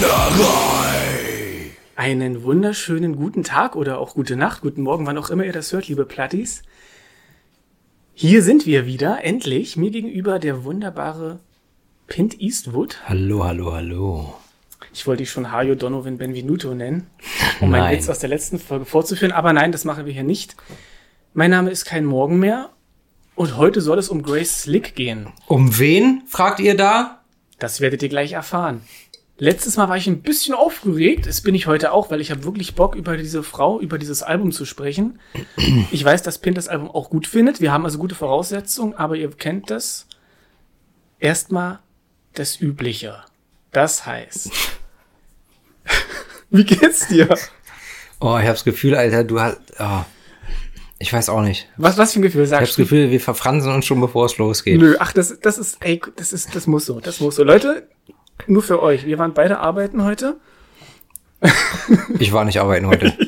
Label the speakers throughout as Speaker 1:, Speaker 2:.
Speaker 1: Plauderei.
Speaker 2: Einen wunderschönen guten Tag oder auch gute Nacht, guten Morgen, wann auch immer ihr das hört, liebe Plattis. Hier sind wir wieder, endlich. Mir gegenüber der wunderbare Pint Eastwood.
Speaker 1: Hallo, hallo, hallo.
Speaker 2: Ich wollte dich schon Hajo Donovan Benvenuto nennen, um meinen. Witz aus der letzten Folge vorzuführen, aber nein, das machen wir hier nicht. Mein Name ist kein Morgen mehr und heute soll es um Grace Slick gehen.
Speaker 1: Um wen, fragt ihr da?
Speaker 2: Das werdet ihr gleich erfahren. Letztes Mal war ich ein bisschen aufgeregt, das bin ich heute auch, weil ich habe wirklich Bock, über diese Frau, über dieses Album zu sprechen. Ich weiß, dass Pint das Album auch gut findet. Wir haben also gute Voraussetzungen, aber ihr kennt das. Erstmal das Übliche. Das heißt. Wie geht's dir?
Speaker 1: Oh, ich hab's Gefühl, Alter, du hast. Oh, ich weiß auch nicht.
Speaker 2: Was, was für ein Gefühl
Speaker 1: Ich hab's
Speaker 2: sagst du?
Speaker 1: Gefühl, wir verfransen uns schon, bevor es losgeht.
Speaker 2: Nö, ach, das, das ist, ey, das ist, das muss so, das muss so. Leute, nur für euch. Wir waren beide arbeiten heute.
Speaker 1: Ich war nicht arbeiten heute.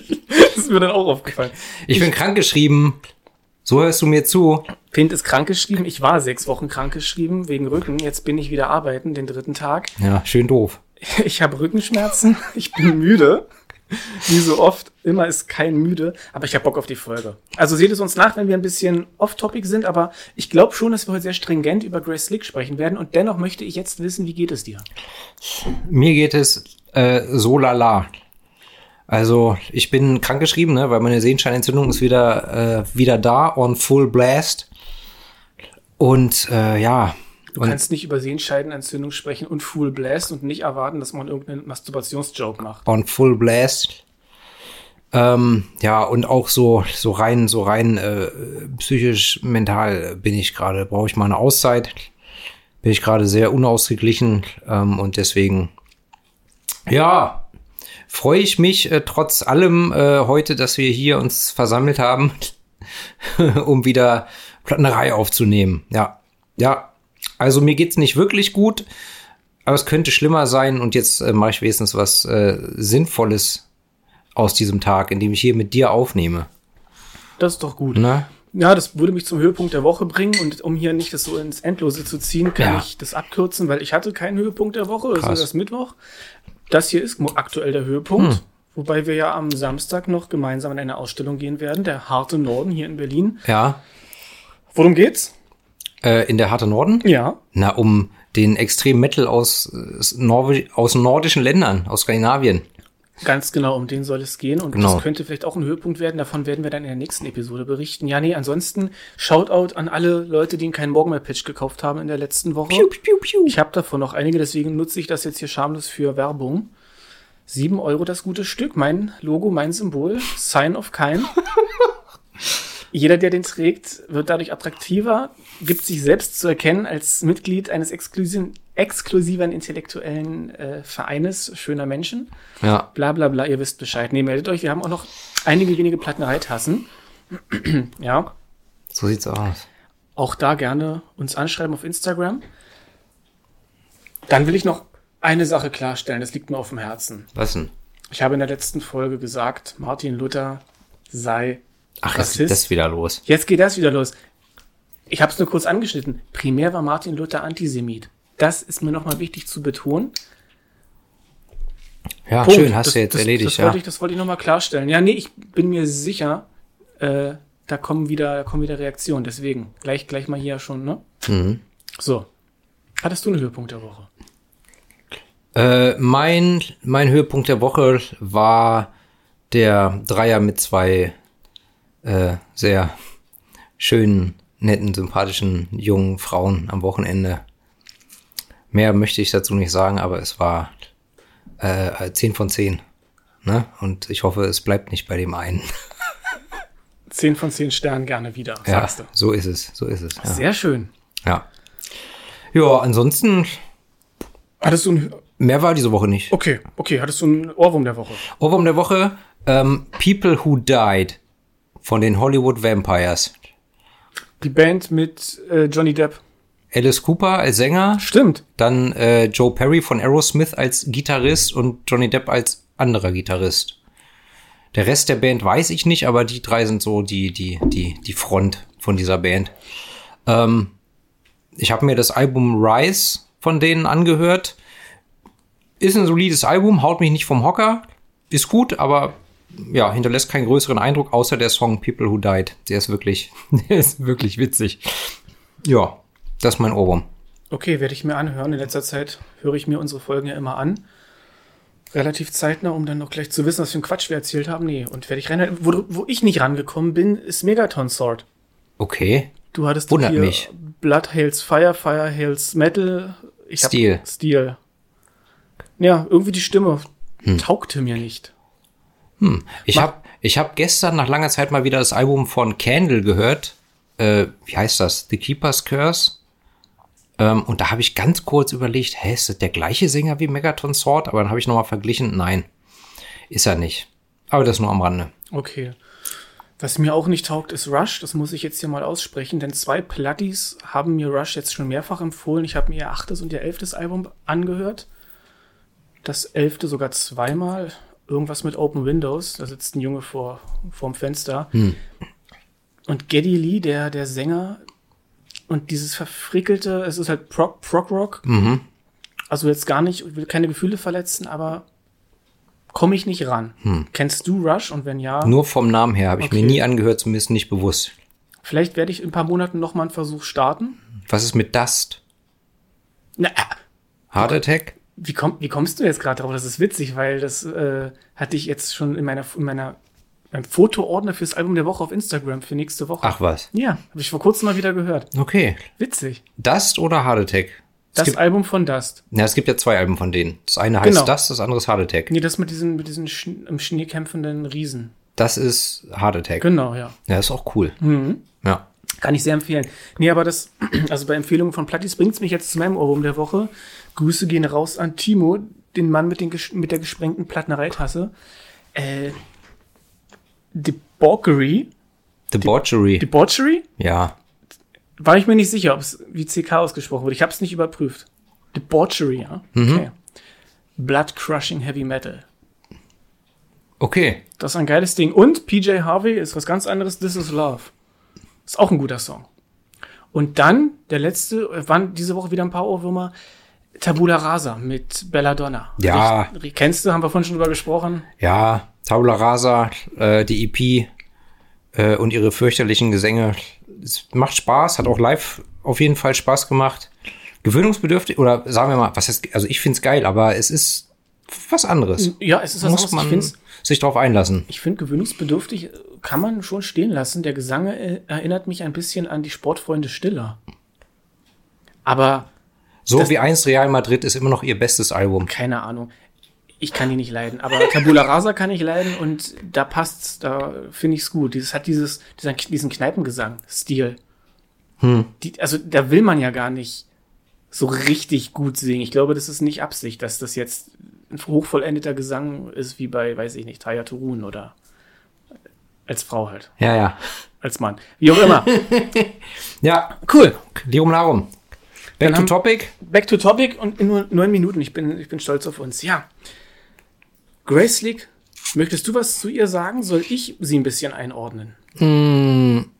Speaker 2: Das ist mir dann auch aufgefallen.
Speaker 1: Ich bin krankgeschrieben. So hörst du mir zu.
Speaker 2: Pint ist krankgeschrieben. Ich war sechs Wochen krankgeschrieben wegen Rücken. Jetzt bin ich wieder arbeiten, den dritten Tag.
Speaker 1: Ja, schön doof.
Speaker 2: Ich habe Rückenschmerzen. Ich bin müde. Wie so oft. Immer ist kein müde. Aber ich habe Bock auf die Folge. Also seht es uns nach, wenn wir ein bisschen off-topic sind. Aber ich glaube schon, dass wir heute sehr stringent über Grace Slick sprechen werden. Und dennoch möchte ich jetzt wissen, wie geht es dir?
Speaker 1: Mir geht es äh, so lala. Also ich bin krankgeschrieben, ne, weil meine Sehenscheinentzündung ist wieder äh, wieder da on full blast. Und äh, ja,
Speaker 2: Du
Speaker 1: und
Speaker 2: kannst nicht über Sehenscheidenentzündung sprechen und Full Blast und nicht erwarten, dass man irgendeinen Masturbationsjoke macht.
Speaker 1: on full blast. Ähm, ja, und auch so, so rein, so rein äh, psychisch, mental bin ich gerade, brauche ich mal eine Auszeit. Bin ich gerade sehr unausgeglichen ähm, und deswegen, ja, freue ich mich äh, trotz allem äh, heute, dass wir hier uns versammelt haben, um wieder Plattenerei aufzunehmen. Ja, ja. Also mir geht's nicht wirklich gut, aber es könnte schlimmer sein und jetzt äh, mache ich wenigstens was äh, Sinnvolles aus diesem Tag, indem ich hier mit dir aufnehme.
Speaker 2: Das ist doch gut.
Speaker 1: Ne?
Speaker 2: Ja, das würde mich zum Höhepunkt der Woche bringen und um hier nicht das so ins Endlose zu ziehen, kann
Speaker 1: Ja.
Speaker 2: ich das abkürzen, weil ich hatte keinen Höhepunkt der Woche, also
Speaker 1: Krass.
Speaker 2: das Mittwoch. Das hier ist aktuell der Höhepunkt,
Speaker 1: Hm.
Speaker 2: wobei wir ja am Samstag noch gemeinsam in eine Ausstellung gehen werden, der harte Norden hier in Berlin.
Speaker 1: Ja.
Speaker 2: Worum geht's?
Speaker 1: Äh, in der harte Norden?
Speaker 2: Ja,
Speaker 1: Na, um den extremen Metal aus, äh, Norwe aus nordischen Ländern, aus Skandinavien.
Speaker 2: ganz genau, um den soll es gehen und
Speaker 1: Genau.
Speaker 2: das könnte vielleicht auch ein Höhepunkt werden, davon werden wir dann in der nächsten Episode berichten. Ja, nee, ansonsten Shoutout an alle Leute, die keinen Morgen mehr Pitch gekauft haben in der letzten Woche.
Speaker 1: piu, piu.
Speaker 2: Ich habe davon noch einige, deswegen nutze ich das jetzt hier schamlos für Werbung. Sieben Euro das gute Stück, mein Logo, mein Symbol, Sign of Kein. Jeder, der den trägt, wird dadurch attraktiver, gibt sich selbst zu erkennen als Mitglied eines exklusiven, exklusiven intellektuellen äh, Vereines schöner Menschen.
Speaker 1: Ja.
Speaker 2: Bla bla bla, ihr wisst Bescheid. Nee, meldet euch, wir haben auch noch einige wenige Plattenereitassen. ja,
Speaker 1: So sieht's aus.
Speaker 2: auch da gerne uns anschreiben auf Instagram. Dann will ich noch eine Sache klarstellen, das liegt mir auf dem Herzen.
Speaker 1: Was denn?
Speaker 2: Ich habe in der letzten Folge gesagt, Martin Luther sei
Speaker 1: Ach, jetzt geht das wieder los.
Speaker 2: Jetzt geht das wieder los. Ich habe es nur kurz angeschnitten. Primär war Martin Luther Antisemit. Das ist mir nochmal wichtig zu betonen.
Speaker 1: Ja,
Speaker 2: Punkt.
Speaker 1: schön, hast
Speaker 2: das,
Speaker 1: du jetzt
Speaker 2: das,
Speaker 1: erledigt,
Speaker 2: das
Speaker 1: ja.
Speaker 2: Wollte ich, das wollte ich nochmal klarstellen. Ja, nee, ich bin mir sicher, äh, da kommen wieder, da kommen wieder Reaktionen. Deswegen, gleich, gleich mal hier schon, ne?
Speaker 1: Mhm.
Speaker 2: So. Hattest du einen Höhepunkt der Woche?
Speaker 1: Äh, mein, mein Höhepunkt der Woche war der Dreier mit zwei äh, sehr schönen, netten, sympathischen jungen Frauen am Wochenende. Mehr möchte ich dazu nicht sagen, aber es war äh, 10 von 10. Ne? Und ich hoffe, es bleibt nicht bei dem einen.
Speaker 2: Zehn von zehn Sternen gerne wieder,
Speaker 1: Ja,
Speaker 2: sagst du.
Speaker 1: so ist es, so ist es. Ja.
Speaker 2: Sehr schön.
Speaker 1: ja. Ja, ansonsten,
Speaker 2: Hattest du ein,
Speaker 1: mehr war diese Woche nicht.
Speaker 2: okay, okay, hattest du einen Ohrwurm der Woche?
Speaker 1: Ohrwurm der Woche, ähm, People Who Died von den Hollywood Vampires.
Speaker 2: Die Band mit äh, Johnny Depp.
Speaker 1: Alice Cooper als Sänger,
Speaker 2: Stimmt.
Speaker 1: dann äh, Joe Perry von Aerosmith als Gitarrist und Johnny Depp als anderer Gitarrist. Der Rest der Band weiß ich nicht, aber die drei sind so die, die, die, die Front von dieser Band. Ähm, ich habe mir das Album Rise von denen angehört. ist ein solides Album, haut mich nicht vom Hocker, ist gut, aber ja, hinterlässt keinen größeren Eindruck, außer der Song People Who Died. Der ist wirklich, der ist wirklich witzig. Ja, das ist mein Ohrwurm.
Speaker 2: Okay, werde ich mir anhören. In letzter Zeit höre ich mir unsere Folgen ja immer an. Relativ zeitnah, um dann noch gleich zu wissen, was für ein Quatsch wir erzählt haben. Nee, und werde ich rein. Wo, wo ich nicht rangekommen bin, ist Megaton Sword.
Speaker 1: Okay.
Speaker 2: Du hattest
Speaker 1: Wundert mich.
Speaker 2: Blood Hails Fire, Fire Hails Metal. Ich
Speaker 1: Steel.
Speaker 2: Steel. Ja, irgendwie die Stimme
Speaker 1: Hm.
Speaker 2: taugte mir nicht.
Speaker 1: Ich
Speaker 2: Mach-
Speaker 1: habe ich hab gestern nach langer Zeit mal wieder das Album von Candle gehört. Äh, wie heißt das? The Keeper's Curse. Ähm, und da habe ich ganz kurz überlegt, hä, ist das der gleiche Sänger wie Megaton Sword? Aber dann habe ich nochmal verglichen. Nein, ist er nicht. Aber das nur am Rande.
Speaker 2: Okay. Was mir auch nicht taugt, ist Rush. Das muss ich jetzt hier mal aussprechen, denn zwei Platties haben mir Rush jetzt schon mehrfach empfohlen. Ich habe mir ihr achtes und ihr elftes Album angehört. Das elfte sogar zweimal. Irgendwas mit Open Windows. Da sitzt ein Junge vor vorm Fenster. Und Geddy Lee, der, der Sänger, und dieses verfrickelte, es ist halt Prog, Prog Rock. Also jetzt gar nicht, ich will keine Gefühle verletzen, aber komme ich nicht ran. Kennst du Rush? Und wenn ja,
Speaker 1: Nur vom Namen her habe ich mir
Speaker 2: Okay.
Speaker 1: nie angehört, zumindest nicht bewusst.
Speaker 2: Vielleicht werde ich in ein paar Monaten noch mal einen Versuch starten.
Speaker 1: Was ist mit Dust?
Speaker 2: Na, äh,
Speaker 1: Heart Attack?
Speaker 2: Wie, komm, wie kommst du jetzt gerade drauf? Das ist witzig, weil das äh, hatte ich jetzt schon in meiner, in meiner meinem Fotoordner fürs Album der Woche auf Instagram für nächste Woche.
Speaker 1: Ach was.
Speaker 2: Ja, habe ich vor kurzem mal wieder gehört.
Speaker 1: Okay.
Speaker 2: Witzig.
Speaker 1: Dust oder Heart Attack? Es
Speaker 2: Das
Speaker 1: gibt,
Speaker 2: Album von Dust.
Speaker 1: ja, es gibt ja zwei Alben von denen. Das eine heißt
Speaker 2: Genau.
Speaker 1: Dust, das andere ist Heart Attack.
Speaker 2: Nee, das mit diesen, mit diesen Sch im Schnee kämpfenden Riesen.
Speaker 1: Das ist Heart Attack.
Speaker 2: Genau, ja.
Speaker 1: Ja, ist auch cool.
Speaker 2: Mhm.
Speaker 1: Ja.
Speaker 2: Kann ich sehr empfehlen. Nee, aber das, also bei Empfehlungen von Plattis bringt's mich jetzt zu meinem Ohrwurm der Woche. Grüße gehen raus an Timo, den Mann mit, den, mit der gesprengten Plattenereitasse. Äh, Debauchery,
Speaker 1: Debauchery.
Speaker 2: Debauchery?
Speaker 1: ja.
Speaker 2: War ich mir nicht sicher, ob es wie CK ausgesprochen wird. Ich habe es nicht überprüft. Debauchery, ja.
Speaker 1: Mhm.
Speaker 2: Okay. Blood Crushing Heavy Metal.
Speaker 1: Okay.
Speaker 2: Das ist ein geiles Ding. Und PJ Harvey ist was ganz anderes. This is Love. Ist auch ein guter Song. Und dann, der letzte, äh, waren diese Woche wieder ein paar Ohrwürmer. Tabula Rasa mit Belladonna.
Speaker 1: Ja.
Speaker 2: Riech- Kennst du, haben wir vorhin schon drüber gesprochen.
Speaker 1: Ja, Tabula Rasa, äh, die EP äh, und ihre fürchterlichen Gesänge. Es macht Spaß, hat auch live auf jeden Fall Spaß gemacht. Gewöhnungsbedürftig, oder sagen wir mal, was heißt, also ich find's geil, aber es ist was anderes.
Speaker 2: Ja, es ist was
Speaker 1: Muss
Speaker 2: anderes.
Speaker 1: Man sich drauf einlassen.
Speaker 2: Ich finde, gewöhnungsbedürftig kann man schon stehen lassen. Der Gesang äh, erinnert mich ein bisschen an die Sportfreunde Stiller. Aber
Speaker 1: So
Speaker 2: Das-
Speaker 1: wie einst Real Madrid ist immer noch ihr bestes Album.
Speaker 2: keine Ahnung. Ich kann die nicht leiden. Aber Tabula Rasa kann ich leiden und da passt's, da finde ich's gut. Dieses hat dieses, dieser, diesen Kneipengesang-Stil. Die, also da will man ja gar nicht so richtig gut singen. Ich glaube, das ist nicht Absicht, dass das jetzt ein hochvollendeter Gesang ist, wie bei, weiß ich nicht, Taya Turun oder als Frau halt.
Speaker 1: Ja, ja.
Speaker 2: Als Mann. Wie auch immer.
Speaker 1: Ja,
Speaker 2: cool.
Speaker 1: Lirum Larum. Back
Speaker 2: Dann
Speaker 1: to
Speaker 2: haben-
Speaker 1: topic.
Speaker 2: Back to topic und in nur neun Minuten. Ich bin, ich bin stolz auf uns. Ja. Grace League, möchtest du was zu ihr sagen? Soll ich sie ein bisschen einordnen?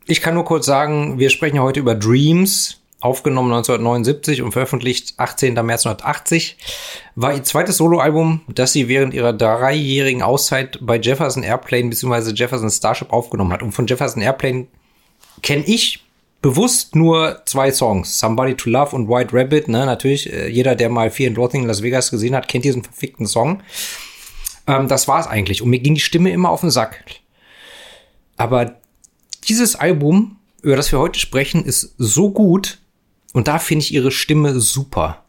Speaker 1: Ich kann nur kurz sagen, wir sprechen ja heute über Dreams, aufgenommen 1979 und veröffentlicht 18. März 1980. War ihr zweites Soloalbum, das sie während ihrer dreijährigen Auszeit bei Jefferson Airplane bzw. Jefferson Starship aufgenommen hat. Und von Jefferson Airplane kenne ich bewusst nur zwei Songs. Somebody to Love und White Rabbit. Ne? Natürlich, äh, jeder, der mal Fear and Loathing in Las Vegas gesehen hat, kennt diesen verfickten Song. Ähm, das war's eigentlich. Und mir ging die Stimme immer auf den Sack. Aber dieses Album, über das wir heute sprechen, ist so gut und da finde ich ihre Stimme super.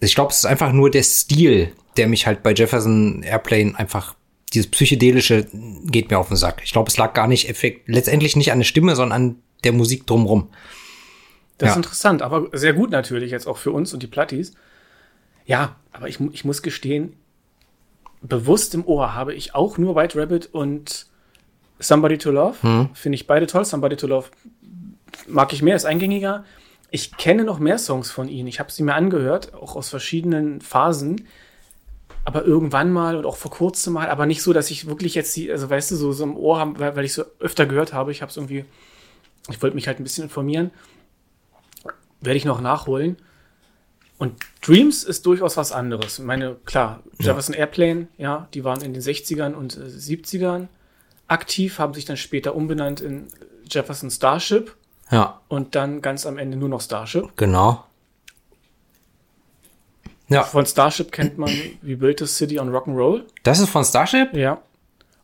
Speaker 1: Ich glaube, es ist einfach nur der Stil, der mich halt bei Jefferson Airplane einfach dieses psychedelische geht mir auf den Sack. Ich glaube, es lag gar nicht effekt, letztendlich nicht an der Stimme, sondern an der Musik drumrum.
Speaker 2: Das
Speaker 1: Ja.
Speaker 2: ist interessant, aber sehr gut natürlich jetzt auch für uns und die Plattis. Ja, aber ich, ich muss gestehen, bewusst im Ohr habe ich auch nur White Rabbit und Somebody to Love. Finde ich beide toll. Somebody to Love mag ich mehr, ist eingängiger. Ich kenne noch mehr Songs von ihnen. Ich habe sie mir angehört, auch aus verschiedenen Phasen. Aber irgendwann mal und auch vor kurzem mal, aber nicht so, dass ich wirklich jetzt die, also weißt du, so, so im Ohr haben, weil, weil ich so öfter gehört habe. Ich habe es irgendwie, ich wollte mich halt ein bisschen informieren. Werde ich noch nachholen. Und Dreams ist durchaus was anderes. Ich meine, klar, Jefferson Airplane, ja, die waren in den 60ern und äh, 70ern aktiv, haben sich dann später umbenannt in Jefferson Starship
Speaker 1: Ja,
Speaker 2: und dann ganz am Ende nur noch Starship.
Speaker 1: genau. Ja,
Speaker 2: Von Starship kennt man We Built a City on Rock'n'Roll.
Speaker 1: das ist von Starship?
Speaker 2: Ja.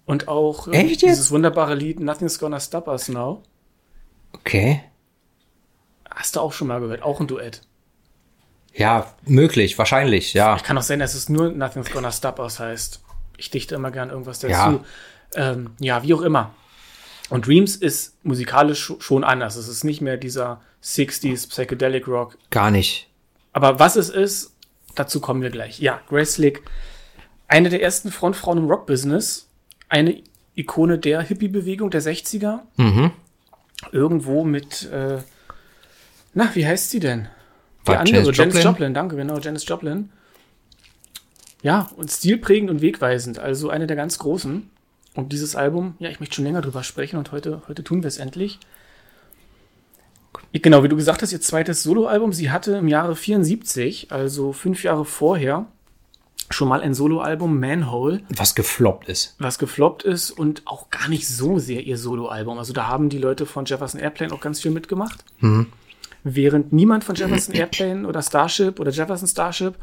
Speaker 2: Und auch äh, dieses wunderbare Lied Nothing's Gonna Stop Us Now.
Speaker 1: Okay.
Speaker 2: Hast du auch schon mal gehört. Auch ein Duett.
Speaker 1: Ja, möglich, wahrscheinlich, ja.
Speaker 2: Kann auch sein, dass es nur Nothing's Gonna Stop Us heißt. Ich dichte immer gern irgendwas dazu.
Speaker 1: Ja.
Speaker 2: Ähm, ja wie auch immer. Und Dreams ist musikalisch sch- schon anders. Es ist nicht mehr dieser 60s Psychedelic Rock.
Speaker 1: Gar nicht.
Speaker 2: Aber was es ist, dazu kommen wir gleich. Ja, Grace Slick, eine der ersten Frontfrauen im Rockbusiness, eine Ikone der Hippie-Bewegung der 60er.
Speaker 1: Mhm.
Speaker 2: Irgendwo mit, äh, na, wie heißt sie denn? Die
Speaker 1: War
Speaker 2: andere,
Speaker 1: Janis
Speaker 2: Janis
Speaker 1: Joplin?
Speaker 2: Joplin? danke, genau, Janis Joplin. Ja, und stilprägend und wegweisend, also eine der ganz großen. Und dieses Album, ja, ich möchte schon länger drüber sprechen und heute, heute tun wir es endlich. Genau, wie du gesagt hast, ihr zweites Soloalbum. Sie hatte im Jahre 74, also fünf Jahre vorher, schon mal ein Soloalbum, Manhole,
Speaker 1: Was gefloppt ist.
Speaker 2: was gefloppt ist und auch gar nicht so sehr ihr Soloalbum. Also da haben die Leute von Jefferson Airplane auch ganz viel mitgemacht. Während niemand von Jefferson Airplane oder Starship oder Jefferson Starship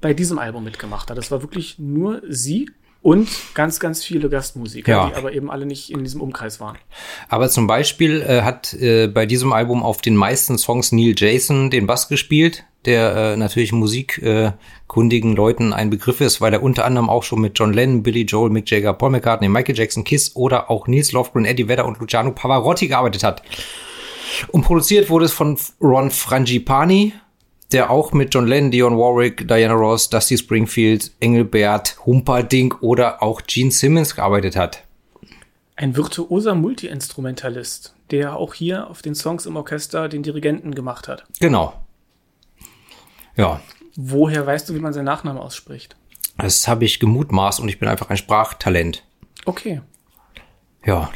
Speaker 2: bei diesem Album mitgemacht hat. Das war wirklich nur sie und ganz, ganz viele Gastmusiker,
Speaker 1: Ja.
Speaker 2: die aber eben alle nicht in diesem Umkreis waren.
Speaker 1: Aber zum Beispiel äh, hat äh, bei diesem Album auf den meisten Songs Neil Jason den Bass gespielt, der äh, natürlich musikkundigen kundigen Leuten ein Begriff ist, weil er unter anderem auch schon mit John Lennon, Billy Joel, Mick Jagger, Paul McCartney, Michael Jackson, Kiss oder auch Nils Lofgren, Eddie Vedder und Luciano Pavarotti gearbeitet hat. Und produziert wurde es von Ron Frangipani, der auch mit John Lennon, Dionne Warwick, Diana Ross, Dusty Springfield, Engelbert, Humperdinck oder auch Gene Simmons gearbeitet hat.
Speaker 2: Ein virtuoser Multiinstrumentalist, der auch hier auf den Songs im Orchester den Dirigenten gemacht hat.
Speaker 1: Genau. Ja,
Speaker 2: Woher weißt du, wie man seinen Nachnamen ausspricht?
Speaker 1: das habe ich gemutmaßt und ich bin einfach ein Sprachtalent.
Speaker 2: Okay.
Speaker 1: Ja.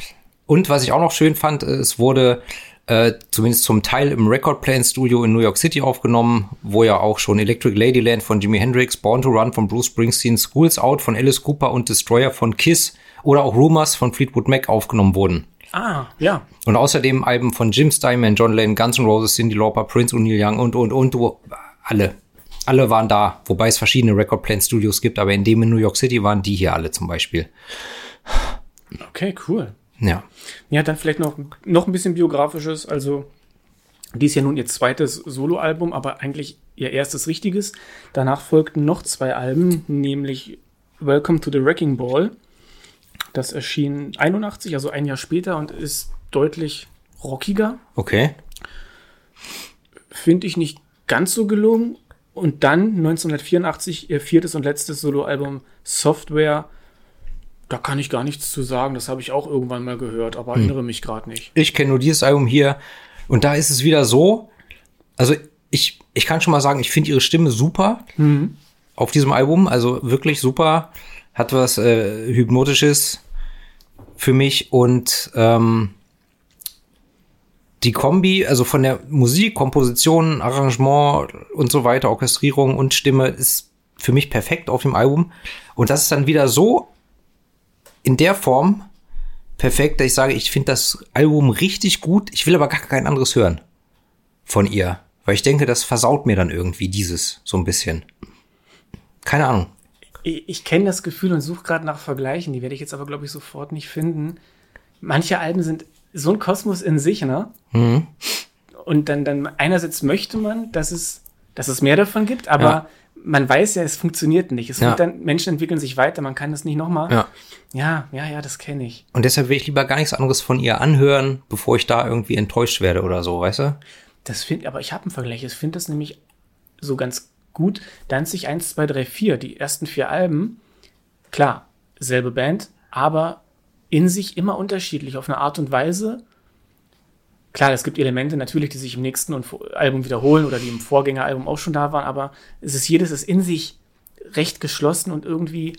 Speaker 1: Und was ich auch noch schön fand, es wurde äh, zumindest zum Teil im Record Plant Studio in New York City aufgenommen, wo ja auch schon Electric Ladyland von Jimi Hendrix, Born to Run von Bruce Springsteen, Schools Out von Alice Cooper und Destroyer von Kiss oder auch Rumors von Fleetwood Mac aufgenommen wurden.
Speaker 2: Ah, ja.
Speaker 1: Und außerdem Alben von Jim Steinman, John Lennon, Guns N' Roses, Cindy Lauper, Prince und Neil Young und, und, und, alle. Alle waren da, wobei es verschiedene Record Plant Studios gibt, aber in dem in New York City waren die hier alle zum Beispiel.
Speaker 2: Okay, cool.
Speaker 1: Ja.
Speaker 2: Ja, dann vielleicht noch, noch ein bisschen biografisches. Also, dies ist ja nun ihr zweites Soloalbum, aber eigentlich ihr erstes richtiges. Danach folgten noch zwei Alben, nämlich Welcome to the Wrecking Ball. Das erschien 81, also ein Jahr später und ist deutlich rockiger.
Speaker 1: Okay.
Speaker 2: Finde ich nicht ganz so gelungen. Und dann 1984 ihr viertes und letztes Soloalbum Software. Da kann ich gar nichts zu sagen. Das habe ich auch irgendwann mal gehört, aber erinnere mich gerade nicht.
Speaker 1: Ich kenne nur dieses Album hier und da ist es wieder so. Also ich, ich kann schon mal sagen, ich finde ihre Stimme super auf diesem Album. Also wirklich super. Hat was äh, Hypnotisches für mich und ähm, die Kombi, also von der Musik, Komposition, Arrangement und so weiter, Orchestrierung und Stimme ist für mich perfekt auf dem Album. Und das ist dann wieder so in der Form perfekt, dass ich sage, ich finde das Album richtig gut. Ich will aber gar kein anderes hören von ihr. Weil ich denke, das versaut mir dann irgendwie dieses so ein bisschen. Keine Ahnung.
Speaker 2: Ich, ich kenne das Gefühl und suche gerade nach Vergleichen. Die werde ich jetzt aber, glaube ich, sofort nicht finden. Manche Alben sind so ein Kosmos in sich, ne? Und dann, dann einerseits möchte man, dass es, dass es mehr davon gibt, aber
Speaker 1: Ja.
Speaker 2: Man weiß ja, es funktioniert nicht. Es
Speaker 1: Ja.
Speaker 2: dann, Menschen entwickeln sich weiter, man kann das nicht nochmal.
Speaker 1: Ja.
Speaker 2: ja, ja, ja, das kenne ich.
Speaker 1: Und deshalb will ich lieber gar nichts anderes von ihr anhören, bevor ich da irgendwie enttäuscht werde oder so, weißt du?
Speaker 2: Das finde, aber ich habe einen Vergleich. Ich finde das nämlich so ganz gut. Danzig 1, 2, 3, 4, die ersten vier Alben, klar, selbe Band, aber in sich immer unterschiedlich auf eine Art und Weise. Klar, es gibt Elemente natürlich, die sich im nächsten Album wiederholen oder die im Vorgängeralbum auch schon da waren, aber es ist jedes ist in sich recht geschlossen und irgendwie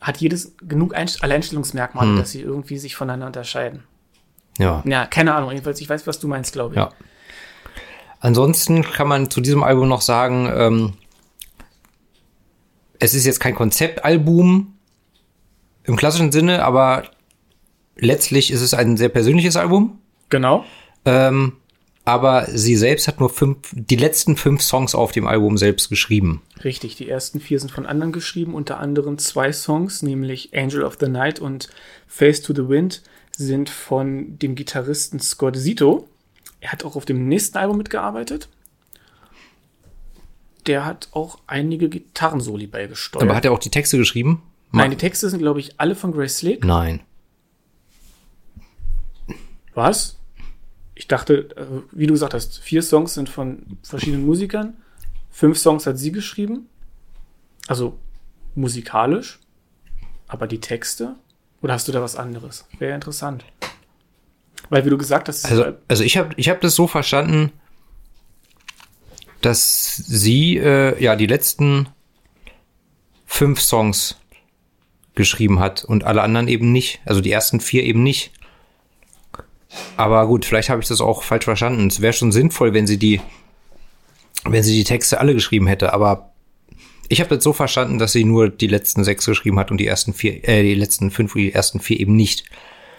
Speaker 2: hat jedes genug Einst Alleinstellungsmerkmale, dass sie irgendwie sich voneinander unterscheiden.
Speaker 1: Ja.
Speaker 2: Ja, keine Ahnung, jedenfalls, ich weiß, was du meinst, glaube ich.
Speaker 1: Ja. Ansonsten kann man zu diesem Album noch sagen, ähm, es ist jetzt kein Konzeptalbum im klassischen Sinne, aber letztlich ist es ein sehr persönliches Album.
Speaker 2: Genau.
Speaker 1: Ähm, aber sie selbst hat nur fünf, die letzten fünf Songs auf dem Album selbst geschrieben.
Speaker 2: Richtig, die ersten vier sind von anderen geschrieben, unter anderem zwei Songs, nämlich Angel of the Night und Face to the Wind, sind von dem Gitarristen Scott Zito. Er hat auch auf dem nächsten Album mitgearbeitet. Der hat auch einige Gitarrensoli beigesteuert.
Speaker 1: Aber hat er auch die Texte geschrieben?
Speaker 2: Nein, die Texte sind, glaube ich, alle von Grace Slick.
Speaker 1: Nein.
Speaker 2: Was? Ich dachte, äh, wie du gesagt hast, vier Songs sind von verschiedenen Musikern. Fünf Songs hat sie geschrieben. Also musikalisch. Aber die Texte? Oder hast du da was anderes? Wäre interessant. Weil, wie du gesagt hast,
Speaker 1: Also, also ich habe ich hab das so verstanden, dass sie äh, ja die letzten fünf Songs geschrieben hat und alle anderen eben nicht. Also die ersten vier eben nicht. Aber gut, vielleicht habe ich das auch falsch verstanden. Es wäre schon sinnvoll, wenn sie die, wenn sie die Texte alle geschrieben hätte. Aber ich habe das so verstanden, dass sie nur die letzten sechs geschrieben hat und die ersten vier, äh, die letzten fünf und die ersten vier eben nicht.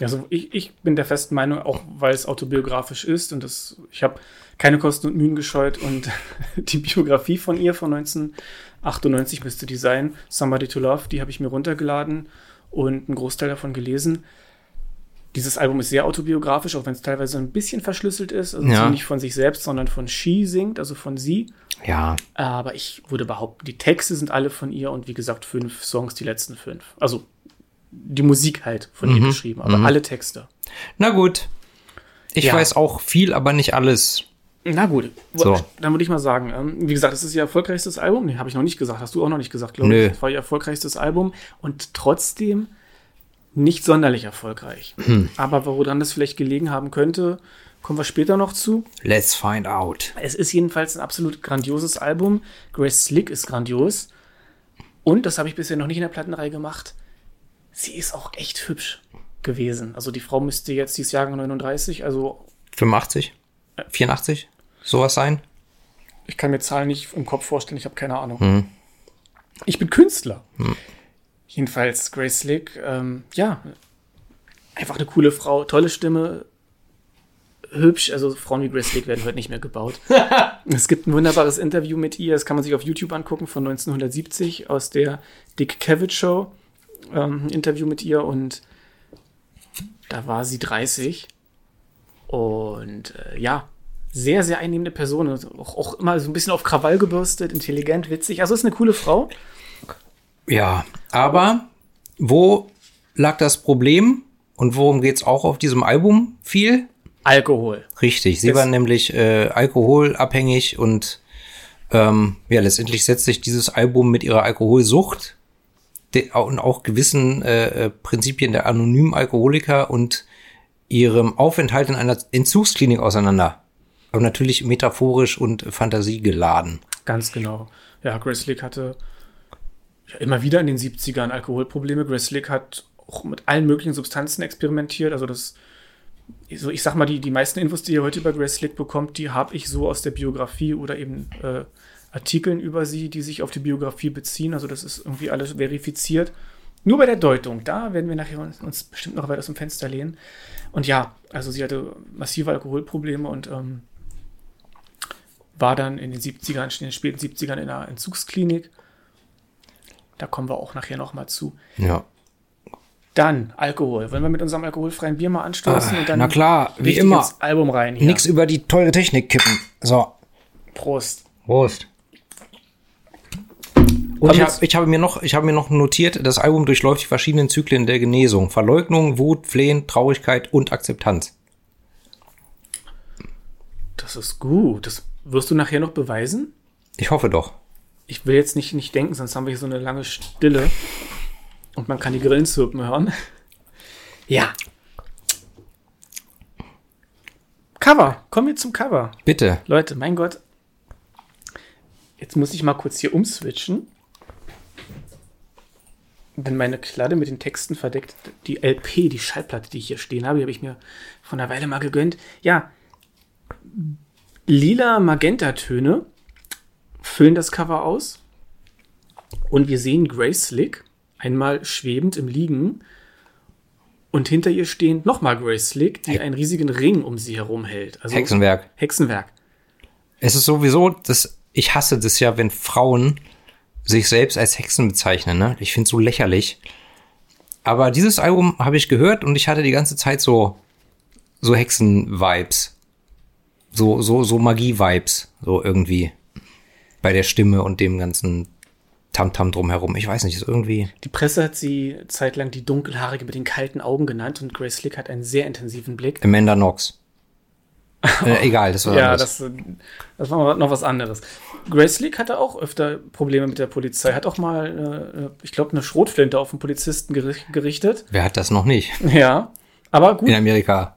Speaker 2: Also ich, ich bin der festen Meinung, auch weil es autobiografisch ist und das, ich habe keine Kosten und Mühen gescheut und die Biografie von ihr von 1998 müsste die sein, Somebody to Love, die habe ich mir runtergeladen und einen Großteil davon gelesen. Dieses Album ist sehr autobiografisch, auch wenn es teilweise ein bisschen verschlüsselt ist. Also
Speaker 1: Ja.
Speaker 2: nicht von sich selbst, sondern von She singt, also von sie.
Speaker 1: Ja,
Speaker 2: Aber ich würde behaupten, die Texte sind alle von ihr und wie gesagt, fünf Songs, die letzten fünf. Also die Musik halt von ihr geschrieben, aber alle Texte.
Speaker 1: na gut. Ich
Speaker 2: Ja.
Speaker 1: weiß auch viel, aber nicht alles.
Speaker 2: Na gut,
Speaker 1: So.
Speaker 2: dann würde ich mal sagen, ähm, wie gesagt, es ist ihr erfolgreichstes Album. Nee, habe ich noch nicht gesagt, hast du auch noch nicht gesagt, glaube
Speaker 1: Nö.
Speaker 2: ich. Es war ihr erfolgreichstes Album und trotzdem nicht sonderlich erfolgreich.
Speaker 1: Hm.
Speaker 2: Aber woran das vielleicht gelegen haben könnte, kommen wir später noch zu.
Speaker 1: Let's find out.
Speaker 2: Es ist jedenfalls ein absolut grandioses Album. Grace Slick ist grandios. Und, das habe ich bisher noch nicht in der Plattenreihe gemacht, sie ist auch echt hübsch gewesen. Also die Frau müsste jetzt dieses Jahr 39, also
Speaker 1: 85? 84? Sowas sein?
Speaker 2: ich kann mir Zahlen nicht im Kopf vorstellen, ich habe keine Ahnung. Ich bin Künstler. Jedenfalls Grace Slick, ähm, ja, einfach eine coole Frau, tolle Stimme, hübsch. Also Frauen wie Grace Slick werden heute nicht mehr gebaut. es gibt ein wunderbares Interview mit ihr, das kann man sich auf YouTube angucken, von 1970 aus der Dick Cavett Show. Ähm, ein Interview mit ihr und da war sie 30 und äh, ja, sehr, sehr einnehmende Person. Auch, auch immer so ein bisschen auf Krawall gebürstet, intelligent, witzig. Also ist eine coole Frau.
Speaker 1: Ja, aber wo lag das Problem und worum geht's auch auf diesem Album viel?
Speaker 2: Alkohol.
Speaker 1: Richtig, sie war nämlich äh, alkoholabhängig und ähm, ja, letztendlich setzt sich dieses Album mit ihrer Alkoholsucht und auch gewissen äh, äh, Prinzipien der anonymen Alkoholiker und ihrem Aufenthalt in einer Entzugsklinik auseinander. Aber natürlich metaphorisch und fantasiegeladen.
Speaker 2: Ganz genau. Ja, Grace Slick hatte immer wieder in den 70ern Alkoholprobleme. Grace Slick hat auch mit allen möglichen Substanzen experimentiert. Also das, so ich sag mal, die, die meisten Infos, die ihr heute über Grace Slick bekommt, die habe ich so aus der Biografie oder eben äh, Artikeln über sie, die sich auf die Biografie beziehen. Also das ist irgendwie alles verifiziert. Nur bei der Deutung, da werden wir nachher uns, uns bestimmt noch weit aus dem Fenster lehnen. Und ja, also sie hatte massive Alkoholprobleme und ähm, war dann in den 70ern, in den späten 70ern in einer Entzugsklinik. Da kommen wir auch nachher noch mal zu.
Speaker 1: Ja.
Speaker 2: Dann Alkohol. Wollen wir mit unserem alkoholfreien Bier mal anstoßen
Speaker 1: Ah,
Speaker 2: und dann
Speaker 1: na klar, wie immer.
Speaker 2: ins Album rein hier.
Speaker 1: Nix über die teure Technik kippen. So.
Speaker 2: Prost.
Speaker 1: Prost. Und ich, hab, ich, habe mir noch, ich habe mir noch notiert, das Album durchläuft die verschiedenen Zyklen der Genesung. Verleugnung, Wut, Flehen, Traurigkeit und Akzeptanz.
Speaker 2: Das ist gut. Das wirst du nachher noch beweisen?
Speaker 1: Ich hoffe doch.
Speaker 2: Ich will jetzt nicht, nicht denken, sonst haben wir hier so eine lange Stille. Und man kann die Grillen zirpen hören. Ja. Cover. Kommen wir zum Cover.
Speaker 1: Bitte.
Speaker 2: Leute, mein Gott. Jetzt muss ich mal kurz hier umswitchen. Wenn meine Kladde mit den Texten verdeckt, die LP, die Schallplatte, die ich hier stehen habe, die habe ich mir vor einer Weile mal gegönnt. Ja, lila Magentatöne füllen das Cover aus. Und wir sehen Grace Slick einmal schwebend im Liegen. Und hinter ihr stehend nochmal Grace Slick, die einen riesigen Ring um sie herum hält. Also
Speaker 1: Hexenwerk.
Speaker 2: Hexenwerk.
Speaker 1: Es ist sowieso, das, ich hasse das ja, wenn Frauen sich selbst als Hexen bezeichnen. Ne? Ich finde es so lächerlich. Aber dieses Album habe ich gehört und ich hatte die ganze Zeit so, so Hexen-Vibes. So, so, so Magie-Vibes. So irgendwie. Bei der Stimme und dem ganzen Tamtam drumherum. Ich weiß nicht, ist irgendwie.
Speaker 2: Die Presse hat sie zeitlang die Dunkelhaarige mit den kalten Augen genannt und Grace Slick hat einen sehr intensiven Blick.
Speaker 1: Amanda Knox. äh, egal, das war
Speaker 2: Ja, das, das war noch was anderes. Grace Slick hatte auch öfter Probleme mit der Polizei. Hat auch mal, äh, ich glaube, eine Schrotflinte auf einen Polizisten geri- gerichtet.
Speaker 1: Wer hat das noch nicht?
Speaker 2: Ja. Aber gut,
Speaker 1: In Amerika.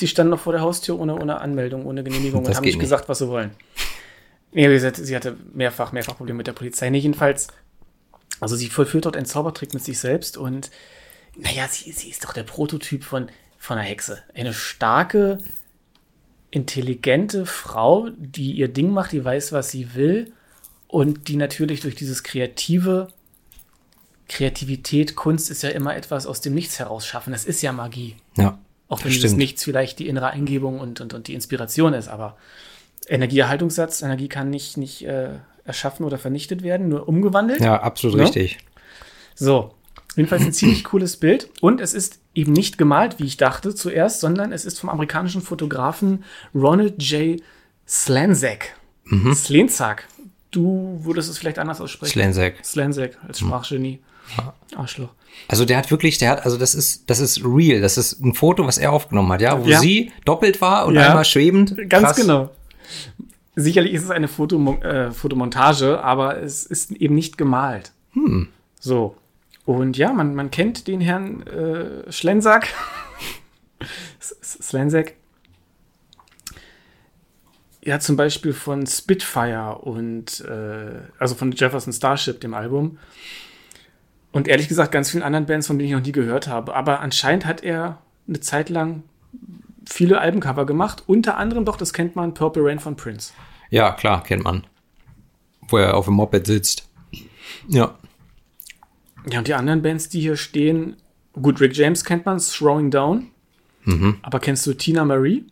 Speaker 2: die standen noch vor der Haustür ohne, ohne Anmeldung, ohne Genehmigung
Speaker 1: Das
Speaker 2: und haben nicht. gesagt, was sie wollen. Nee, wie gesagt, sie hatte mehrfach, mehrfach Probleme mit der Polizei. Nee, jedenfalls, also sie vollführt dort einen Zaubertrick mit sich selbst und naja, sie, sie ist doch der Prototyp von, von einer Hexe. Eine starke, intelligente Frau, die ihr Ding macht, die weiß, was sie will und die natürlich durch dieses kreative Kreativität, Kunst ist ja immer etwas aus dem Nichts herausschaffen. Das ist ja Magie.
Speaker 1: Ja.
Speaker 2: Auch wenn
Speaker 1: Das
Speaker 2: dieses. Nichts vielleicht die innere Eingebung und, und, und die Inspiration ist, aber Energieerhaltungssatz, Energie kann nicht, nicht äh, erschaffen oder vernichtet werden, nur umgewandelt.
Speaker 1: Ja, absolut
Speaker 2: Ne?
Speaker 1: richtig.
Speaker 2: So, jedenfalls ein ziemlich cooles Bild und es ist eben nicht gemalt, wie ich dachte zuerst, sondern es ist vom amerikanischen Fotografen Ronald J. Slanzak.
Speaker 1: Mhm.
Speaker 2: Slenzak. Du würdest es vielleicht anders aussprechen.
Speaker 1: Slanzak.
Speaker 2: Slanzak als
Speaker 1: Mhm.
Speaker 2: Sprachgenie. Arschloch.
Speaker 1: Also der hat wirklich, der hat, also das ist, das ist real. Das ist ein Foto, was er aufgenommen hat, ja, wo
Speaker 2: Ja.
Speaker 1: sie doppelt war und
Speaker 2: Ja.
Speaker 1: einmal schwebend.
Speaker 2: Ganz
Speaker 1: Krass.
Speaker 2: genau. Sicherlich ist es eine Fotomo äh, Fotomontage, aber es ist eben nicht gemalt.
Speaker 1: Hm.
Speaker 2: So. Und ja, man, man kennt den Herrn äh, Schlensack. Slensack. Ja, zum Beispiel von Spitfire und äh, also von Jefferson Starship, dem Album. Und ehrlich gesagt, ganz vielen anderen Bands, von denen ich noch nie gehört habe. Aber anscheinend hat er eine Zeit lang viele Albencover gemacht. Unter anderem doch, das kennt man, Purple Rain von Prince.
Speaker 1: Ja, klar, kennt man. Wo er auf dem Moped sitzt. Ja.
Speaker 2: Ja, und die anderen Bands, die hier stehen, gut, Rick James kennt man, Throwing Down.
Speaker 1: Mhm.
Speaker 2: Aber kennst du Tina Marie?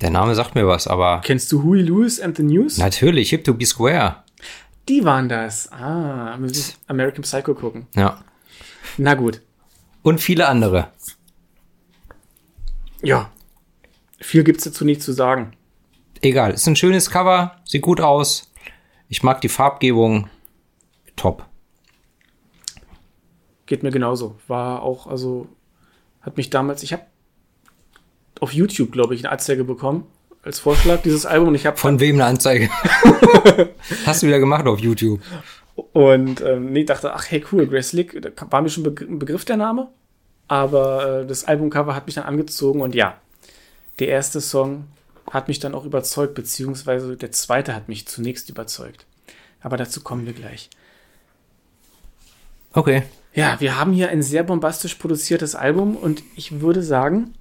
Speaker 1: Der Name sagt mir was, aber
Speaker 2: Kennst du Huey Lewis and the News?
Speaker 1: natürlich, Hip to be Square.
Speaker 2: Die waren das. Ah, American Psycho gucken.
Speaker 1: Ja.
Speaker 2: Na gut.
Speaker 1: Und viele andere.
Speaker 2: Ja. Viel gibt's dazu nicht zu sagen.
Speaker 1: Egal, ist ein schönes Cover, sieht gut aus. Ich mag die Farbgebung. Top.
Speaker 2: Geht mir genauso. War auch, also, hat mich damals, ich habe auf YouTube, glaube ich, eine Anzeige bekommen als Vorschlag dieses Album und ich habe
Speaker 1: Von wem eine Anzeige? Hast du wieder gemacht auf YouTube?
Speaker 2: Und ähm, nee, dachte, ach hey, cool, Grace Slick, da war mir schon Begr- ein Begriff der Name. Aber äh, das Albumcover hat mich dann angezogen und ja, der erste Song hat mich dann auch überzeugt, beziehungsweise der zweite hat mich zunächst überzeugt. Aber dazu kommen wir gleich.
Speaker 1: Okay.
Speaker 2: Ja, wir haben hier ein sehr bombastisch produziertes Album und ich würde sagen,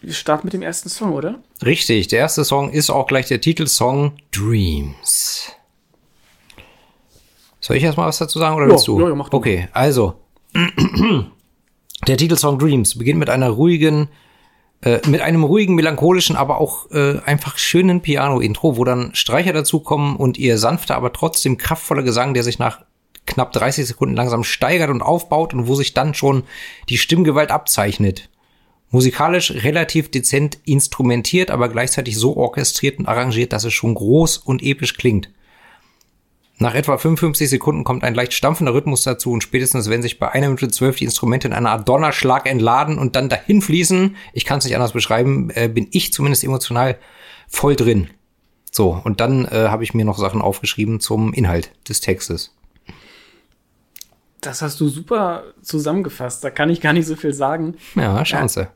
Speaker 2: wir starten mit dem ersten Song, oder?
Speaker 1: Richtig, der erste Song ist auch gleich der Titelsong Dreams. Soll ich erstmal was dazu sagen oder
Speaker 2: Ja,
Speaker 1: willst du?
Speaker 2: ja, mach du.
Speaker 1: Okay, also der Titelsong Dreams beginnt mit einer ruhigen, äh, mit einem ruhigen, melancholischen, aber auch äh, einfach schönen Piano-Intro, wo dann Streicher dazukommen und ihr sanfter, aber trotzdem kraftvoller Gesang, der sich nach knapp 30 Sekunden langsam steigert und aufbaut und wo sich dann schon die Stimmgewalt abzeichnet. Musikalisch relativ dezent instrumentiert, aber gleichzeitig so orchestriert und arrangiert, dass es schon groß und episch klingt. Nach etwa 55 Sekunden kommt ein leicht stampfender Rhythmus dazu und spätestens wenn sich bei einer Minute zwölf die Instrumente in einer Art Donnerschlag entladen und dann dahin fließen, ich kann es nicht anders beschreiben, äh, bin ich zumindest emotional voll drin. So, und dann äh, habe ich mir noch Sachen aufgeschrieben zum Inhalt des Textes.
Speaker 2: Das hast du super zusammengefasst. Da kann ich gar nicht so viel sagen.
Speaker 1: Ja, Chance.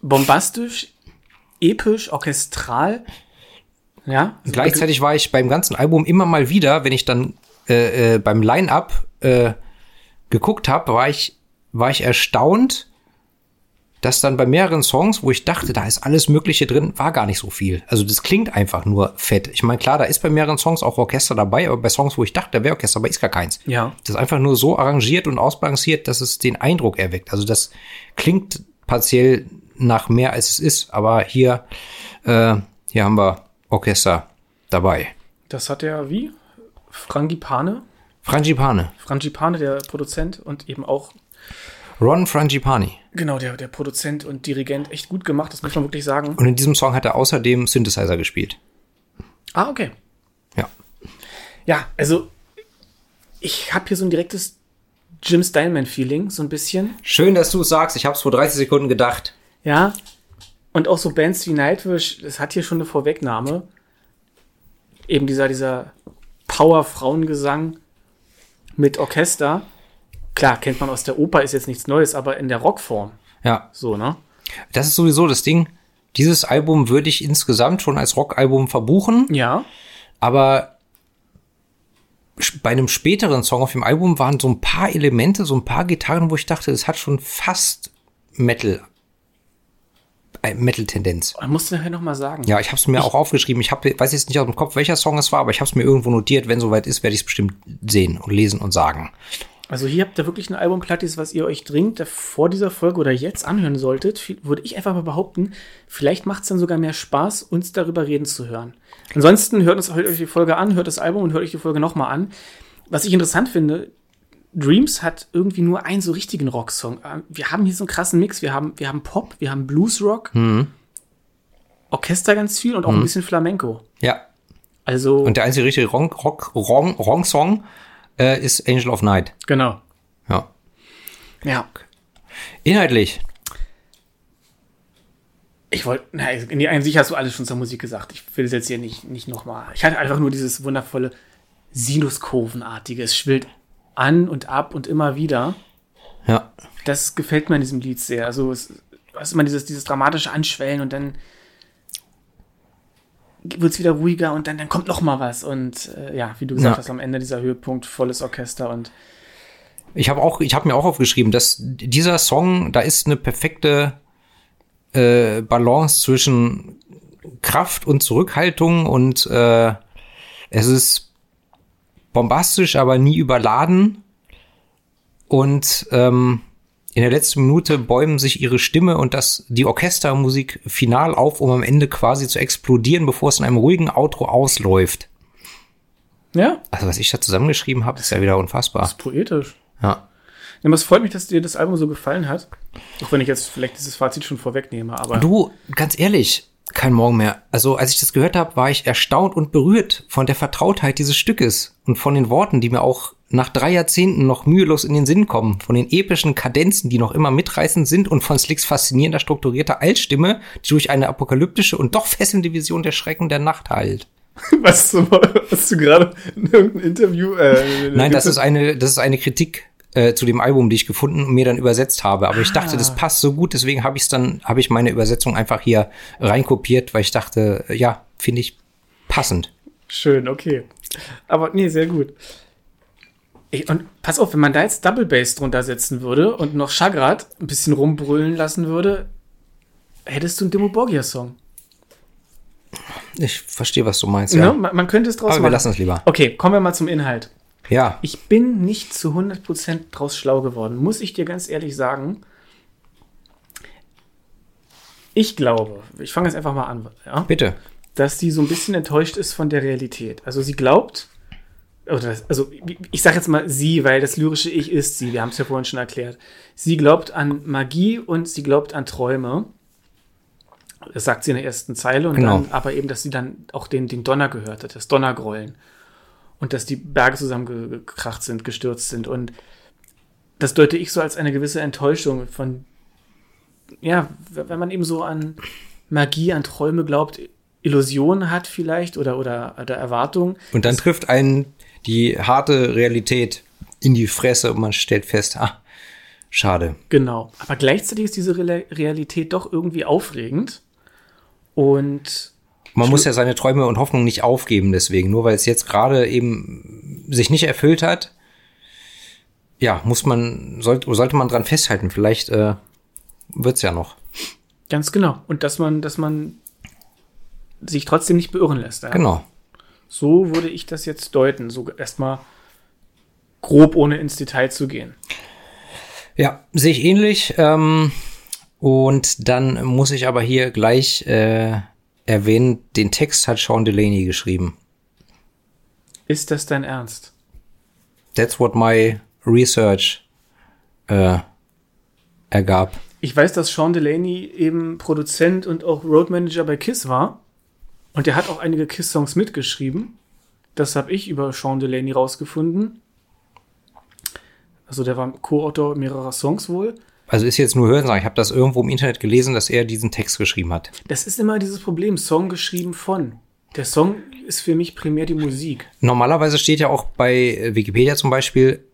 Speaker 2: Bombastisch, episch, orchestral. Ja. also
Speaker 1: Gleichzeitig war ich beim ganzen Album immer mal wieder, wenn ich dann äh, äh, beim Line-Up äh, geguckt habe, war ich, war ich erstaunt, dass dann bei mehreren Songs, wo ich dachte, da ist alles Mögliche drin, war gar nicht so viel. Also das klingt einfach nur fett. Ich meine, klar, da ist bei mehreren Songs auch Orchester dabei, aber bei Songs, wo ich dachte, da wäre Orchester dabei, ist gar keins.
Speaker 2: Ja.
Speaker 1: Das ist einfach nur so arrangiert und ausbalanciert, dass es den Eindruck erweckt. Also das klingt partiell nach mehr, als es ist, aber hier, äh, hier haben wir Orchester dabei.
Speaker 2: Das hat er wie? Frangipane?
Speaker 1: Frangipane.
Speaker 2: Frangipane, der Produzent und eben auch
Speaker 1: Ron Frangipani.
Speaker 2: Genau, der, der Produzent und Dirigent echt gut gemacht, das muss man wirklich sagen.
Speaker 1: Und in diesem Song hat er außerdem Synthesizer gespielt.
Speaker 2: Ah, okay.
Speaker 1: Ja.
Speaker 2: Ja, also ich habe hier so ein direktes Jim Steinman-Feeling, so ein bisschen.
Speaker 1: Schön, dass du es sagst. Ich habe es vor 30 Sekunden gedacht.
Speaker 2: Ja. Und auch so Bands wie Nightwish, das hat hier schon eine Vorwegnahme. Eben dieser, dieser Power-Frauengesang mit Orchester. Klar, kennt man aus der Oper, ist jetzt nichts Neues, aber in der Rockform.
Speaker 1: Ja.
Speaker 2: So, ne?
Speaker 1: Das ist sowieso das Ding. Dieses Album würde ich insgesamt schon als Rockalbum verbuchen,
Speaker 2: Ja.
Speaker 1: aber bei einem späteren Song auf dem Album waren so ein paar Elemente, so ein paar Gitarren, wo ich dachte, es hat schon fast Metal, Metal-Tendenz.
Speaker 2: Ich musste nachher noch mal sagen.
Speaker 1: Ja, ich habe es mir auch aufgeschrieben. Ich hab, weiß jetzt nicht aus dem Kopf, welcher Song es war, aber ich habe es mir irgendwo notiert. Wenn soweit ist, werde ich es bestimmt sehen und lesen und sagen.
Speaker 2: Also hier habt ihr wirklich eine Albumplatte, was ihr euch dringend vor dieser Folge oder jetzt anhören solltet. Würde ich einfach mal behaupten, vielleicht macht es dann sogar mehr Spaß, uns darüber reden zu hören. Ansonsten hört, uns, hört euch die Folge an, hört das Album und hört euch die Folge nochmal an. Was ich interessant finde, Dreams hat irgendwie nur einen so richtigen Rocksong. Ähm, Wir haben hier so einen krassen Mix. Wir haben, wir haben Pop, wir haben Bluesrock, Orchester ganz viel und auch ein bisschen Flamenco.
Speaker 1: Ja.
Speaker 2: Also,
Speaker 1: Und der einzige richtige Rock, Rock, Rock, Rock Song äh, ist Angel of Night.
Speaker 2: genau.
Speaker 1: Ja.
Speaker 2: Ja.
Speaker 1: Inhaltlich.
Speaker 2: Ich wollte, nein, nee, an sich hast du alles schon zur Musik gesagt. Ich will es jetzt hier nicht, nicht nochmal. Ich hatte einfach nur dieses wundervolle Sinuskurvenartige. Es schwillt an und ab und immer wieder.
Speaker 1: Ja.
Speaker 2: Das gefällt mir an diesem Lied sehr. Also, es du hast immer dieses, dieses dramatische Anschwellen und dann wird es wieder ruhiger und dann, dann kommt noch mal was. Und äh, ja, wie du gesagt
Speaker 1: Ja.
Speaker 2: hast, am Ende dieser Höhepunkt, volles Orchester und
Speaker 1: Ich habe auch, ich habe mir auch aufgeschrieben, dass dieser Song, da ist eine perfekte äh, Balance zwischen Kraft und Zurückhaltung und äh, es ist bombastisch, aber nie überladen. Und ähm, in der letzten Minute bäumen sich ihre Stimme und das die Orchestermusik final auf, um am Ende quasi zu explodieren, bevor es in einem ruhigen Outro ausläuft.
Speaker 2: ja,
Speaker 1: Also was ich da zusammengeschrieben habe, ist ja wieder unfassbar.
Speaker 2: ist poetisch.
Speaker 1: Ja.
Speaker 2: Ja, aber es freut mich, dass dir das Album so gefallen hat. Auch wenn ich jetzt vielleicht dieses Fazit schon vorwegnehme, aber.
Speaker 1: Du, ganz ehrlich, kein Morgen mehr. Also, als ich das gehört habe, war ich erstaunt und berührt von der Vertrautheit dieses Stückes und von den Worten, die mir auch nach drei Jahrzehnten noch mühelos in den Sinn kommen, von den epischen Kadenzen, die noch immer mitreißend sind und von Slicks faszinierender strukturierter Altstimme, die durch eine apokalyptische und doch fesselnde Vision der Schrecken der Nacht heilt.
Speaker 2: Was du, hast du gerade in irgendeinem Interview? Äh,
Speaker 1: Nein, das ist eine, das ist eine Kritik äh, zu dem Album, die ich gefunden und mir dann übersetzt habe. Aber ich dachte, das passt so gut, deswegen habe ich es dann, habe ich meine Übersetzung einfach hier reinkopiert, weil ich dachte, äh, ja, finde ich passend.
Speaker 2: schön, okay. Aber nee, sehr gut. Ey, und pass auf, wenn man da jetzt Double Bass drunter setzen würde und noch Chagrat ein bisschen rumbrüllen lassen würde, hättest du einen Demo Borgia Song.
Speaker 1: Ich verstehe, was du meinst,
Speaker 2: Ja.
Speaker 1: ja.
Speaker 2: Man, man könnte es draus
Speaker 1: Aber wir
Speaker 2: machen.
Speaker 1: lassen es lieber.
Speaker 2: Okay, kommen wir mal zum Inhalt.
Speaker 1: Ja,
Speaker 2: Ich bin nicht zu 100% draus schlau geworden, muss ich dir ganz ehrlich sagen. Ich glaube, ich fange jetzt einfach mal an, ja,
Speaker 1: bitte.
Speaker 2: dass sie so ein bisschen enttäuscht ist von der Realität. Also sie glaubt, oder das, also ich sage jetzt mal sie, weil das lyrische Ich ist sie, wir haben es ja vorhin schon erklärt. Sie glaubt an Magie und sie glaubt an Träume. Das sagt sie in der ersten Zeile und
Speaker 1: Genau.
Speaker 2: dann aber eben, dass sie dann auch den, den Donner gehört hat, das Donnergrollen. Und dass die Berge zusammengekracht sind, gestürzt sind. Und das deute ich so als eine gewisse Enttäuschung von, ja, wenn man eben so an Magie, an Träume glaubt, Illusionen hat vielleicht oder, oder, oder Erwartungen.
Speaker 1: Und dann trifft einen die harte Realität in die Fresse und man stellt fest, ah, schade.
Speaker 2: Genau. Aber gleichzeitig ist diese Re Realität doch irgendwie aufregend. Und
Speaker 1: Man muss ja seine Träume und Hoffnungen nicht aufgeben deswegen, nur weil es jetzt gerade eben sich nicht erfüllt hat. Ja, muss man, sollte, sollte man dran festhalten. Vielleicht äh, wird's ja noch.
Speaker 2: Ganz genau. Und dass man, dass man sich trotzdem nicht beirren lässt. Ja?
Speaker 1: Genau.
Speaker 2: So würde ich das jetzt deuten. So erstmal grob, ohne ins Detail zu gehen.
Speaker 1: Ja, sehe ich ähnlich. Ähm, und dann muss ich aber hier gleich äh, erwähnen, den Text hat Sean Delaney geschrieben.
Speaker 2: Ist das dein Ernst?
Speaker 1: That's what my research äh, ergab.
Speaker 2: Ich weiß, dass Sean Delaney eben Produzent und auch Roadmanager bei Kiss war. Und er hat auch einige Kiss-Songs mitgeschrieben. Das habe ich über Sean Delaney rausgefunden. Also der war Co-Autor mehrerer Songs wohl.
Speaker 1: Also ist jetzt nur Hören sagen. Ich habe das irgendwo im Internet gelesen, dass er diesen Text geschrieben hat.
Speaker 2: Das ist immer dieses Problem, Song geschrieben von. Der Song ist für mich primär die Musik.
Speaker 1: Normalerweise steht ja auch bei Wikipedia zum Beispiel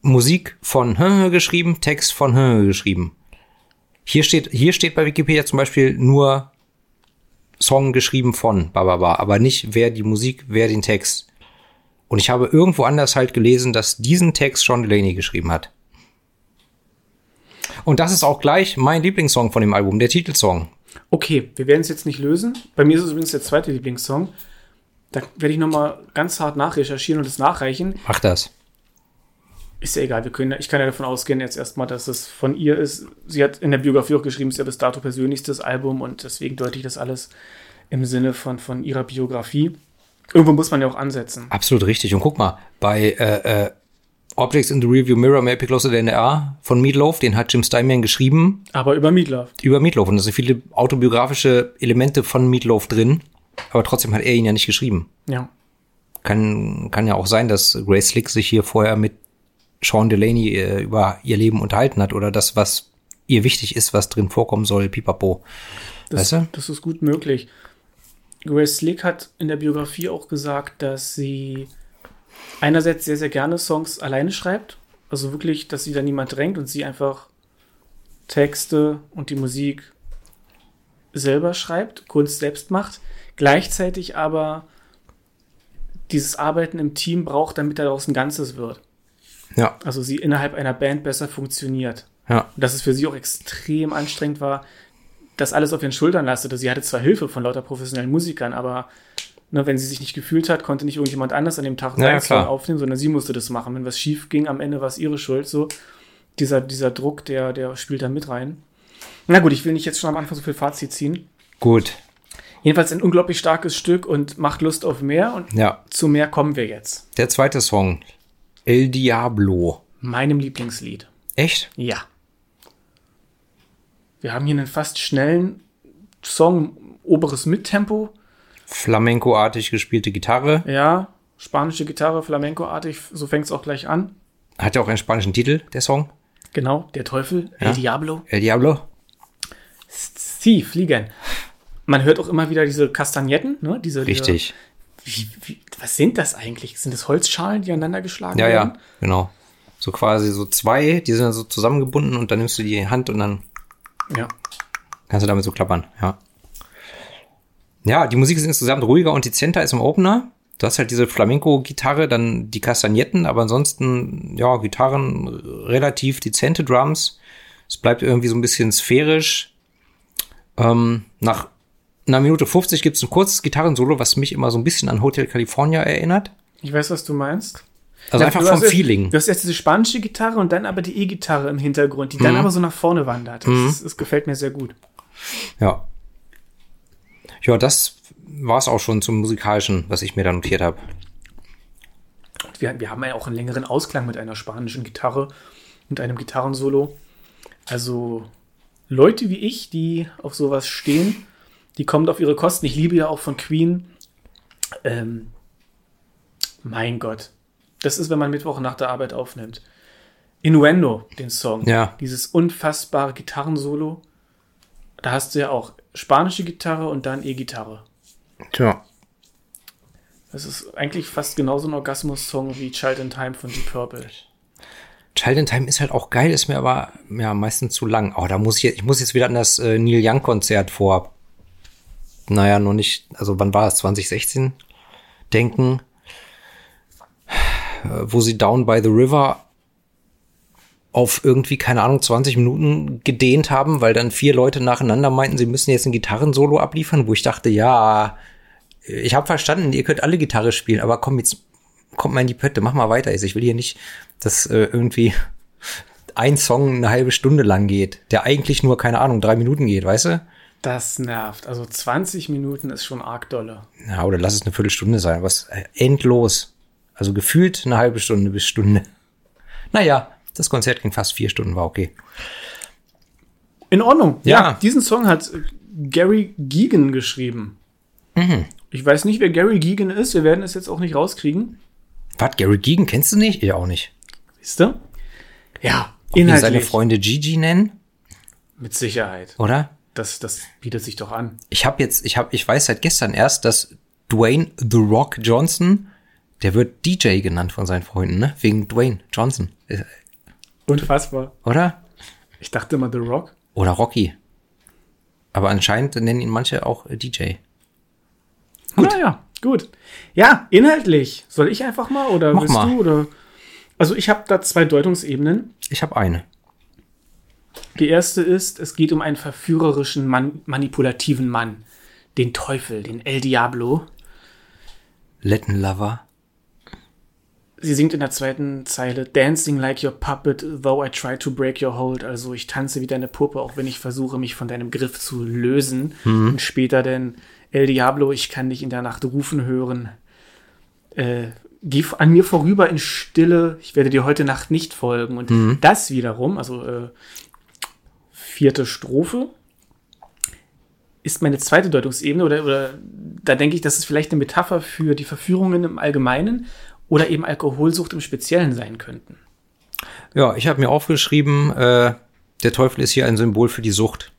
Speaker 1: Musik von geschrieben, Text von geschrieben. Hier steht, hier steht bei Wikipedia zum Beispiel nur Song geschrieben von, bababa, aber nicht wer die Musik, wer den Text. Und ich habe irgendwo anders halt gelesen, dass diesen Text Sean Delaney geschrieben hat. Und das ist auch gleich mein Lieblingssong von dem Album, der Titelsong.
Speaker 2: Okay, wir werden es jetzt nicht lösen. Bei mir ist es übrigens der zweite Lieblingssong. Da werde ich noch mal ganz hart nachrecherchieren und es nachreichen.
Speaker 1: Mach das.
Speaker 2: Ist ja egal, wir können, ich kann ja davon ausgehen jetzt erstmal, dass es von ihr ist. Sie hat in der Biografie auch geschrieben, es ist ja bis dato persönlichstes Album und deswegen deute ich das alles im Sinne von, von ihrer Biografie. Irgendwo muss man ja auch ansetzen.
Speaker 1: Absolut richtig. Und guck mal, bei äh, äh, Objects in the Review Mirror Closer Than They Are von Meatloaf, den hat Jim Steinman geschrieben.
Speaker 2: Aber über Meatloaf.
Speaker 1: Über Meatloaf. Und da sind viele autobiografische Elemente von Meatloaf drin. Aber trotzdem hat er ihn ja nicht geschrieben.
Speaker 2: Ja.
Speaker 1: Kann, kann ja auch sein, dass Grace Slick sich hier vorher mit Sean Delaney äh, über ihr Leben unterhalten hat oder das, was ihr wichtig ist, was drin vorkommen soll, pipapo.
Speaker 2: Das,
Speaker 1: weißt du?
Speaker 2: das ist gut möglich. Grace Slick hat in der Biografie auch gesagt, dass sie einerseits sehr, sehr gerne Songs alleine schreibt. Also wirklich, dass sie da niemand drängt und sie einfach Texte und die Musik selber schreibt, Kunst selbst macht. Gleichzeitig aber dieses Arbeiten im Team braucht, damit daraus ein Ganzes wird.
Speaker 1: Ja.
Speaker 2: Also sie innerhalb einer Band besser funktioniert.
Speaker 1: Ja.
Speaker 2: Und dass es für sie auch extrem anstrengend war, das alles auf ihren Schultern lastete. Sie hatte zwar Hilfe von lauter professionellen Musikern, aber ne, wenn sie sich nicht gefühlt hat, konnte nicht irgendjemand anders an dem Tag
Speaker 1: Ja, ja,
Speaker 2: aufnehmen, sondern sie musste das machen. Wenn was schief ging, am Ende war es ihre Schuld. So dieser, dieser Druck, der, der spielt da mit rein. Na gut, ich will nicht jetzt schon am Anfang so viel Fazit ziehen.
Speaker 1: Gut.
Speaker 2: Jedenfalls ein unglaublich starkes Stück und macht Lust auf mehr. Und
Speaker 1: Ja.
Speaker 2: zu mehr kommen wir jetzt.
Speaker 1: Der zweite Song. El Diablo.
Speaker 2: Meinem Lieblingslied.
Speaker 1: Echt?
Speaker 2: Ja. Wir haben hier einen fast schnellen Song, oberes Mittempo.
Speaker 1: Flamenco-artig gespielte Gitarre.
Speaker 2: Ja, spanische Gitarre, Flamenco-artig, so fängt es auch gleich an.
Speaker 1: Hat ja auch einen spanischen Titel, der Song.
Speaker 2: Genau, der Teufel,
Speaker 1: Ja.
Speaker 2: El Diablo.
Speaker 1: El Diablo.
Speaker 2: Sie fliegen. Man hört auch immer wieder diese Kastagnetten, ne? Diese,
Speaker 1: Richtig.
Speaker 2: Diese, wie, wie, was sind das eigentlich? Sind das Holzschalen, die aneinander geschlagen
Speaker 1: Ja,
Speaker 2: werden?
Speaker 1: ja, genau. So quasi so zwei, die sind dann so zusammengebunden und dann nimmst du die Hand und dann
Speaker 2: Ja.
Speaker 1: kannst du damit so klappern, ja. Ja, die Musik ist insgesamt ruhiger und dezenter als im Opener. Du hast halt diese Flamenco-Gitarre, dann die Kastagnetten, aber ansonsten, ja, Gitarren, relativ dezente Drums. Es bleibt irgendwie so ein bisschen sphärisch. Ähm, nach einer Minute 50 gibt's ein kurzes Gitarrensolo, was mich immer so ein bisschen an Hotel California erinnert.
Speaker 2: Ich weiß, was du meinst.
Speaker 1: Also
Speaker 2: Ja,
Speaker 1: einfach vom Feeling.
Speaker 2: Du hast erst diese spanische Gitarre und dann aber die E-Gitarre im Hintergrund, die dann
Speaker 1: Mhm.
Speaker 2: aber so nach vorne wandert. Das, das gefällt mir sehr gut.
Speaker 1: Ja. Ja, das war's auch schon zum musikalischen, was ich mir da notiert habe.
Speaker 2: Wir, wir haben ja auch einen längeren Ausklang mit einer spanischen Gitarre und einem Gitarrensolo. Also Leute wie ich, die auf sowas stehen, die kommen auf ihre Kosten. Ich liebe ja auch von Queen. Ähm, mein Gott. Das ist, wenn man Mittwoch nach der Arbeit aufnimmt. Innuendo, den Song.
Speaker 1: Ja.
Speaker 2: Dieses unfassbare Gitarrensolo. Da hast du ja auch spanische Gitarre und dann E-Gitarre.
Speaker 1: Tja.
Speaker 2: Das ist eigentlich fast genauso ein Orgasmus-Song wie Child in Time von Deep Purple.
Speaker 1: Child in Time ist halt auch geil, ist mir aber ja meistens zu lang. Oh, da muss ich, jetzt- ich muss jetzt wieder an das äh, Neil Young Konzert vor, naja, noch nicht, also wann war es, 2016 denken, äh, wo sie Down by the River auf irgendwie, keine Ahnung, 20 Minuten gedehnt haben, weil dann vier Leute nacheinander meinten, sie müssen jetzt ein Gitarrensolo abliefern, wo ich dachte, ja, ich habe verstanden, ihr könnt alle Gitarre spielen, aber komm, jetzt kommt mal in die Pötte, mach mal weiter. Ich will hier nicht, dass äh, irgendwie ein Song eine halbe Stunde lang geht, der eigentlich nur, keine Ahnung, drei Minuten geht, weißt du?
Speaker 2: Das nervt. Also 20 Minuten ist schon arg dolle.
Speaker 1: Ja, oder lass es eine Viertelstunde sein, was äh, endlos. Also gefühlt eine halbe Stunde bis Stunde. Naja, das Konzert ging fast vier Stunden, war okay.
Speaker 2: In Ordnung.
Speaker 1: Ja.
Speaker 2: Ja, diesen Song hat äh, Gary Geegan geschrieben. Ich weiß nicht, wer Gary Geegan ist. Wir werden es jetzt auch nicht rauskriegen.
Speaker 1: Was, Gary Geegan kennst du nicht? Ich auch nicht.
Speaker 2: Siehst du? Ja,
Speaker 1: Ob wir seine
Speaker 2: inhaltlich.
Speaker 1: Freunde Gigi nennen,
Speaker 2: Mit Sicherheit.
Speaker 1: oder?
Speaker 2: Das, das bietet sich doch an.
Speaker 1: Ich habe jetzt, ich habe, ich weiß seit gestern erst, dass Dwayne The Rock Johnson, der wird DJ genannt von seinen Freunden, ne? Wegen Dwayne Johnson, äh,
Speaker 2: Unfassbar.
Speaker 1: oder?
Speaker 2: Ich dachte mal The Rock.
Speaker 1: Oder Rocky. Aber anscheinend nennen ihn manche auch äh, DJ.
Speaker 2: Gut. Naja, gut. Ja, inhaltlich. Soll ich einfach mal oder
Speaker 1: Mach
Speaker 2: willst
Speaker 1: mal.
Speaker 2: du? Oder? Also ich habe da zwei Deutungsebenen.
Speaker 1: Ich habe eine.
Speaker 2: Die erste ist, es geht um einen verführerischen, man manipulativen Mann. Den Teufel, den El Diablo.
Speaker 1: Latin Lover.
Speaker 2: Sie singt in der zweiten Zeile Dancing like your puppet, though I try to break your hold. Also ich tanze wie deine Puppe, auch wenn ich versuche, mich von deinem Griff zu lösen. Und später denn El Diablo, ich kann dich in der Nacht rufen hören. Äh, geh an mir vorüber in Stille, ich werde dir heute Nacht nicht folgen. Und das wiederum, also äh, vierte Strophe, ist meine zweite Deutungsebene oder, oder da denke ich, dass es vielleicht eine Metapher für die Verführungen im Allgemeinen oder eben Alkoholsucht im Speziellen sein könnten.
Speaker 1: Ja, ich habe mir aufgeschrieben, äh, der Teufel ist hier ein Symbol für die Sucht,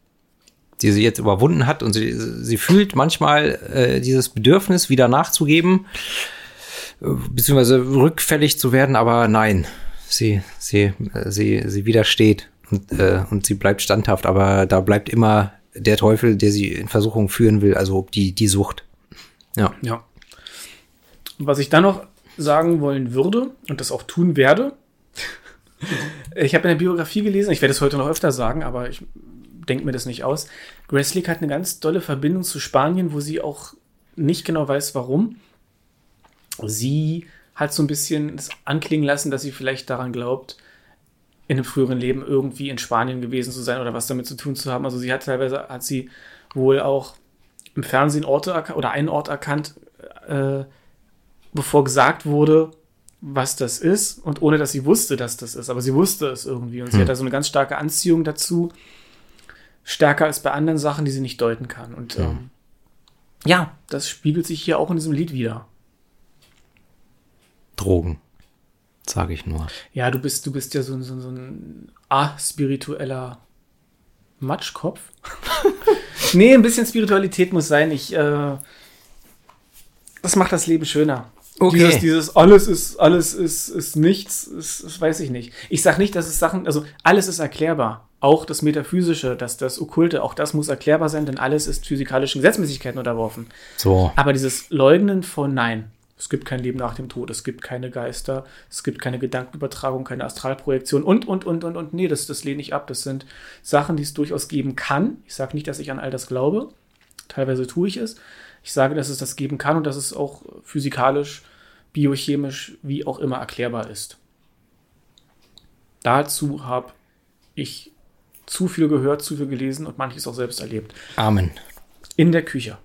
Speaker 1: die sie jetzt überwunden hat und sie, sie fühlt manchmal äh, dieses Bedürfnis, wieder nachzugeben, äh, beziehungsweise rückfällig zu werden, aber nein, sie, sie, äh, sie, sie widersteht und, äh, und sie bleibt standhaft, aber da bleibt immer der Teufel, der sie in Versuchung führen will, also die, die Sucht. Ja.
Speaker 2: Ja. Was ich dann noch sagen wollen würde und das auch tun werde, ich habe in der Biografie gelesen, ich werde es heute noch öfter sagen, aber ich denke mir das nicht aus. Grace hat eine ganz tolle Verbindung zu Spanien, wo sie auch nicht genau weiß, warum. Sie hat so ein bisschen anklingen lassen, dass sie vielleicht daran glaubt, in einem früheren Leben irgendwie in Spanien gewesen zu sein oder was damit zu tun zu haben. Also sie hat teilweise, hat sie wohl auch im Fernsehen Orte oder einen Ort erkannt, äh, bevor gesagt wurde, was das ist und ohne dass sie wusste, dass das ist. Aber sie wusste es irgendwie und sie hat da so eine ganz starke Anziehung dazu. Stärker als bei anderen Sachen, die sie nicht deuten kann. Und ähm, ja, das spiegelt sich hier auch in diesem Lied wieder.
Speaker 1: Drogen, sage ich nur.
Speaker 2: Ja, du bist, du bist ja so, ein- so, so ein aspiritueller Matschkopf. nee, ein bisschen Spiritualität muss sein. Ich, äh, das macht das Leben schöner.
Speaker 1: Okay.
Speaker 2: Dieses, dieses alles ist, alles ist, ist nichts, ist, das weiß ich nicht. Ich sag nicht, dass es Sachen, also alles ist erklärbar. Auch das Metaphysische, das, das Okkulte, auch das muss erklärbar sein, denn alles ist physikalischen Gesetzmäßigkeiten unterworfen.
Speaker 1: So,
Speaker 2: Aber dieses Leugnen von Nein, es gibt kein Leben nach dem Tod, es gibt keine Geister, es gibt keine Gedankenübertragung, keine Astralprojektion und, und, und, und, und. Nee, das, das lehne ich ab. Das sind Sachen, die es durchaus geben kann. Ich sage nicht, dass ich an all das glaube. Teilweise tue ich es. Ich sage, dass es das geben kann und dass es auch physikalisch, biochemisch, wie auch immer erklärbar ist. Dazu habe ich zu viel gehört, zu viel gelesen und manches auch selbst erlebt.
Speaker 1: Amen.
Speaker 2: In der Küche.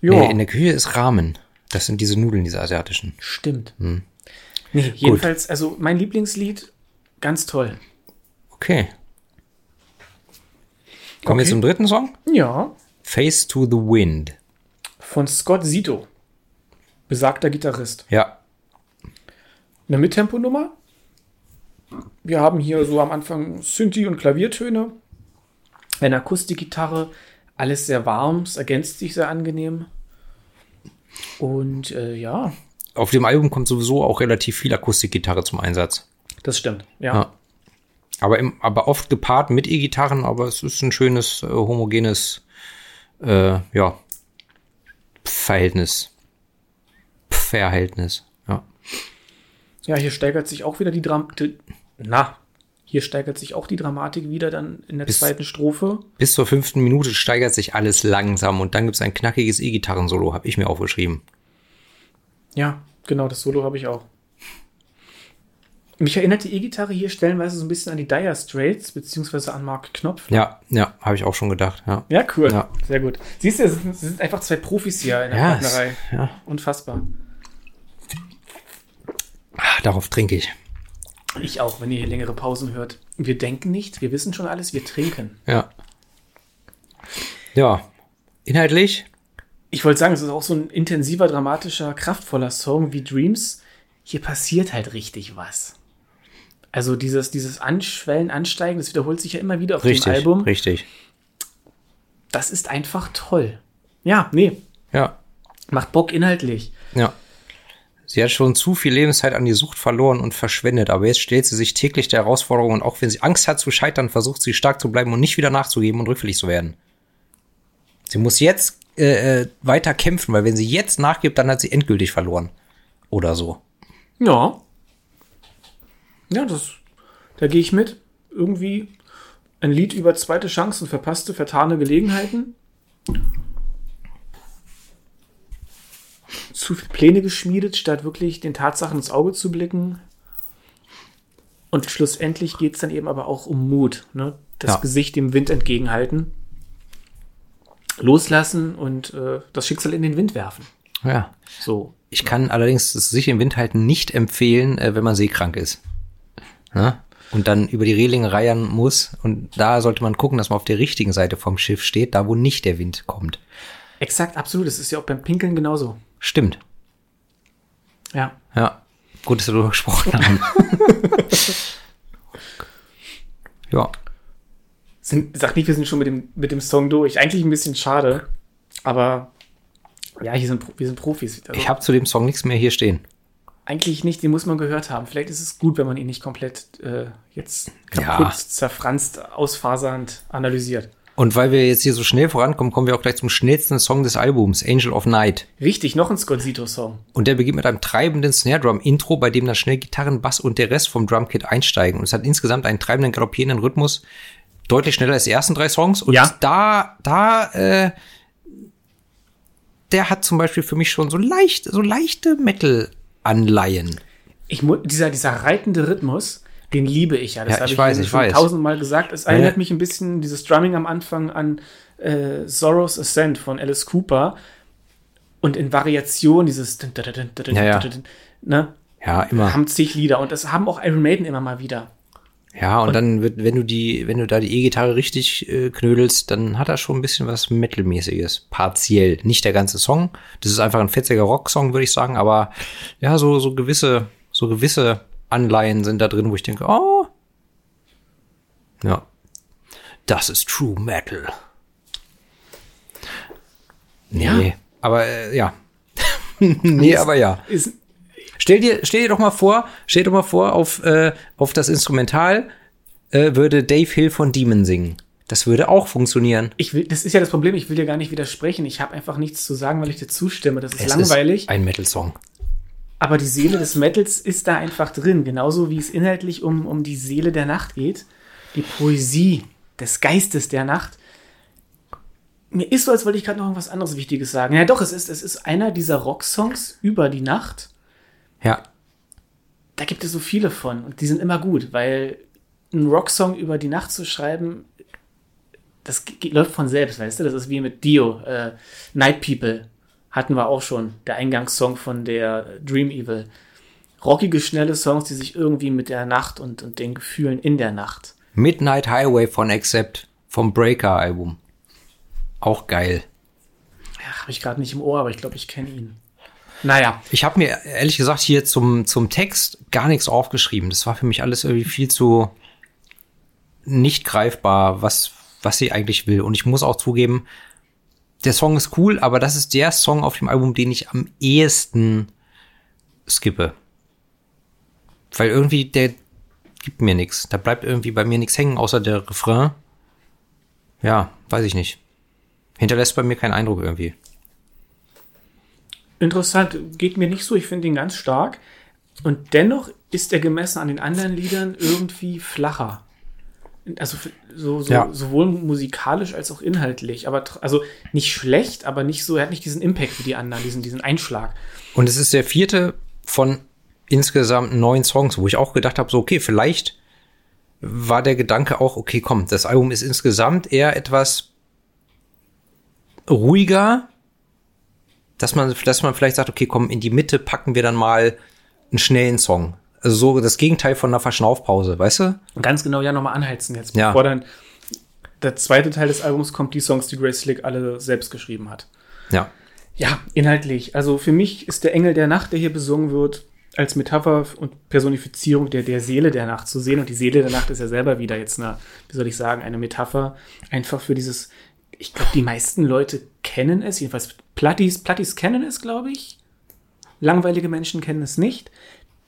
Speaker 1: Nee, in der Küche ist Ramen. Das sind diese Nudeln, diese asiatischen.
Speaker 2: Stimmt. Nee, jedenfalls, also mein Lieblingslied, ganz toll.
Speaker 1: Okay. Kommen wir
Speaker 2: Okay.
Speaker 1: zum dritten Song?
Speaker 2: Ja.
Speaker 1: Face to the Wind.
Speaker 2: Von Scott Zito. Besagter Gitarrist.
Speaker 1: Ja.
Speaker 2: Eine Mittemponummer. Wir haben hier so am Anfang Synthi und Klaviertöne. Eine Akustikgitarre. Alles sehr warm. Es ergänzt sich sehr angenehm. Und äh, ja,
Speaker 1: Auf dem Album kommt sowieso auch relativ viel Akustikgitarre zum Einsatz.
Speaker 2: das stimmt. Ja.
Speaker 1: Ja. Aber, im, aber oft gepaart mit E-Gitarren, aber es ist ein schönes, äh, homogenes, äh, ja, Verhältnis. Verhältnis, ja.
Speaker 2: Ja, hier steigert sich auch wieder die, Dram Na, hier steigert sich auch die Dramatik wieder dann in der
Speaker 1: Bis-
Speaker 2: zweiten Strophe.
Speaker 1: Bis zur fünften Minute steigert sich alles langsam und dann gibt's ein knackiges E-Gitarren-Solo, habe ich mir aufgeschrieben.
Speaker 2: Ja, genau, das Solo habe ich auch. Mich erinnert die E-Gitarre hier stellenweise so ein bisschen an die Dire Straits, beziehungsweise an Mark Knopf.
Speaker 1: Ja, ja, habe ich auch schon gedacht, ja.
Speaker 2: Ja, cool.
Speaker 1: Ja.
Speaker 2: Sehr gut. Siehst du, es sind, einfach zwei Profis hier in der
Speaker 1: Ja,
Speaker 2: Partnerei.
Speaker 1: ja.
Speaker 2: Unfassbar.
Speaker 1: Ah, darauf trinke ich.
Speaker 2: Ich auch, wenn ihr hier längere Pausen hört. Wir denken nicht, wir wissen schon alles, wir trinken.
Speaker 1: Ja. Ja. Inhaltlich?
Speaker 2: Ich wollte sagen, es ist auch so ein intensiver, dramatischer, kraftvoller Song wie Dreams. Hier passiert halt richtig was. Also dieses, dieses Anschwellen, Ansteigen, das wiederholt sich ja immer wieder auf
Speaker 1: Richtig.
Speaker 2: dem Album.
Speaker 1: Richtig.
Speaker 2: Das ist einfach toll. Ja, nee,
Speaker 1: Ja.
Speaker 2: macht Bock inhaltlich.
Speaker 1: Ja. Sie hat schon zu viel Lebenszeit an die Sucht verloren und verschwendet, aber jetzt stellt sie sich täglich der Herausforderung und auch wenn sie Angst hat zu scheitern, versucht sie stark zu bleiben und nicht wieder nachzugeben und rückfällig zu werden. Sie muss jetzt äh, äh, weiter kämpfen, weil wenn sie jetzt nachgibt, dann hat sie endgültig verloren. Oder so.
Speaker 2: Ja. Ja, das, da gehe ich mit. Irgendwie ein Lied über zweite Chancen, verpasste, vertane Gelegenheiten. Zu viele Pläne geschmiedet, statt wirklich den Tatsachen ins Auge zu blicken. Und schlussendlich geht es dann eben aber auch um Mut. Ne? Das
Speaker 1: Ja.
Speaker 2: Gesicht dem Wind entgegenhalten. Loslassen und äh, das Schicksal in den Wind werfen.
Speaker 1: Ja.
Speaker 2: So.
Speaker 1: Ich kann allerdings das sich im Wind halten nicht empfehlen, äh, wenn man seekrank ist. Ne? Und dann über die Reling reiern muss. Und da sollte man gucken, dass man auf der richtigen Seite vom Schiff steht, da wo nicht der Wind kommt.
Speaker 2: Exakt, absolut. Das ist ja auch beim Pinkeln genauso.
Speaker 1: Stimmt.
Speaker 2: Ja.
Speaker 1: Ja. Gut, dass wir darüber gesprochen haben. ja.
Speaker 2: Sind, sag nicht, wir sind schon mit dem, mit dem Song durch. Eigentlich ein bisschen schade. Aber ja, hier sind, wir sind Profis. Also,
Speaker 1: Ich habe zu dem Song nichts mehr hier stehen.
Speaker 2: Eigentlich nicht, den muss man gehört haben. Vielleicht ist es gut, wenn man ihn nicht komplett äh, jetzt
Speaker 1: Ja.
Speaker 2: kaputt, zerfranst, ausfasernd analysiert.
Speaker 1: Und weil wir jetzt hier so schnell vorankommen, kommen wir auch gleich zum schnellsten Song des Albums, Angel of Night.
Speaker 2: Richtig, noch ein Scorsito-Song.
Speaker 1: Und der beginnt mit einem treibenden Snare-Drum-Intro, bei dem dann schnell Gitarren, Bass und der Rest vom Drumkit einsteigen. Und es hat insgesamt einen treibenden, galoppierenden Rhythmus, deutlich schneller als die ersten drei Songs. Und
Speaker 2: Ja.
Speaker 1: da, da, äh, der hat zum Beispiel für mich schon so leicht, so leichte Metal-Anleihen.
Speaker 2: Ich, dieser, dieser reitende Rhythmus, den liebe ich ja. Das
Speaker 1: Ja,
Speaker 2: habe
Speaker 1: ich weiß, ich
Speaker 2: schon
Speaker 1: weiß.
Speaker 2: tausendmal gesagt. Es erinnert
Speaker 1: Ja.
Speaker 2: mich ein bisschen, dieses Drumming am Anfang an äh, Sorrow's Ascent von Alice Cooper. Und in Variation dieses
Speaker 1: Ja, ja.
Speaker 2: Ne,
Speaker 1: Ja, immer.
Speaker 2: haben zig Lieder. Und das haben auch Iron Maiden immer mal wieder.
Speaker 1: Ja, und, dann wird, wenn du die, wenn du da die E-Gitarre richtig äh, knödelst, dann hat er schon ein bisschen was Metal-mäßiges. Partiell. Nicht der ganze Song. Das ist einfach ein fetziger Rocksong, würde ich sagen, aber ja, so, so gewisse, so gewisse Anleihen sind da drin, wo ich denke, oh. Ja. Das ist True Metal. Nee,
Speaker 2: Ja.
Speaker 1: aber äh, ja. nee, aber ja.
Speaker 2: Ist,
Speaker 1: Stell dir, stell dir doch mal vor, stell dir doch mal vor, auf, äh, auf das Instrumental äh, würde Dave Hill von Demon singen. Das würde auch funktionieren.
Speaker 2: ich will, das ist ja das Problem, ich will dir gar nicht widersprechen. Ich habe einfach nichts zu sagen, weil ich dir zustimme. Das ist
Speaker 1: Es
Speaker 2: langweilig.
Speaker 1: Ist ein Metal-Song.
Speaker 2: Aber die Seele des Metals ist da einfach drin. Genauso wie es inhaltlich um, um die Seele der Nacht geht. Die Poesie des Geistes der Nacht. Mir ist so, als wollte ich gerade noch irgendwas anderes Wichtiges sagen. Ja, doch, es ist, es ist einer dieser Rocksongs über die Nacht.
Speaker 1: Ja.
Speaker 2: Da gibt es so viele von. Und die sind immer gut, weil einen Rocksong über die Nacht zu schreiben, das läuft von selbst, weißt du? Das ist wie mit Dio. Äh, Night People hatten wir auch schon. Der Eingangssong von der Dream Evil. Rockige, schnelle Songs, die sich irgendwie mit der Nacht und, und den Gefühlen in der Nacht.
Speaker 1: Midnight Highway von Accept vom Breaker-Album. Auch geil.
Speaker 2: Ja, habe ich gerade nicht im Ohr, aber ich glaube, ich kenne ihn. Naja,
Speaker 1: Ich habe mir ehrlich gesagt hier zum, zum Text gar nichts aufgeschrieben. Das war für mich alles irgendwie viel zu nicht greifbar, was, was sie eigentlich will. Und ich muss auch zugeben, der Song ist cool, aber das ist der Song auf dem Album, den ich am ehesten skippe. Weil irgendwie der gibt mir nichts. Da bleibt irgendwie bei mir nichts hängen, außer der Refrain. Ja, weiß ich nicht. Hinterlässt bei mir keinen Eindruck irgendwie.
Speaker 2: Interessant. Geht mir nicht so. Ich finde ihn ganz stark. Und dennoch ist er gemessen an den anderen Liedern irgendwie flacher. Also so, so,
Speaker 1: Ja.
Speaker 2: sowohl musikalisch als auch inhaltlich. Aber also nicht schlecht, aber nicht so, er hat nicht diesen Impact wie die anderen, diesen, diesen Einschlag.
Speaker 1: Und es ist der vierte von insgesamt neun Songs, wo ich auch gedacht habe, so, okay, vielleicht war der Gedanke auch, okay, komm, das Album ist insgesamt eher etwas ruhiger, dass man, dass man vielleicht sagt, okay, komm, in die Mitte packen wir dann mal einen schnellen Song. Also so das Gegenteil von einer Verschnaufpause, weißt du?
Speaker 2: Und ganz genau ja nochmal anheizen jetzt,
Speaker 1: Ja.
Speaker 2: bevor dann der zweite Teil des Albums kommt, die Songs, die Grace Slick alle selbst geschrieben hat.
Speaker 1: Ja.
Speaker 2: Ja, inhaltlich. Also für mich ist der Engel der Nacht, der hier besungen wird, als Metapher und Personifizierung der, der Seele der Nacht zu sehen. Und die Seele der Nacht ist ja selber wieder jetzt eine, wie soll ich sagen, eine Metapher einfach für dieses, ich glaube, die meisten Leute kennen es, jedenfalls Plattis, Plattis kennen es, glaube ich. Langweilige Menschen kennen es nicht.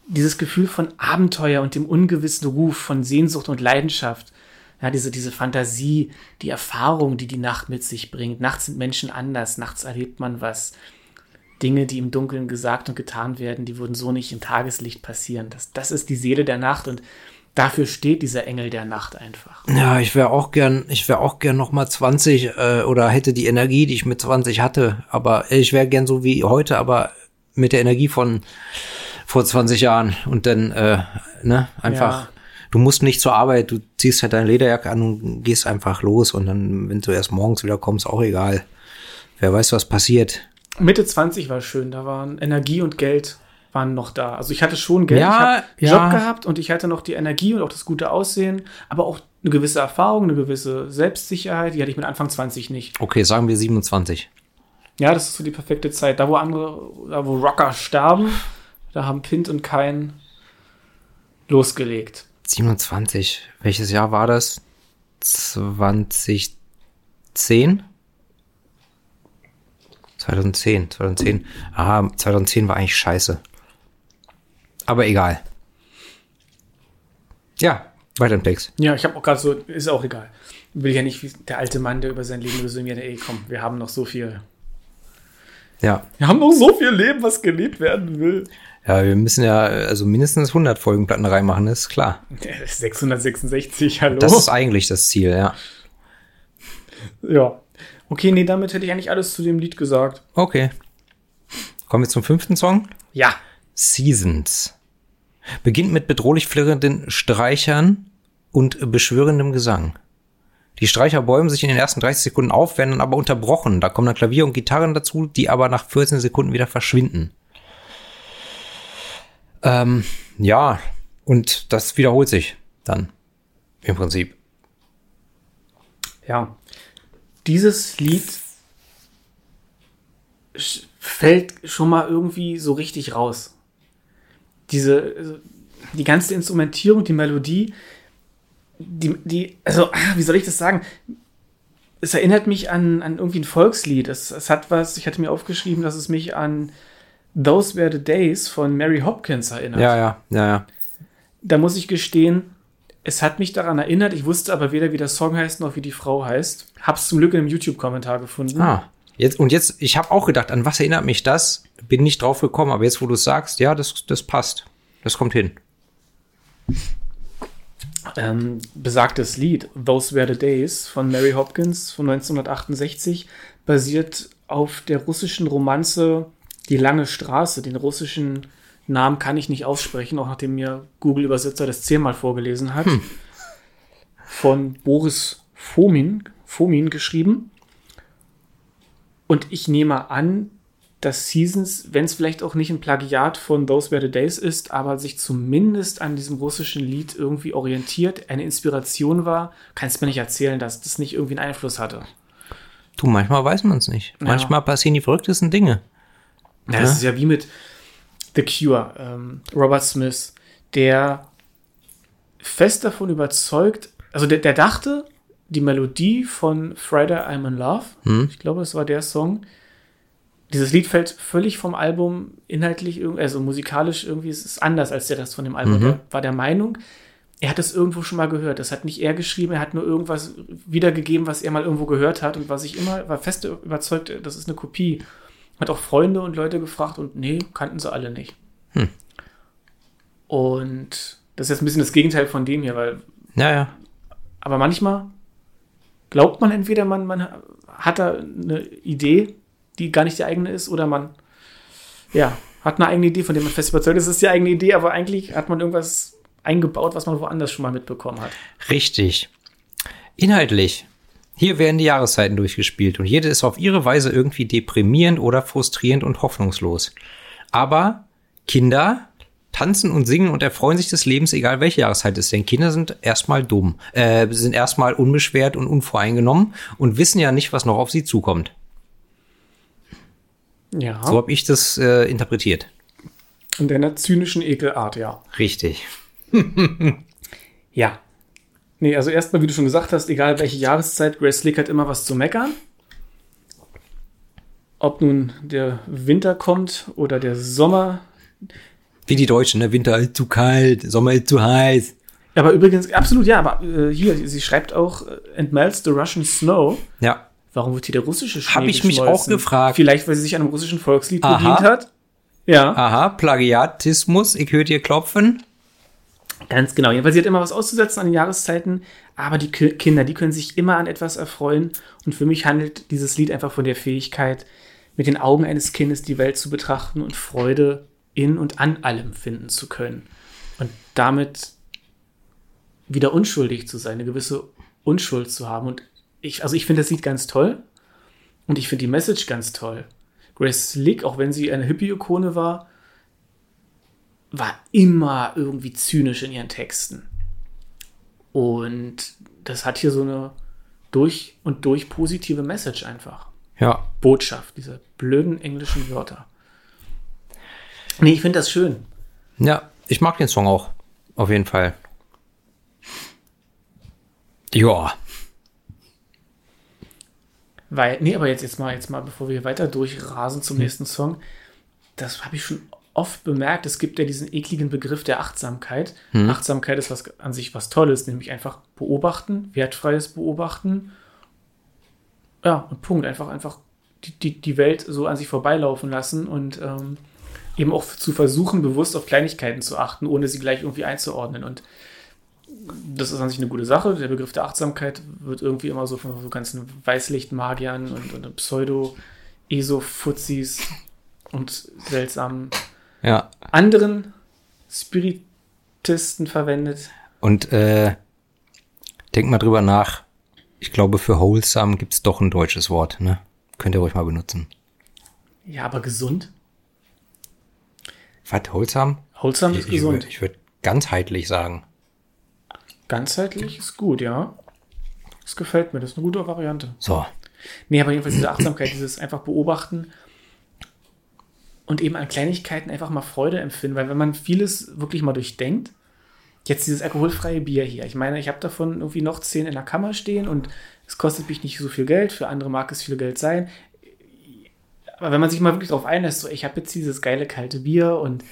Speaker 2: Dieses Gefühl von Abenteuer und dem ungewissen Ruf, von Sehnsucht und Leidenschaft. Ja, diese, diese Fantasie, die Erfahrung, die die Nacht mit sich bringt. Nachts sind Menschen anders, nachts erlebt man was. Dinge, die im Dunkeln gesagt und getan werden, die würden so nicht im Tageslicht passieren. Das, das ist die Seele der Nacht und dafür steht dieser Engel der Nacht einfach.
Speaker 1: Ja, ich wäre auch gern, ich wäre auch gern noch mal 20 äh, oder hätte die Energie, die ich mit 20 hatte, aber ich wäre gern so wie heute, aber mit der Energie von vor 20 Jahren und dann äh, ne, einfach
Speaker 2: Ja.
Speaker 1: du musst nicht zur Arbeit, du ziehst halt deine Lederjacke an und gehst einfach los und dann wenn du erst morgens wieder kommst, auch egal. Wer weiß, was passiert.
Speaker 2: Mitte 20 war schön, da waren Energie und Geld waren noch da. Also ich hatte schon Geld,
Speaker 1: Ja,
Speaker 2: ich habe
Speaker 1: ja.
Speaker 2: Job gehabt und ich hatte noch die Energie und auch das gute Aussehen, aber auch eine gewisse Erfahrung, eine gewisse Selbstsicherheit, die hatte ich mit Anfang 20 nicht.
Speaker 1: Okay, sagen wir 27.
Speaker 2: Ja, das ist so die perfekte Zeit. Da, wo andere, da wo Rocker sterben, da haben Pint und Kein losgelegt.
Speaker 1: 27. Welches Jahr war das? 2010? 2010, 2010. Ah, 2010 war eigentlich scheiße. Aber egal. Ja, weiter im Text.
Speaker 2: Ja, ich habe auch gerade so, ist auch egal. Will ja nicht wie der alte Mann, der über sein Leben resümiert, ey, komm, wir haben noch so viel.
Speaker 1: Ja.
Speaker 2: Wir haben noch so viel Leben, was gelebt werden will.
Speaker 1: Ja, wir müssen ja also mindestens 100 Folgenplatten reinmachen, ist klar.
Speaker 2: 666, hallo.
Speaker 1: Das ist eigentlich das Ziel, ja.
Speaker 2: ja. Okay, nee, damit hätte ich eigentlich alles zu dem Lied gesagt.
Speaker 1: Okay. Kommen wir zum fünften Song.
Speaker 2: Ja.
Speaker 1: Seasons. Beginnt mit bedrohlich flirrenden Streichern und beschwörendem Gesang. Die Streicher bäumen sich in den ersten 30 Sekunden auf, werden dann aber unterbrochen. Da kommen dann Klavier und Gitarren dazu, die aber nach 14 Sekunden wieder verschwinden. Ähm, ja, und das wiederholt sich dann im Prinzip.
Speaker 2: Ja. Dieses Lied fällt schon mal irgendwie so richtig raus. Diese, die ganze Instrumentierung, die Melodie, die, die, also, ah, wie soll ich das sagen? Es erinnert mich an, an irgendwie ein Volkslied. Es, es hat was, ich hatte mir aufgeschrieben, dass es mich an Those Were the Days von Mary Hopkins erinnert
Speaker 1: Ja, ja, ja, ja.
Speaker 2: da muss ich gestehen, es hat mich daran erinnert. Ich wusste aber weder, wie der Song heißt, noch wie die Frau heißt. Hab's zum Glück in einem YouTube-Kommentar gefunden.
Speaker 1: Ah, jetzt, und jetzt, ich habe auch gedacht, an was erinnert mich das? Bin nicht drauf gekommen, aber jetzt, wo du es sagst, ja, das, das passt. Das kommt hin.
Speaker 2: Ähm, besagtes Lied, Those Were the Days von Mary Hopkins von 1968, basiert auf der russischen Romanze Die lange Straße. Den russischen Namen kann ich nicht aussprechen, auch nachdem mir Google-Übersetzer das zehnmal vorgelesen hat. Von Boris Fomin, Fomin geschrieben. Und ich nehme an, dass Seasons, wenn es vielleicht auch nicht ein Plagiat von Those Were the Days ist, aber sich zumindest an diesem russischen Lied irgendwie orientiert, eine Inspiration war, kannst mir nicht erzählen, dass das nicht irgendwie einen Einfluss hatte.
Speaker 1: Du, manchmal weiß man es nicht. Manchmal passieren die verrücktesten Dinge.
Speaker 2: Ja, das ist ja wie mit The Cure, ähm, Robert Smith, der fest davon überzeugt, also der, der dachte, die Melodie von Friday I'm in Love, ich glaube, es war der Song, dieses Lied fällt völlig vom Album inhaltlich, also musikalisch irgendwie, es ist anders als der Rest von dem Album. Er war der Meinung, er hat es irgendwo schon mal gehört. Das hat nicht er geschrieben, er hat nur irgendwas wiedergegeben, was er mal irgendwo gehört hat und was ich immer, war fest überzeugt, das ist eine Kopie. Hat auch Freunde und Leute gefragt und nee, kannten sie alle nicht. Und das ist jetzt ein bisschen das Gegenteil von dem hier, weil,
Speaker 1: Ja, ja.
Speaker 2: aber manchmal glaubt man entweder, man, man hat da eine Idee, die gar nicht die eigene ist, oder man, ja, hat eine eigene Idee, von der man fest überzeugt ist, es ist die eigene Idee, aber eigentlich hat man irgendwas eingebaut, was man woanders schon mal mitbekommen hat.
Speaker 1: Richtig. Inhaltlich. Hier werden die Jahreszeiten durchgespielt und jede ist auf ihre Weise irgendwie deprimierend oder frustrierend und hoffnungslos. Aber Kinder tanzen und singen und erfreuen sich des Lebens, egal welche Jahreszeit es ist. Denn Kinder sind erstmal dumm, äh, sind erstmal unbeschwert und unvoreingenommen und wissen ja nicht, was noch auf sie zukommt.
Speaker 2: Ja.
Speaker 1: So habe ich das äh, interpretiert.
Speaker 2: In deiner zynischen Ekelart, ja.
Speaker 1: Richtig.
Speaker 2: Ja. Nee, also erstmal, wie du schon gesagt hast, egal welche Jahreszeit, Grace Slick hat immer was zu meckern. Ob nun der Winter kommt oder der Sommer.
Speaker 1: Wie die Deutschen, ne? Winter ist zu kalt, Sommer ist zu heiß.
Speaker 2: Aber übrigens, absolut, ja, aber äh, hier, sie schreibt auch, äh, and melts the Russian snow.
Speaker 1: Ja,
Speaker 2: Warum wird hier der russische Schnee
Speaker 1: Hab ich mich auch gefragt.
Speaker 2: Vielleicht, weil sie sich an einem russischen Volkslied
Speaker 1: Aha.
Speaker 2: bedient hat. Ja,
Speaker 1: aha, Plagiatismus, ich höre dir klopfen.
Speaker 2: ganz genau. Jedenfalls, sie hat immer was auszusetzen an den Jahreszeiten, aber die Ki Kinder, die können sich immer an etwas erfreuen. Und für mich handelt dieses Lied einfach von der Fähigkeit, mit den Augen eines Kindes die Welt zu betrachten und Freude in und an allem finden zu können. Und damit wieder unschuldig zu sein, eine gewisse Unschuld zu haben. Und ich, also ich finde das Lied ganz toll und ich finde die Message ganz toll. Grace Slick, auch wenn sie eine Hippie-Ikone war, war immer irgendwie zynisch in ihren Texten. Und das hat hier so eine durch und durch positive Message einfach.
Speaker 1: Ja,
Speaker 2: Botschaft, diese blöden englischen Wörter. Nee, ich finde das schön.
Speaker 1: ja, ich mag den Song auch. Auf jeden Fall. Ja,
Speaker 2: Weil, nee, aber jetzt, jetzt mal, jetzt mal, bevor wir weiter durchrasen zum nächsten Song, das habe ich schon oft bemerkt. Es gibt ja diesen ekligen Begriff der Achtsamkeit. Achtsamkeit ist was an sich was Tolles, nämlich einfach beobachten, wertfreies Beobachten. Ja, und Punkt. Einfach, einfach die, die, die Welt so an sich vorbeilaufen lassen und ähm, eben auch zu versuchen, bewusst auf Kleinigkeiten zu achten, ohne sie gleich irgendwie einzuordnen. Und das ist an sich eine gute Sache. Der Begriff der Achtsamkeit wird irgendwie immer so von so ganzen Weißlichtmagiern und, und Pseudo-ESO-Fuzis und seltsamen
Speaker 1: ja.
Speaker 2: anderen Spiritisten verwendet.
Speaker 1: Und äh, denk mal drüber nach. Ich glaube, für wholesome gibt's doch ein deutsches Wort, ne? Könnt ihr ruhig mal benutzen.
Speaker 2: Ja, aber gesund?
Speaker 1: Was, wholesome?
Speaker 2: Wholesome ist
Speaker 1: ich
Speaker 2: gesund.
Speaker 1: würde ich würd ganzheitlich sagen.
Speaker 2: Ganzheitlich ist gut, ja. Das gefällt mir, das ist eine gute Variante.
Speaker 1: So.
Speaker 2: Nee, aber jedenfalls diese Achtsamkeit, dieses einfach beobachten und eben an Kleinigkeiten einfach mal Freude empfinden, weil wenn man vieles wirklich mal durchdenkt, jetzt dieses alkoholfreie Bier hier, ich meine, ich habe davon irgendwie noch zehn in der Kammer stehen und es kostet mich nicht so viel Geld, für andere mag es viel Geld sein. Aber wenn man sich mal wirklich darauf einlässt, so ich habe jetzt dieses geile kalte Bier und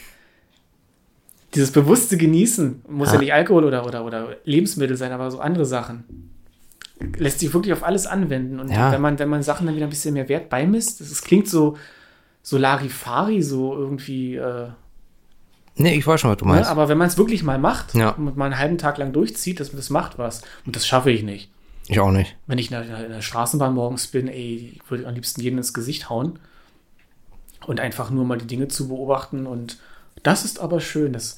Speaker 2: dieses bewusste Genießen, muss ja,
Speaker 1: Ja.
Speaker 2: nicht Alkohol oder, oder, oder Lebensmittel sein, aber so andere Sachen lässt sich wirklich auf alles anwenden. Und
Speaker 1: Ja.
Speaker 2: wenn man, wenn man Sachen dann wieder ein bisschen mehr Wert beimisst, das, das klingt so, so Larifari, so irgendwie, äh,
Speaker 1: Nee, ich weiß schon, was du
Speaker 2: ne?
Speaker 1: meinst.
Speaker 2: aber wenn man es wirklich mal macht
Speaker 1: Ja.
Speaker 2: und mal einen halben Tag lang durchzieht, das, das macht was. Und das schaffe ich nicht.
Speaker 1: ich auch nicht.
Speaker 2: Wenn ich in der, in der Straßenbahn morgens bin, ey, ich würde am liebsten jeden ins Gesicht hauen. Und einfach nur mal die Dinge zu beobachten. Und das ist aber schön. Das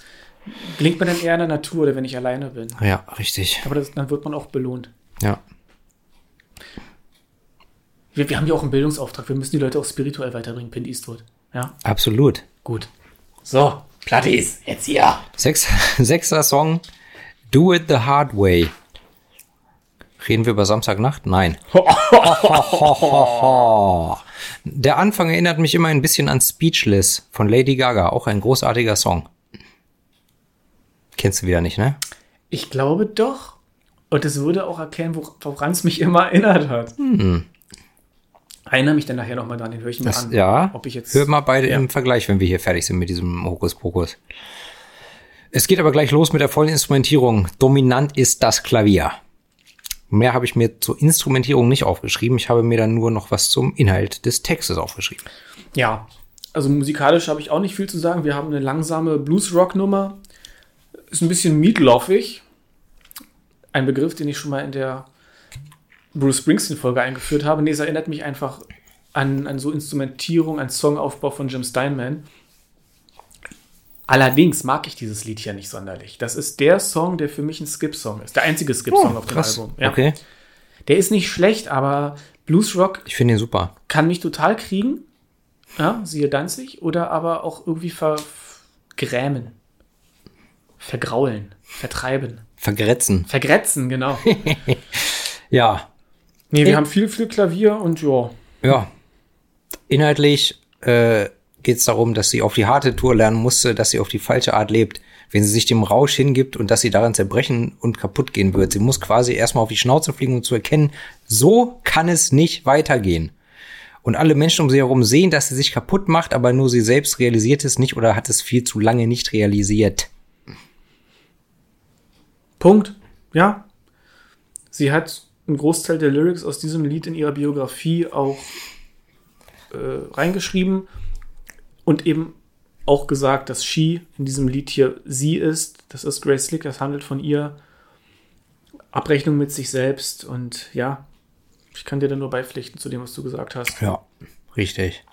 Speaker 2: gelingt mir dann eher in der Natur oder wenn ich alleine bin.
Speaker 1: Ja, richtig.
Speaker 2: Aber das, dann wird man auch belohnt.
Speaker 1: Ja.
Speaker 2: Wir, wir haben ja auch einen Bildungsauftrag. Wir müssen die Leute auch spirituell weiterbringen, Pint Eastwood. Ja,
Speaker 1: Absolut.
Speaker 2: gut. So, Plattis, jetzt hier.
Speaker 1: Sechs, sechster Song. Do it the hard way. Reden wir über Samstagnacht? Nein. Der Anfang erinnert mich immer ein bisschen an Speechless von Lady Gaga. Auch ein großartiger Song. Kennst du wieder nicht, ne?
Speaker 2: Ich glaube doch. Und es würde auch erklären, wo- woran es mich immer erinnert hat. Erinnere mich dann nachher nochmal dran, den höre ich mir
Speaker 1: Das,
Speaker 2: an.
Speaker 1: ja.
Speaker 2: Ob ich jetzt.
Speaker 1: Hört mal beide
Speaker 2: Ja.
Speaker 1: im Vergleich, wenn wir hier fertig sind mit diesem Hokuspokus. Es geht aber gleich los mit der vollen Instrumentierung. Dominant ist das Klavier. Mehr habe ich mir zur Instrumentierung nicht aufgeschrieben. Ich habe mir dann nur noch was zum Inhalt des Textes aufgeschrieben.
Speaker 2: Ja, also musikalisch habe ich auch nicht viel zu sagen. Wir haben eine langsame Blues-Rock-Nummer ist ein bisschen meatloafig. Ein Begriff, den ich schon mal in der Bruce Springsteen-Folge eingeführt habe. Nee, es erinnert mich einfach an, an so Instrumentierung, an Songaufbau von Jim Steinman. Allerdings mag ich dieses Lied hier nicht sonderlich. Das ist der Song, der für mich ein Skip-Song ist. Der einzige Skip-Song
Speaker 1: Oh,
Speaker 2: auf dem. Album. Ja.
Speaker 1: Okay.
Speaker 2: Der ist nicht schlecht, aber Bluesrock
Speaker 1: Ich finde ihn super.
Speaker 2: kann mich total kriegen. Ja, siehe Danzig. Oder aber auch irgendwie vergrämen. Vergraulen. Vertreiben.
Speaker 1: Vergrätzen.
Speaker 2: Vergrätzen, genau.
Speaker 1: Ja.
Speaker 2: Nee, wir
Speaker 1: Ey.
Speaker 2: haben viel, viel Klavier und ja.
Speaker 1: Ja. Inhaltlich äh, geht es darum, dass sie auf die harte Tour lernen musste, dass sie auf die falsche Art lebt. Wenn sie sich dem Rausch hingibt und dass sie daran zerbrechen und kaputt gehen wird. Sie muss quasi erstmal auf die Schnauze fliegen, um zu erkennen, so kann es nicht weitergehen. Und alle Menschen um sie herum sehen, dass sie sich kaputt macht, aber nur sie selbst realisiert es nicht oder hat es viel zu lange nicht realisiert.
Speaker 2: Punkt. Ja. Sie hat einen Großteil der Lyrics aus diesem Lied in ihrer Biografie auch äh, reingeschrieben und eben auch gesagt, dass She in diesem Lied hier sie ist. Das ist Grace Slick, das handelt von ihr. Abrechnung mit sich selbst und ja, ich kann dir da nur beipflichten zu dem, was du gesagt hast.
Speaker 1: Ja, richtig.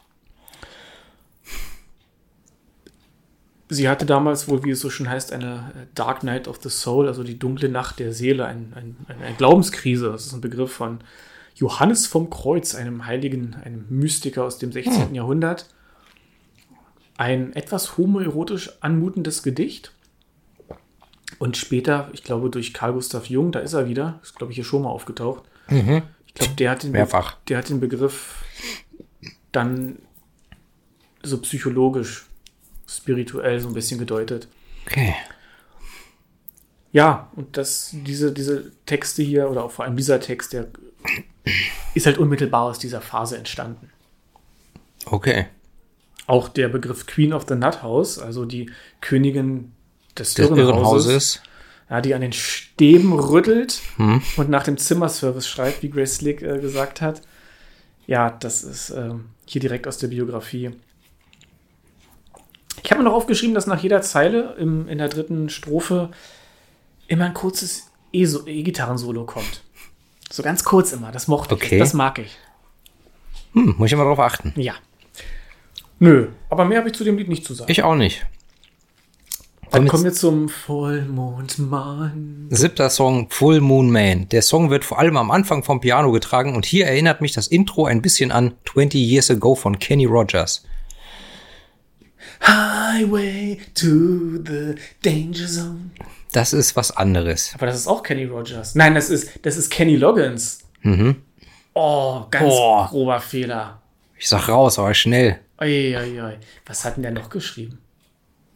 Speaker 2: Sie hatte damals wohl, wie es so schön heißt, eine äh, Dark Night of the Soul, also die dunkle Nacht der Seele, ein, ein, eine Glaubenskrise. Das ist ein Begriff von Johannes vom Kreuz, einem Heiligen, einem Mystiker aus dem 16. Jahrhundert. Ein etwas homoerotisch anmutendes Gedicht. Und später, ich glaube, durch Carl Gustav Jung, da ist er wieder, ist, glaube ich, hier schon mal aufgetaucht. Ich glaube, der hat den Be-
Speaker 1: Mehrfach.
Speaker 2: der hat den Begriff dann so psychologisch, spirituell so ein bisschen gedeutet.
Speaker 1: Okay.
Speaker 2: Ja, und das, diese, diese Texte hier, oder auch vor allem dieser Text, der ist halt unmittelbar aus dieser Phase entstanden.
Speaker 1: Okay.
Speaker 2: Auch der Begriff Queen of the Nut House, also die Königin des Irrenhauses, ja, die an den Stäben rüttelt
Speaker 1: Hm.
Speaker 2: und nach dem Zimmerservice schreibt, wie Grace Slick äh, gesagt hat. Ja, das ist ähm, hier direkt aus der Biografie. Ich habe mir noch aufgeschrieben, dass nach jeder Zeile im, in der dritten Strophe immer ein kurzes E-Gitarren-Solo kommt. So ganz kurz immer, das mochte
Speaker 1: Okay.
Speaker 2: ich. Das mag ich.
Speaker 1: Hm, muss ich mal drauf achten.
Speaker 2: Ja. Nö, aber mehr habe ich zu dem Lied nicht zu sagen.
Speaker 1: Ich auch nicht.
Speaker 2: Dann
Speaker 1: Kommen
Speaker 2: wir zum Vollmondmann.
Speaker 1: Siebter Song Full Moon Man. Der Song wird vor allem am Anfang vom Piano getragen und hier erinnert mich das Intro ein bisschen an 20 Years Ago von Kenny Rogers.
Speaker 2: Highway to the Danger Zone.
Speaker 1: Das ist was anderes.
Speaker 2: Aber das ist auch Kenny Rogers. Nein, das ist, das ist Kenny Loggins. Oh, ganz
Speaker 1: Boah.
Speaker 2: grober Fehler.
Speaker 1: Ich sag raus, aber schnell.
Speaker 2: Oi. Was hat denn der noch geschrieben?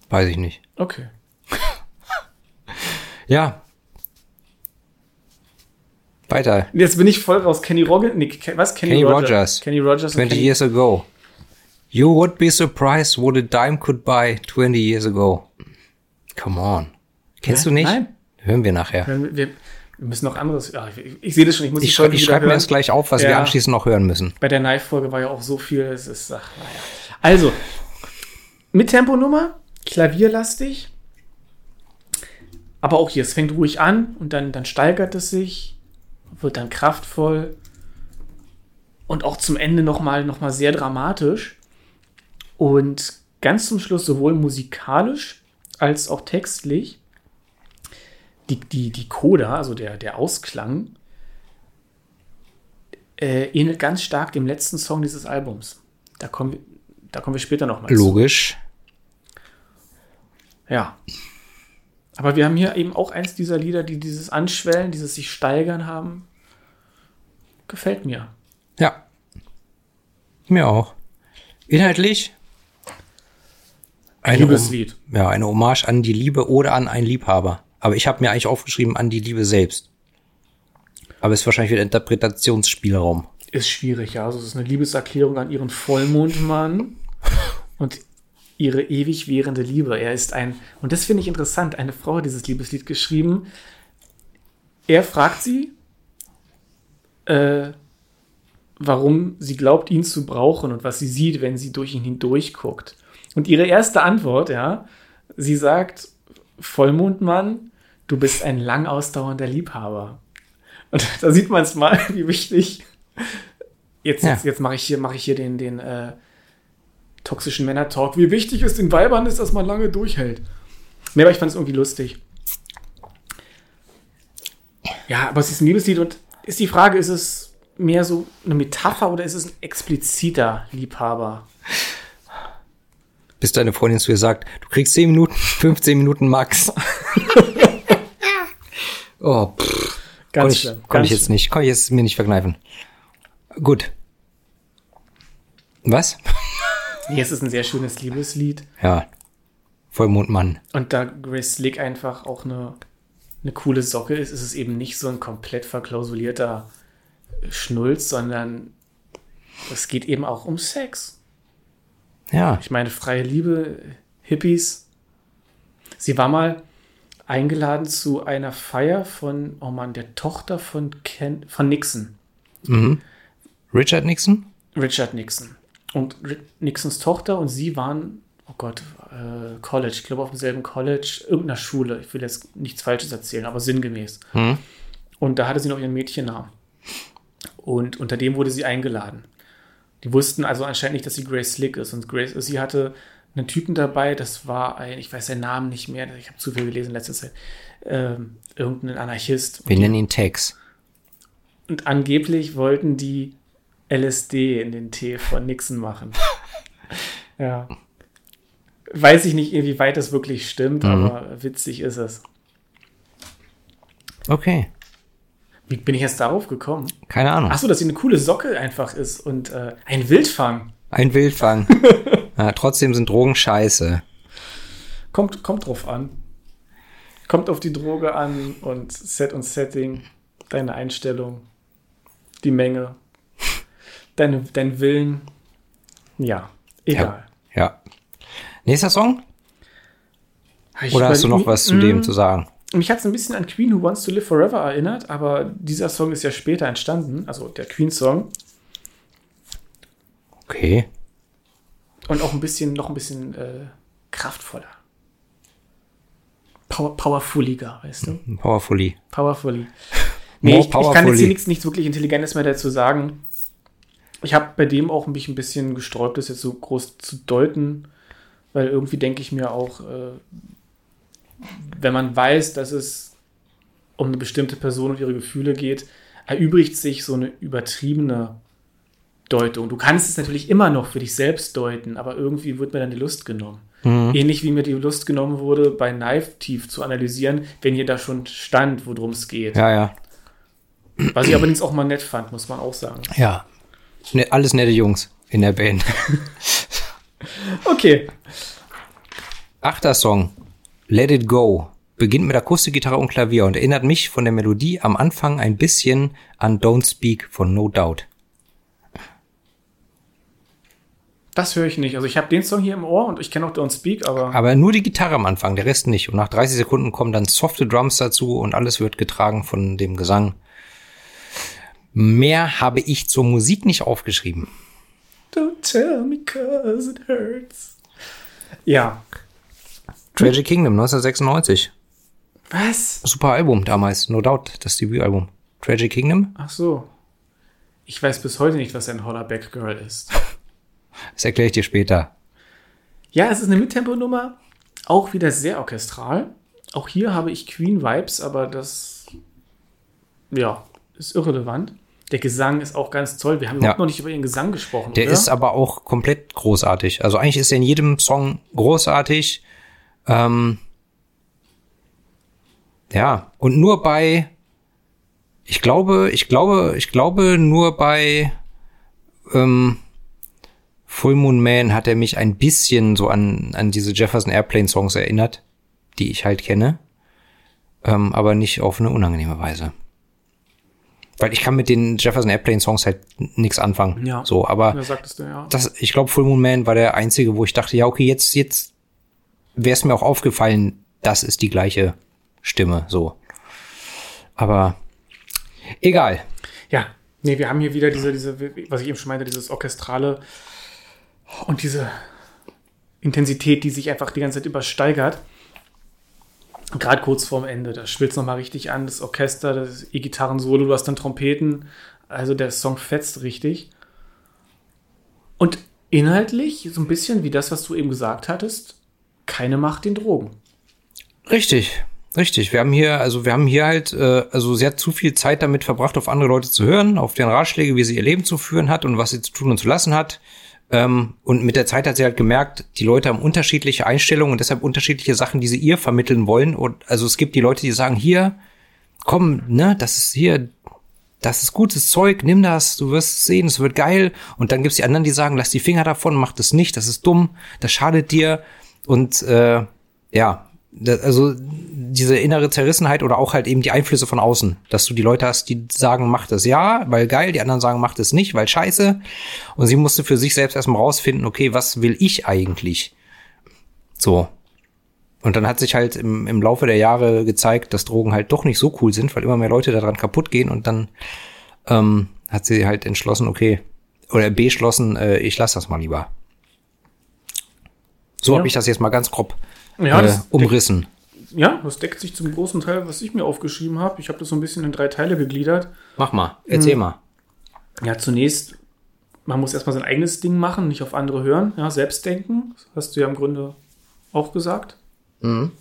Speaker 1: Weiß ich nicht.
Speaker 2: Okay.
Speaker 1: Ja. Weiter.
Speaker 2: Jetzt bin ich voll raus. Kenny Roggins? Nee, was? Kenny,
Speaker 1: Kenny
Speaker 2: Rogers.
Speaker 1: Rogers.
Speaker 2: Kenny Rogers und
Speaker 1: 20
Speaker 2: Kenny
Speaker 1: years ago. You would be surprised what a dime could buy 20 years ago. Come on. Kennst
Speaker 2: Hä?
Speaker 1: du nicht?
Speaker 2: Nein.
Speaker 1: Hören wir nachher.
Speaker 2: Wir, wir, wir müssen noch anderes. Ja, ich, ich sehe das schon. Ich muss
Speaker 1: Ich,
Speaker 2: Folge
Speaker 1: ich schreibe mir
Speaker 2: hören.
Speaker 1: das gleich auf, was wir
Speaker 2: Ja.
Speaker 1: anschließend noch hören müssen.
Speaker 2: Bei der Knife-Folge war ja auch so viel. Es ist, ach, naja. Also, mit Temponummer, klavierlastig. Aber auch hier, es fängt ruhig an und dann, dann steigert es sich, wird dann kraftvoll und auch zum Ende nochmal noch mal sehr dramatisch. Und ganz zum Schluss sowohl musikalisch als auch textlich die, die, die Coda, also der, der Ausklang, äh, ähnelt ganz stark dem letzten Song dieses Albums. Da kommen wir, da kommen wir später nochmal zu.
Speaker 1: Logisch.
Speaker 2: Ja. Aber wir haben hier eben auch eins dieser Lieder, die dieses Anschwellen, dieses sich steigern haben. Gefällt mir.
Speaker 1: Ja. Mir auch. Inhaltlich
Speaker 2: Ein Liebeslied.
Speaker 1: Um, ja, eine Hommage an die Liebe oder an einen Liebhaber. Aber ich habe mir eigentlich aufgeschrieben an die Liebe selbst. Aber es ist wahrscheinlich wieder Interpretationsspielraum.
Speaker 2: Ist schwierig, ja. Also es ist eine Liebeserklärung an ihren Vollmondmann und ihre ewig währende Liebe. Er ist ein, und das finde ich interessant, eine Frau hat dieses Liebeslied geschrieben. Er fragt sie, äh, warum sie glaubt, ihn zu brauchen und was sie sieht, wenn sie durch ihn hindurch guckt. Und ihre erste Antwort, ja, sie sagt, Vollmondmann, du bist ein lang ausdauernder Liebhaber. Und da sieht man es mal, wie wichtig. Jetzt,
Speaker 1: Ja.
Speaker 2: jetzt, jetzt mache ich hier, mache ich hier den, den äh, toxischen Männer-Talk. Wie wichtig es den Weibern ist, dass man lange durchhält. Nee, aber ich fand es irgendwie lustig. Ja, aber es ist ein Liebeslied und ist die Frage, ist es mehr so eine Metapher oder ist es ein expliziter Liebhaber?
Speaker 1: Bis deine Freundin zu dir sagt, du kriegst 10 Minuten, 15 Minuten max. oh, pff.
Speaker 2: Ganz
Speaker 1: Konnte ich,
Speaker 2: schlimm.
Speaker 1: konnte ich jetzt nicht, konnte ich jetzt mir nicht verkneifen. Gut. Was?
Speaker 2: Nee, es ist ein sehr schönes Liebeslied.
Speaker 1: Ja. Vollmondmann.
Speaker 2: Und da Grace Slick einfach auch eine, eine coole Socke ist, ist es eben nicht so ein komplett verklausulierter Schnulz, sondern es geht eben auch um Sex.
Speaker 1: Ja.
Speaker 2: Ich meine, freie Liebe, Hippies. Sie war mal eingeladen zu einer Feier von, oh Mann, der Tochter von, Ken, von Nixon.
Speaker 1: Mhm. Richard Nixon?
Speaker 2: Richard Nixon. Und Ri- Nixons Tochter und sie waren, oh Gott, äh, College, ich glaube auf demselben College, irgendeiner Schule. Ich will jetzt nichts Falsches erzählen, aber sinngemäß.
Speaker 1: Hm.
Speaker 2: Und da hatte sie noch ihren Mädchennamen. Und unter dem wurde sie eingeladen. Die wussten also anscheinend nicht, dass sie Grace Slick ist. Und Grace, sie hatte einen Typen dabei, das war ein, ich weiß seinen Namen nicht mehr, ich habe zu viel gelesen in letzter Zeit, ähm, irgendein Anarchist.
Speaker 1: Wir nennen ihn Tex.
Speaker 2: Und angeblich wollten die LSD in den Tee von Nixon machen. ja. Weiß ich nicht, inwieweit das wirklich stimmt, aber witzig ist es.
Speaker 1: Okay.
Speaker 2: Wie bin ich jetzt darauf gekommen?
Speaker 1: Keine Ahnung.
Speaker 2: Achso, dass sie eine coole Socke einfach ist und äh, ein Wildfang.
Speaker 1: Ein Wildfang. ja, trotzdem sind Drogen scheiße.
Speaker 2: Kommt, kommt drauf an. Kommt auf die Droge an und Set und Setting, deine Einstellung, die Menge, deine, dein Willen. Ja, egal.
Speaker 1: Ja. Nächster Song?
Speaker 2: Ich
Speaker 1: Oder hast du noch was zu
Speaker 2: Mm,
Speaker 1: dem zu sagen?
Speaker 2: Mich hat es ein bisschen an Queen Who Wants to Live Forever erinnert, aber dieser Song ist ja später entstanden, also der Queen-Song.
Speaker 1: Okay.
Speaker 2: Und auch ein bisschen, noch ein bisschen äh, kraftvoller. Power, powerfuliger, weißt du?
Speaker 1: Powerfully.
Speaker 2: Powerfully. Nee, ich, ich kann jetzt hier nichts, nichts wirklich Intelligentes mehr dazu sagen. Ich habe bei dem auch mich ein bisschen gesträubt, das jetzt so groß zu deuten, weil irgendwie denke ich mir auch, äh, wenn man weiß, dass es um eine bestimmte Person und ihre Gefühle geht, erübrigt sich so eine übertriebene Deutung. Du kannst es natürlich immer noch für dich selbst deuten, aber irgendwie wird mir dann die Lust genommen. Ähnlich wie mir die Lust genommen wurde, bei Knife tief zu analysieren, wenn hier da schon stand, worum es geht.
Speaker 1: Ja, ja.
Speaker 2: Was ich allerdings auch mal nett fand, muss man auch sagen.
Speaker 1: Ja. Ne, alles nette Jungs in der Band.
Speaker 2: Okay.
Speaker 1: Achter Song. Let It Go. Beginnt mit Akustikgitarre und Klavier und erinnert mich von der Melodie am Anfang ein bisschen an Don't Speak von No Doubt.
Speaker 2: Das höre ich nicht. Also ich habe den Song hier im Ohr und ich kenne auch Don't Speak, aber
Speaker 1: Aber nur die Gitarre am Anfang, der Rest nicht. Und nach 30 Sekunden kommen dann softe Drums dazu und alles wird getragen von dem Gesang. Mehr habe ich zur Musik nicht aufgeschrieben.
Speaker 2: Don't tell me cause it hurts. Ja.
Speaker 1: Tragic Kingdom 1996.
Speaker 2: Was?
Speaker 1: Super Album damals, No Doubt, das Debütalbum. Tragic Kingdom,
Speaker 2: Ach so. Ich weiß bis heute nicht, was ein Hollaback Girl ist.
Speaker 1: Das erkläre ich dir später.
Speaker 2: Ja, es ist eine Mittempo-Nummer. Auch wieder sehr orchestral. Auch hier habe ich Queen-Vibes, aber das, ja, ist irrelevant. Der Gesang ist auch ganz toll. Wir haben überhaupt
Speaker 1: Ja.
Speaker 2: noch nicht über ihren Gesang gesprochen,
Speaker 1: Der
Speaker 2: oder?
Speaker 1: ist aber auch komplett großartig. Also eigentlich ist er in jedem Song großartig. Ähm, ja, und nur bei, ich glaube, ich glaube, ich glaube, nur bei ähm, Full Moon Man hat er mich ein bisschen so an, an diese Jefferson Airplane Songs erinnert, die ich halt kenne. Ähm, aber nicht auf eine unangenehme Weise. Weil ich kann mit den Jefferson Airplane Songs halt nichts anfangen.
Speaker 2: Ja.
Speaker 1: So, aber
Speaker 2: sagtest du, ja.
Speaker 1: das, ich glaube, Full Moon Man war der einzige, wo ich dachte, ja, okay, jetzt, jetzt wäre es mir auch aufgefallen, das ist die gleiche Stimme, so. Aber egal.
Speaker 2: Ja, nee, wir haben hier wieder diese, diese, was ich eben schon meinte, dieses orchestrale und diese Intensität, die sich einfach die ganze Zeit übersteigert. Gerade kurz vorm Ende, da spielt es nochmal richtig an, das Orchester, das E-Gitarren-Solo, du hast dann Trompeten, also der Song fetzt richtig. Und inhaltlich, so ein bisschen wie das, was du eben gesagt hattest, keine Macht den Drogen.
Speaker 1: Richtig, richtig. Wir haben hier, also wir haben hier halt, äh, also sie hat zu viel Zeit damit verbracht, auf andere Leute zu hören, auf deren Ratschläge, wie sie ihr Leben zu führen hat und was sie zu tun und zu lassen hat. Ähm, und mit der Zeit hat sie halt gemerkt, die Leute haben unterschiedliche Einstellungen und deshalb unterschiedliche Sachen, die sie ihr vermitteln wollen. Und also es gibt die Leute, die sagen, hier, komm, ne, das ist hier, das ist gutes Zeug, nimm das, du wirst sehen, es wird geil. Und dann gibt's die anderen, die sagen, lass die Finger davon, mach das nicht, das ist dumm, das schadet dir. Und äh, ja, also diese innere Zerrissenheit oder auch halt eben die Einflüsse von außen, dass du die Leute hast, die sagen, mach das ja, weil geil, die anderen sagen, mach das nicht, weil scheiße. Und sie musste für sich selbst erstmal rausfinden, okay, was will ich eigentlich? So. Und dann hat sich halt im, im Laufe der Jahre gezeigt, dass Drogen halt doch nicht so cool sind, weil immer mehr Leute daran kaputt gehen und dann ähm, hat sie halt entschlossen, okay, oder beschlossen, äh, ich lasse das mal lieber. So ja. habe ich das jetzt mal ganz grob ja, äh, umrissen.
Speaker 2: ja, das deckt sich zum großen Teil, was ich mir aufgeschrieben habe. Ich habe das so ein bisschen in drei Teile gegliedert.
Speaker 1: Mach mal, erzähl hm. mal.
Speaker 2: Ja, zunächst, man muss erstmal sein eigenes Ding machen, nicht auf andere hören. Ja, selbst denken, das hast du ja im Grunde auch gesagt. Mhm.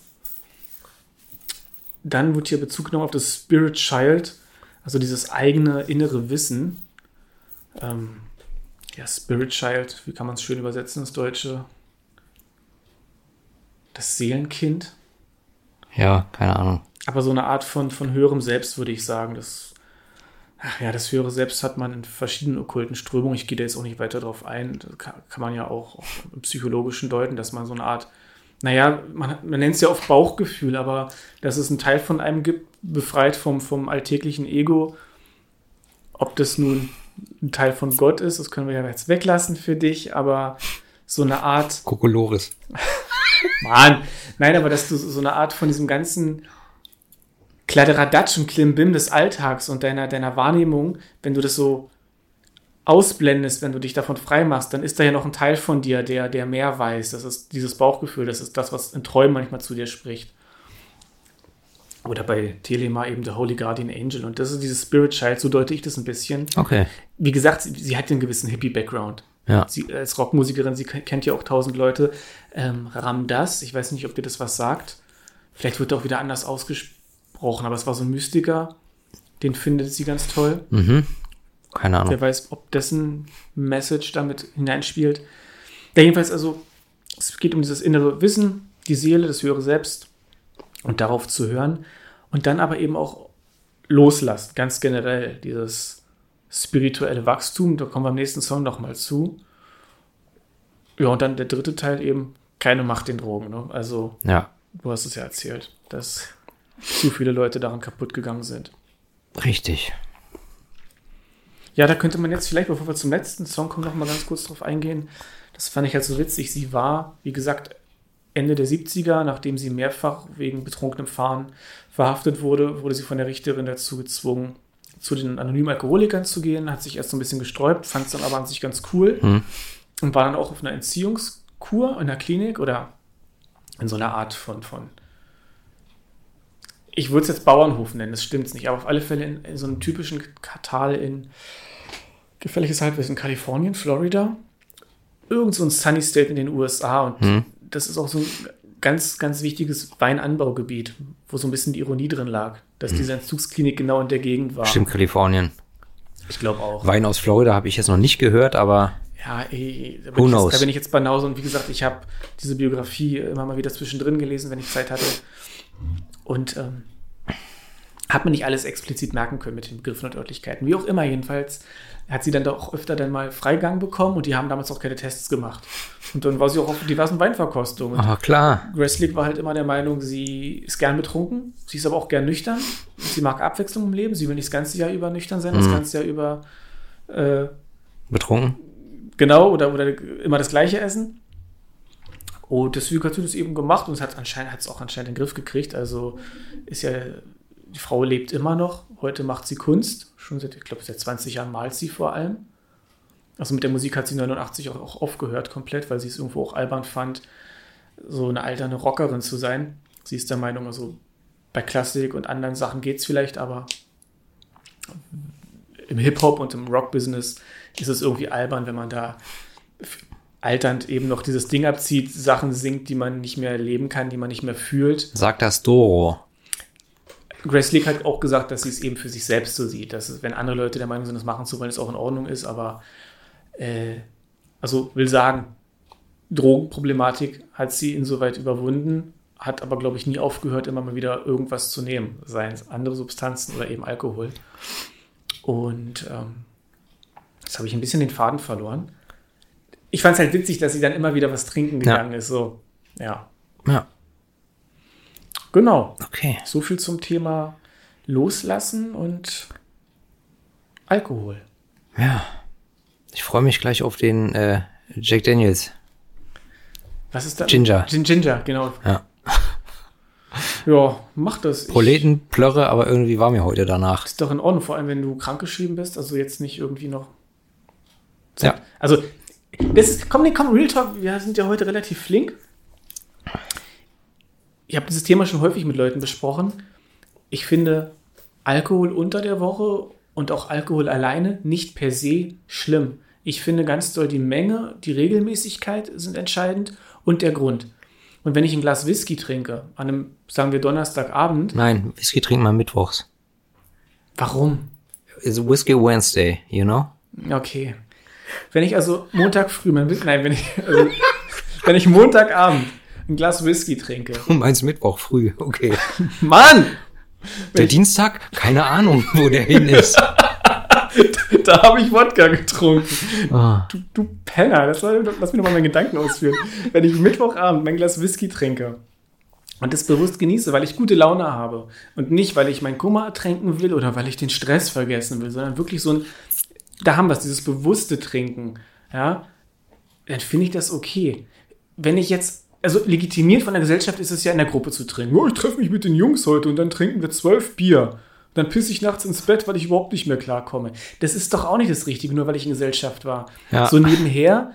Speaker 2: Dann wird hier Bezug genommen auf das Spirit Child, also dieses eigene innere Wissen. Ähm, ja, Spirit Child, wie kann man es schön übersetzen ins Deutsche? Das Seelenkind.
Speaker 1: Ja, keine Ahnung.
Speaker 2: Aber so eine Art von, von höherem Selbst, würde ich sagen. Das, ach ja, das höhere Selbst hat man in verschiedenen okkulten Strömungen. Ich gehe da jetzt auch nicht weiter drauf ein. Das kann, kann man ja auch, im Psychologischen deuten, dass man so eine Art, naja, man, man nennt es ja oft Bauchgefühl, aber dass es einen Teil von einem gibt, befreit vom, vom alltäglichen Ego. Ob das nun ein Teil von Gott ist, das können wir ja jetzt weglassen für dich, aber so eine Art.
Speaker 1: Kokolores.
Speaker 2: Mann, nein, aber dass du so eine Art von diesem ganzen Kladderadatsch und Klimbim des Alltags und deiner, deiner Wahrnehmung, wenn du das so ausblendest, wenn du dich davon frei machst, dann ist da ja noch ein Teil von dir, der, der mehr weiß. Das ist dieses Bauchgefühl, das ist das, was in Träumen manchmal zu dir spricht. Oder bei Telema eben der Holy Guardian Angel. Und das ist dieses Spirit Child, so deute ich das ein bisschen.
Speaker 1: Okay.
Speaker 2: Wie gesagt, sie, sie hat einen gewissen Hippie-Background.
Speaker 1: Ja.
Speaker 2: Sie, als Rockmusikerin, sie kennt ja auch tausend Leute. Ähm, Ramdas, ich weiß nicht, ob dir das was sagt. Vielleicht wird er auch wieder anders ausgesprochen, aber es war so ein Mystiker. Den findet sie ganz toll.
Speaker 1: Mhm. Keine Ahnung.
Speaker 2: Wer weiß, ob dessen Message damit hineinspielt. Ja, jedenfalls also, es geht um dieses innere Wissen, die Seele, das höhere Selbst und darauf zu hören. Und dann aber eben auch loslassen, ganz generell. Dieses spirituelle Wachstum, da kommen wir am nächsten Song nochmal zu. Ja, und dann der dritte Teil eben, keine Macht den Drogen. Ne? Also,
Speaker 1: ja.
Speaker 2: du hast es ja erzählt, dass zu viele Leute daran kaputt gegangen sind.
Speaker 1: Richtig.
Speaker 2: Ja, da könnte man jetzt vielleicht, bevor wir zum letzten Song kommen, noch mal ganz kurz drauf eingehen. Das fand ich halt so witzig. Sie war, wie gesagt, Ende der 70er, nachdem sie mehrfach wegen betrunkenem Fahren verhaftet wurde, wurde sie von der Richterin dazu gezwungen, zu den anonymen Alkoholikern zu gehen, hat sich erst so ein bisschen gesträubt, fand es dann aber an sich ganz cool mhm. und war dann auch auf einer Entziehungskur in der Klinik oder in so einer Art von, von ich würde es jetzt Bauernhof nennen, das stimmt nicht, aber auf alle Fälle in, in so einem typischen Kartal in gefährliches Halbwissen Kalifornien, Florida, irgend so ein Sunny State in den USA und mhm. das ist auch so ein ganz, ganz wichtiges Weinanbaugebiet, wo so ein bisschen die Ironie drin lag, dass hm. diese Entzugsklinik genau in der Gegend war.
Speaker 1: Stimmt, Kalifornien.
Speaker 2: Ich glaube auch.
Speaker 1: Wein aus Florida habe ich jetzt noch nicht gehört, aber.
Speaker 2: Ja, ey, da, bin jetzt, da bin ich jetzt Banause und wie gesagt, ich habe diese Biografie immer mal wieder zwischendrin gelesen, wenn ich Zeit hatte. Und ähm, hat man nicht alles explizit merken können mit den Begriffen und Örtlichkeiten. Wie auch immer, jedenfalls hat sie dann doch öfter dann mal Freigang bekommen und die haben damals auch keine Tests gemacht. Und dann war sie auch auf diversen Weinverkostungen.
Speaker 1: Ah, klar.
Speaker 2: Gresslick war halt immer der Meinung, sie ist gern betrunken, sie ist aber auch gern nüchtern. Sie mag Abwechslung im Leben, sie will nicht das ganze Jahr über nüchtern sein, mhm. das ganze Jahr über äh,
Speaker 1: betrunken.
Speaker 2: Genau, oder, oder immer das gleiche essen. Und deswegen hat sie das eben gemacht und es hat anscheinend hat es auch anscheinend in den Griff gekriegt. Also ist ja die Frau lebt immer noch. Heute macht sie Kunst. Schon seit, ich glaube, seit 20 Jahren malt sie vor allem. Also mit der Musik hat sie 89 auch, aufgehört komplett, weil sie es irgendwo auch albern fand, so eine alterne Rockerin zu sein. Sie ist der Meinung, also bei Klassik und anderen Sachen geht es vielleicht, aber im Hip-Hop und im Rock-Business ist es irgendwie albern, wenn man da alternd eben noch dieses Ding abzieht, Sachen singt, die man nicht mehr erleben kann, die man nicht mehr fühlt.
Speaker 1: Sagt das Doro.
Speaker 2: Grace League hat auch gesagt, dass sie es eben für sich selbst so sieht, dass es, wenn andere Leute der Meinung sind, das machen zu wollen, es auch in Ordnung ist, aber äh, also will sagen, Drogenproblematik hat sie insoweit überwunden, hat aber, glaube ich, nie aufgehört, immer mal wieder irgendwas zu nehmen, seien es andere Substanzen oder eben Alkohol. Und ähm, jetzt habe ich ein bisschen den Faden verloren. Ich fand es halt witzig, dass sie dann immer wieder was trinken gegangen ja. ist. So, ja.
Speaker 1: Ja.
Speaker 2: Genau.
Speaker 1: Okay.
Speaker 2: So viel zum Thema Loslassen und Alkohol.
Speaker 1: Ja. Ich freue mich gleich auf den äh, Jack Daniels.
Speaker 2: Was ist da?
Speaker 1: Ginger.
Speaker 2: Gin Ginger, genau.
Speaker 1: Ja.
Speaker 2: Ja, mach das.
Speaker 1: Proleten, Plörre, aber irgendwie war mir heute danach.
Speaker 2: Ist doch in Ordnung, vor allem wenn du krankgeschrieben bist, also jetzt nicht irgendwie noch.
Speaker 1: Ja.
Speaker 2: Also, das, komm, nee, komm, Real Talk, wir sind ja heute relativ flink. Ich habe dieses Thema schon häufig mit Leuten besprochen. Ich finde Alkohol unter der Woche und auch Alkohol alleine nicht per se schlimm. Ich finde ganz doll die Menge, die Regelmäßigkeit sind entscheidend und der Grund. Und wenn ich ein Glas Whisky trinke, an einem, sagen wir, Donnerstagabend.
Speaker 1: Nein, Whisky trinkt man mittwochs.
Speaker 2: Warum?
Speaker 1: It's Whisky Wednesday, you know?
Speaker 2: Okay. Wenn ich also Montag früh, mein, nein, wenn ich, also, wenn ich Montagabend ein Glas Whisky trinke.
Speaker 1: Du meinst Mittwoch früh, okay.
Speaker 2: Mann!
Speaker 1: Der Dienstag? Keine Ahnung, wo der hin ist.
Speaker 2: da habe ich Wodka getrunken.
Speaker 1: Ah.
Speaker 2: Du, du Penner, das soll, lass mich nochmal meinen Gedanken ausführen. Wenn ich Mittwochabend mein Glas Whisky trinke und das bewusst genieße, weil ich gute Laune habe und nicht, weil ich meinen Kummer ertränken will oder weil ich den Stress vergessen will, sondern wirklich so ein, da haben wir es, dieses bewusste Trinken, ja, dann finde ich das okay. Wenn ich jetzt also legitimiert von der Gesellschaft ist es ja in der Gruppe zu trinken. Oh, ich treffe mich mit den Jungs heute und dann trinken wir zwölf Bier. Dann pisse ich nachts ins Bett, weil ich überhaupt nicht mehr klarkomme. Das ist doch auch nicht das Richtige, nur weil ich in Gesellschaft war.
Speaker 1: Ja.
Speaker 2: So nebenher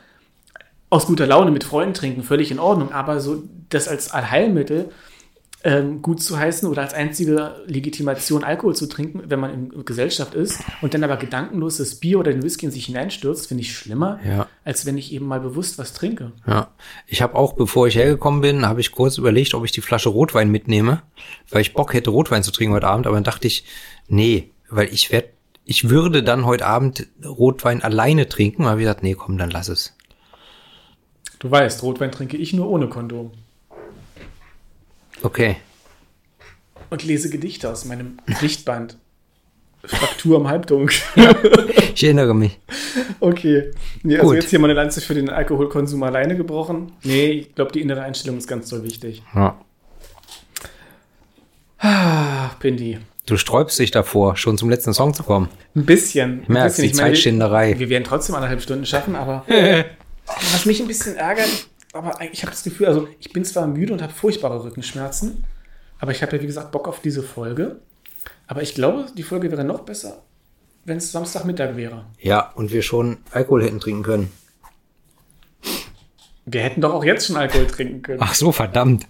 Speaker 2: aus guter Laune mit Freunden trinken, völlig in Ordnung. Aber so das als Allheilmittel ähm, gut zu heißen oder als einzige Legitimation Alkohol zu trinken, wenn man in Gesellschaft ist und dann aber gedankenlos das Bier oder den Whisky in sich hineinstürzt, finde ich schlimmer,
Speaker 1: Ja.
Speaker 2: als wenn ich eben mal bewusst was trinke.
Speaker 1: Ja. Ich habe auch, bevor ich hergekommen bin, habe ich kurz überlegt, ob ich die Flasche Rotwein mitnehme, weil ich Bock hätte, Rotwein zu trinken heute Abend, aber dann dachte ich, nee, weil ich werde, ich würde dann heute Abend Rotwein alleine trinken, aber ich gesagt, nee, komm, dann lass es.
Speaker 2: Du weißt, Rotwein trinke ich nur ohne Kondom.
Speaker 1: Okay.
Speaker 2: Und lese Gedichte aus meinem Gedichtband. Fraktur am Halbdunkel.
Speaker 1: Ich erinnere mich.
Speaker 2: Okay. Nee, also
Speaker 1: Gut.
Speaker 2: jetzt hier mal eine Lanze für den Alkoholkonsum alleine gebrochen. Nee, ich glaube, die innere Einstellung ist ganz doll wichtig.
Speaker 1: Ja.
Speaker 2: Ach, Pindi.
Speaker 1: Du sträubst dich davor, schon zum letzten Song zu kommen.
Speaker 2: Ein bisschen.
Speaker 1: Ich merke die Zeitschinderei.
Speaker 2: wir, wir werden trotzdem anderthalb Stunden schaffen, aber was mich ein bisschen ärgert, aber ich habe das Gefühl, also ich bin zwar müde und habe furchtbare Rückenschmerzen, aber ich habe ja wie gesagt Bock auf diese Folge. Aber ich glaube, die Folge wäre noch besser, wenn es Samstagmittag wäre.
Speaker 1: Ja, und wir schon Alkohol hätten trinken können.
Speaker 2: Wir hätten doch auch jetzt schon Alkohol trinken können.
Speaker 1: Ach so, verdammt.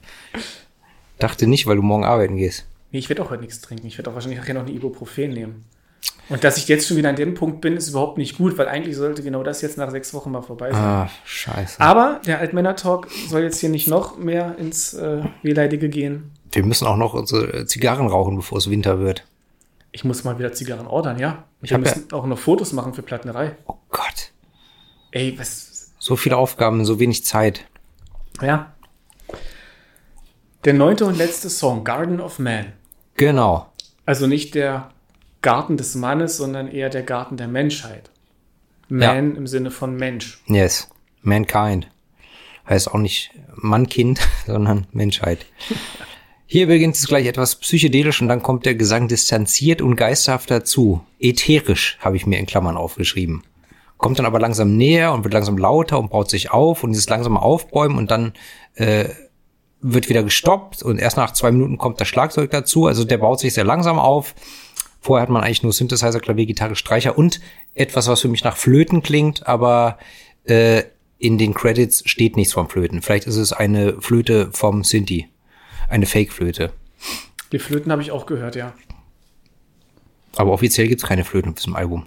Speaker 1: Dachte nicht, weil du morgen arbeiten gehst.
Speaker 2: Nee, ich werde auch heute nichts trinken. Ich werde auch wahrscheinlich nachher noch eine Ibuprofen nehmen. Und dass ich jetzt schon wieder an dem Punkt bin, ist überhaupt nicht gut, weil eigentlich sollte genau das jetzt nach sechs Wochen mal vorbei sein.
Speaker 1: Ah, scheiße.
Speaker 2: Aber der Altmänner-Talk soll jetzt hier nicht noch mehr ins äh, Wehleidige gehen.
Speaker 1: Wir müssen auch noch unsere Zigarren rauchen, bevor es Winter wird.
Speaker 2: Ich muss mal wieder Zigarren ordern, ja.
Speaker 1: Ich
Speaker 2: Wir
Speaker 1: hab ja-
Speaker 2: müssen auch noch Fotos machen für Plattenerei.
Speaker 1: Oh Gott.
Speaker 2: Ey, was?
Speaker 1: So viele Aufgaben, so wenig Zeit.
Speaker 2: Ja. Der neunte und letzte Song, Garden of Man.
Speaker 1: Genau.
Speaker 2: Also nicht der Garten des Mannes, sondern eher der Garten der Menschheit. Man im Sinne von Mensch.
Speaker 1: Yes. Mankind. Heißt auch nicht Mann-Kind, sondern Menschheit. Hier beginnt es gleich etwas psychedelisch und dann kommt der Gesang distanziert und geisterhaft dazu. Ätherisch habe ich mir in Klammern aufgeschrieben. Kommt dann aber langsam näher und wird langsam lauter und baut sich auf und dieses langsame Aufbäumen und dann äh, wird wieder gestoppt und erst nach zwei Minuten kommt das Schlagzeug dazu. Also der baut sich sehr langsam auf. Vorher hat man eigentlich nur Synthesizer, Klavier, Gitarre, Streicher und etwas, was für mich nach Flöten klingt, aber äh, in den Credits steht nichts vom Flöten. Vielleicht ist es eine Flöte vom Sinti. eine Fake-Flöte.
Speaker 2: Die Flöten habe ich auch gehört, ja.
Speaker 1: Aber offiziell gibt es keine Flöten auf diesem Album.